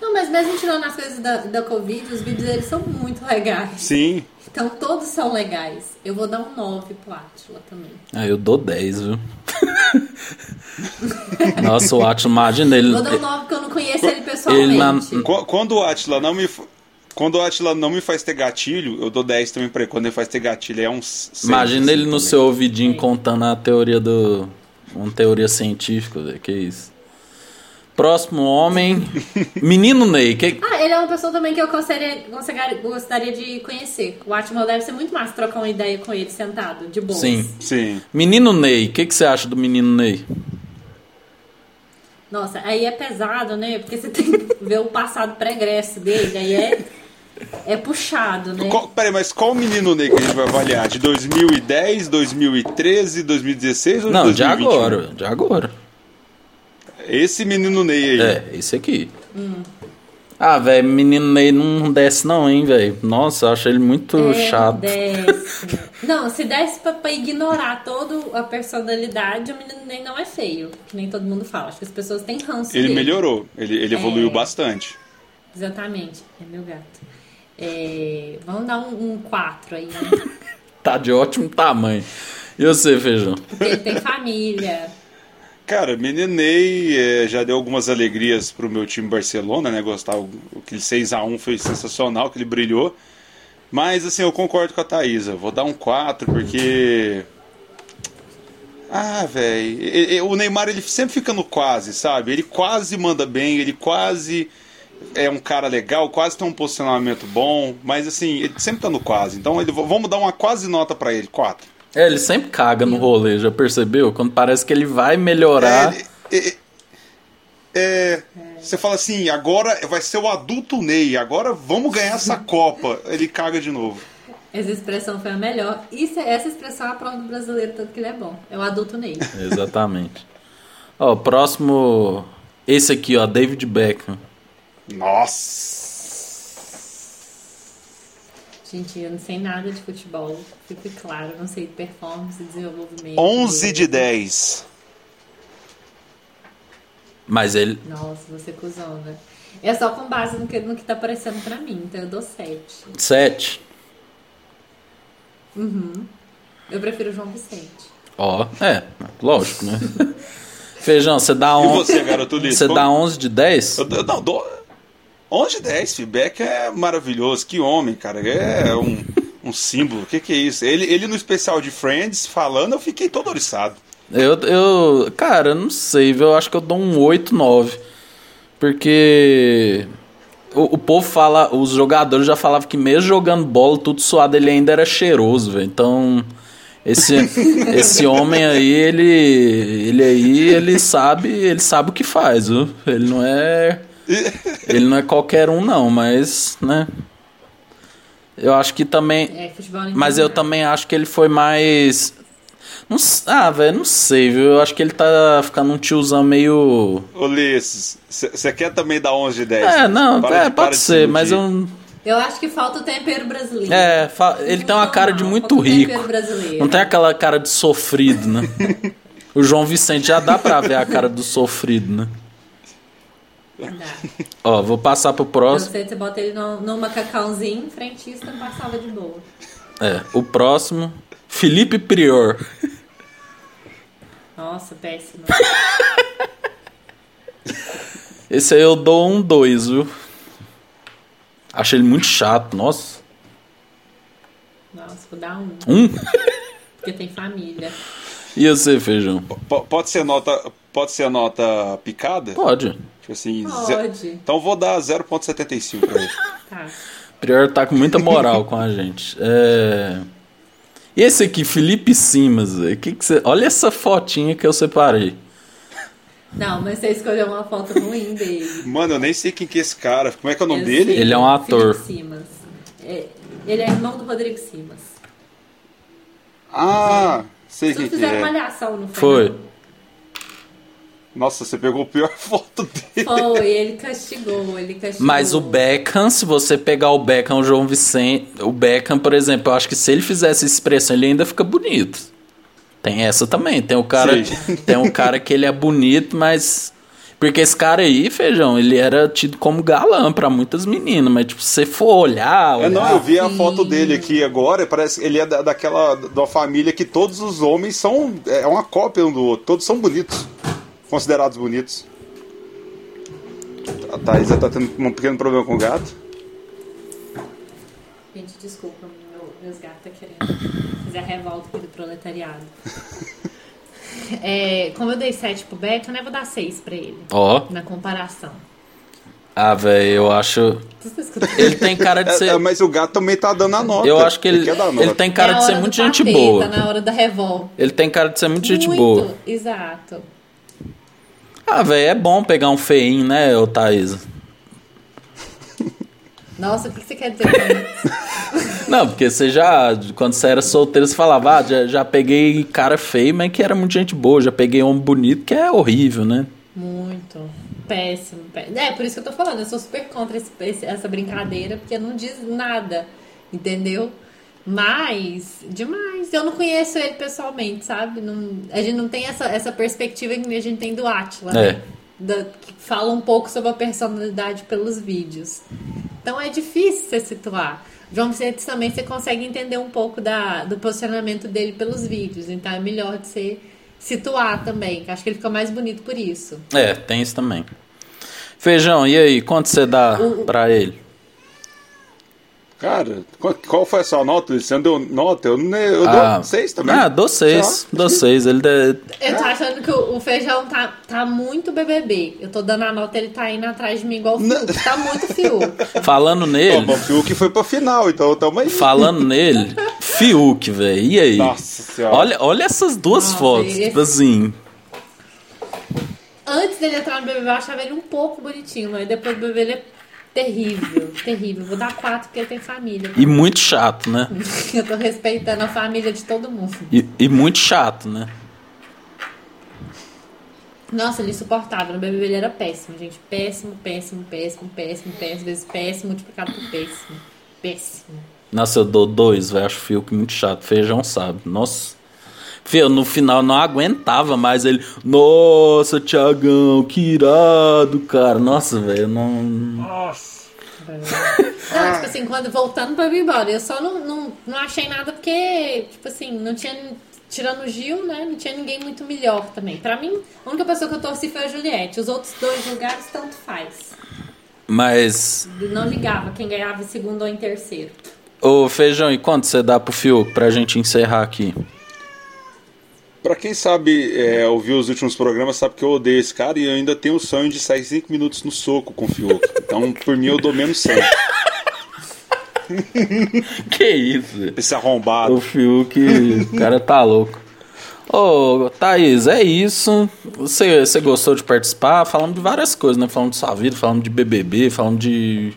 Não, mas mesmo tirando as coisas da, da Covid, os vídeos deles são muito legais. Sim. Então todos são legais. Eu vou dar um 9 pro Átila também. Ah, eu dou 10, viu? Nossa, o Atila, imagina ele. Vou dar um 9 porque eu não conheço ele pessoalmente. Ele na- Qu- Quando o Atila não me. Quando o Atila não me faz ter gatilho, eu dou 10 também pra ele. Quando ele faz ter gatilho, é uns. Imagina assim, ele no também. seu ouvidinho contando a teoria do. Uma teoria científica, velho. Que isso. Próximo homem. Menino Ney. Que... Ah, ele é uma pessoa também que eu gostaria, gostaria, gostaria de conhecer. O Atila deve ser muito massa trocar uma ideia com ele sentado, de boa. Sim. Sim. Menino Ney. O que, que você acha do menino Ney? Nossa, aí é pesado, né? Porque você tem que ver o passado pregresso dele, aí é, é puxado, né? Qual, peraí, mas qual menino Ney que a gente vai avaliar? De 2010, 2013, 2016 ou de Não, de 2021? agora. De agora. Esse menino Ney aí. É, esse aqui. Ah, velho, menino Ney não desce não, hein, velho. Nossa, eu acho ele muito É, chato. Desce. Não, se desse pra, pra ignorar toda a personalidade, o menino nem não é feio. Que nem todo mundo fala. Acho que as pessoas têm ranço Ele dele. melhorou, ele, ele evoluiu É. bastante. Exatamente. É meu gato. É, vamos dar um 4 aí, né? Tá de ótimo tamanho. E você, Feijão? Porque ele tem família. Cara, Meninei é, já deu algumas alegrias pro meu time Barcelona, né? Gostar, o- aquele 6x1 foi sensacional, que ele brilhou. Mas, assim, eu concordo com a Thaisa. Vou dar um 4, porque. Ah, velho. O Neymar, ele sempre fica no quase, sabe? Ele quase manda bem, ele quase é um cara legal, quase tem um posicionamento bom. Mas, assim, ele sempre tá no quase. Então, ele, vamos dar uma quase nota pra ele, 4. É, ele sempre caga no rolê, já percebeu? Quando parece que ele vai melhorar. É, ele- É, você fala assim, agora vai ser o adulto Ney, agora vamos ganhar essa Copa. Ele caga de novo. Essa expressão foi a melhor. Isso, essa expressão é a prova do brasileiro, tanto que ele é bom. É o adulto Ney. Exatamente. Ó, próximo. Esse aqui, ó, David Beckham. Nossa! Gente, eu não sei nada de futebol. Fique claro, eu não sei de performance, desenvolvimento. 11 de 10. Mas ele. Nossa, você é cuzão, né? É só com base no que, no que tá aparecendo pra mim, então eu dou 7. 7. Eu prefiro o João Vicente. Ó, é, lógico, né? Feijão, você dá E 11. você, garoto? Você dá 11 de 10? Eu, eu- não, dou 11 de 10. Feedback é maravilhoso. Que homem, cara. É um, um símbolo. O que, que é isso? Ele, ele no especial de Friends falando, eu fiquei todo oriçado. Eu, eu. Cara, eu não sei, viu? Eu acho que eu dou um 8, 9. Porque. O, o povo fala. Os jogadores já falavam que mesmo jogando bola, tudo suado, ele ainda era cheiroso, velho. Então. Esse, esse homem aí, ele. Ele aí, ele sabe. Ele sabe o que faz, viu? Ele não é. Ele não é qualquer um, não, mas, né? Eu acho que também. É, Mas eu também acho que ele foi mais. Não, ah, velho, não sei, viu? Eu acho que ele tá ficando um tiozão meio. Ulisses, você quer também dar 11 de 10? É, não, Para é, de- pode de se ser, mas eu. Eu acho que falta o tempero brasileiro. É, fa- ele tem uma cara de muito rico. Não tem aquela cara de sofrido, né? O João Vicente já dá pra ver a cara do sofrido, né? Ó, vou passar pro próximo. sei, você bota ele no, no macacãozinho, frentista, passava de boa. É, o próximo. Felipe Prior. Nossa, péssimo. Esse aí eu dou um 2, viu? Acho ele muito chato, nossa. Nossa, vou dar um. Um? Porque tem família. E você, feijão? P- pode ser nota, pode ser a nota picada? Pode. Tipo assim, Pode. ze- Então vou dar 0.75 pra ele. Tá. Prior tá com muita moral com a gente. É... E esse aqui, Felipe Simas, velho, que que você... olha essa fotinha que eu separei. Não, mas você escolheu uma foto ruim dele. Mano, eu nem sei quem que é esse cara. Como é que é o nome Eu dele? sei, Ele é um ator. Felipe Simas. É, ele é irmão do Rodrigo Simas. Ah, sei Vocês quem que fizeram uma é. malhação, não foi? Foi. Nossa, você pegou a pior foto dele. Foi, ele castigou, ele castigou. Mas o Beckham, se você pegar o Beckham, o João Vicente, o Beckham, por exemplo, eu acho que se ele fizesse essa expressão, ele ainda fica bonito. Tem essa também. Tem o cara, tem um cara que ele é bonito, mas porque esse cara aí, feijão, ele era tido como galã pra muitas meninas, mas tipo, se você for olhar, É, não, olhar eu vi a foto dele aqui agora. Parece que ele é da, daquela da família que todos os homens são é uma cópia um do outro. Todos são bonitos, considerados bonitos. A Thaís tá tendo um pequeno problema com o gato. Gente, desculpa, meu, meus gatos tá querendo fazer a revolta aqui do proletariado. É, como eu dei 7 pro Beto, né? Vou dar 6 pra ele. Ó, Na comparação. ah, velho, eu acho tá ele tem cara de É, ser é, mas o gato também tá dando a nota. Eu acho que ele, quer dar a ele nota. tem cara É de ser muito gente boa. Na hora da revolta. Ele tem cara de ser muito gente Muito, boa. Exato. Ah, velho, é bom pegar um feinho, né, ô Thaís? Nossa, o que você quer dizer com isso? Não, porque você já, quando você era solteiro, você falava, ah, já, já peguei cara feio, mas que era muito gente boa. Já peguei homem bonito, que é horrível, né? Muito. Péssimo, péssimo. É, por isso que eu tô falando. Eu sou super contra esse- esse- essa brincadeira, porque não diz nada. Entendeu? Mas, demais. Eu não conheço ele pessoalmente, sabe? Não, a gente não tem essa, essa perspectiva que a gente tem do Atila, É. né? Da- que fala um pouco sobre a personalidade pelos vídeos. Então é difícil você situar. João Vicente também você consegue entender um pouco da, do posicionamento dele pelos vídeos. Então é melhor de você situar também. Acho que ele fica mais bonito por isso. É, tem isso também. Feijão, e aí, quanto você dá O- pra ele? Cara, qual, foi a sua nota? Você não deu nota? Eu, não- eu Ah, dou seis também. Ah, dou seis. Dou seis. Ele Eu tô achando que o, feijão tá, tá muito BBB. Eu tô dando a nota, ele tá indo atrás de mim igual o Fiuk. Tá muito Fiuk. Falando nele, mas o Fiuk foi pra final, então tamo aí. falando nele, Fiuk, velho. E aí? Nossa senhora. Olha, olha essas duas Nossa, fotos, tipo assim. antes dele entrar no BBB, eu achava ele um pouco bonitinho, mas depois do BBB ele é terrível, terrível. Vou dar quatro porque ele tem família. E muito chato, né? Eu tô respeitando a família de todo mundo. E, e muito chato, né? Nossa, ele é insuportável. No BBB ele era péssimo, gente. Péssimo, péssimo, péssimo, péssimo, péssimo. Às vezes péssimo multiplicado por péssimo. Péssimo. Nossa, eu dou dois, velho. Acho o Fiuk muito chato. Feijão sabe. Nossa. Fio, no final não aguentava mais ele. Nossa, Tiagão, que irado, cara. Nossa, velho, não. Nossa. Não, tipo assim, quando voltando pra Big Brother, eu só não, não, não achei nada porque, tipo assim, não tinha. Tirando o Gil, né? Não tinha ninguém muito melhor também. Pra mim, a única pessoa que eu torci foi a Juliette. Os outros dois lugares, tanto faz. Mas. Não ligava quem ganhava em segundo ou em terceiro. Ô, Feijão, e quanto você dá pro Fiuk pra gente encerrar aqui? Pra quem sabe, é, ouviu os últimos programas, sabe que eu odeio esse cara e eu ainda tenho o sonho de sair 5 minutos no soco com o Fiuk. Então, por mim, eu dou menos 100. Que isso? Esse arrombado. O Fiuk, o cara tá louco. Ô, Thaís, é isso. Você, você gostou de participar? Falamos de várias coisas, né? Falamos de sua vida, falamos de BBB, falamos de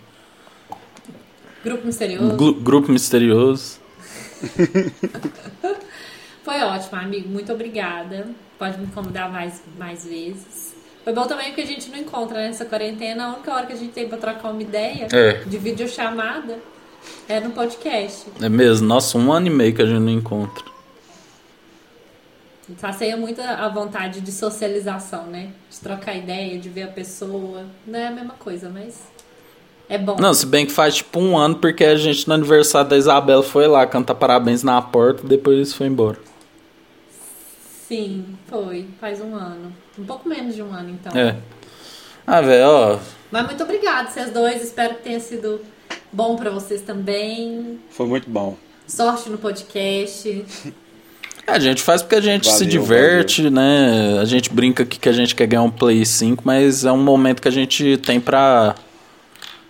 Grupo misterioso. gru- grupo misterioso. Foi ótimo, amigo. Muito obrigada. Pode me convidar mais, mais vezes. Foi bom também porque a gente não encontra nessa quarentena. A única hora que a gente tem pra trocar uma ideia É. de videochamada é no podcast. É mesmo? Nossa, um ano e meio que a gente não encontra. Passeia muito a vontade de socialização, né? De trocar ideia, de ver a pessoa. Não é a mesma coisa, mas é bom. Não, se bem que faz tipo um ano, porque a gente no aniversário da Isabela foi lá cantar parabéns na porta e depois foi embora. Sim, foi. Faz um ano. Um pouco menos de um ano, então. É. Ah, velho, ó. Mas muito obrigada, vocês dois. Espero que tenha sido bom pra vocês também. Foi muito bom. Sorte no podcast. A gente faz porque a gente se Valeu, diverte, né? A gente brinca aqui que a gente quer ganhar um Play 5, mas é um momento que a gente tem pra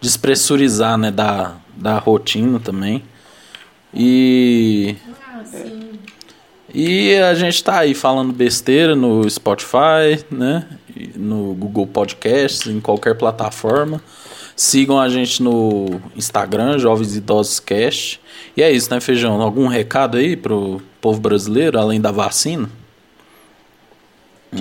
despressurizar, né? Da, da rotina também. E. Ah, sim. E a gente tá aí falando besteira no Spotify, né? No Google Podcasts, em qualquer plataforma. Sigam a gente no Instagram, Jovens Idosos Cast. E é isso, né, Feijão? Algum recado aí pro povo brasileiro, além da vacina?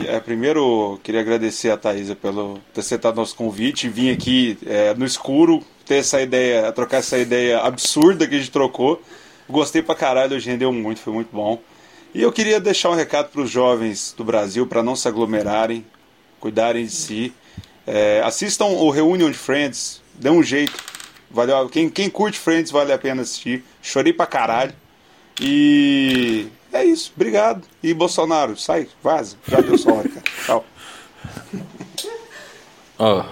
É, primeiro, queria agradecer a Thaisa pelo ter aceitado nosso convite, vir aqui é, no escuro, ter essa ideia, trocar essa ideia absurda que a gente trocou. Gostei pra caralho, hoje rendeu muito, foi muito bom. E eu queria deixar um recado para os jovens do Brasil para não se aglomerarem, cuidarem de si. É, assistam o Reunion de Friends, dê um jeito. Valeu, quem, quem curte Friends vale a pena assistir. Chorei pra caralho. E é isso, obrigado. E Bolsonaro, sai, vaza. Já deu sua hora, cara. Tchau. Ó,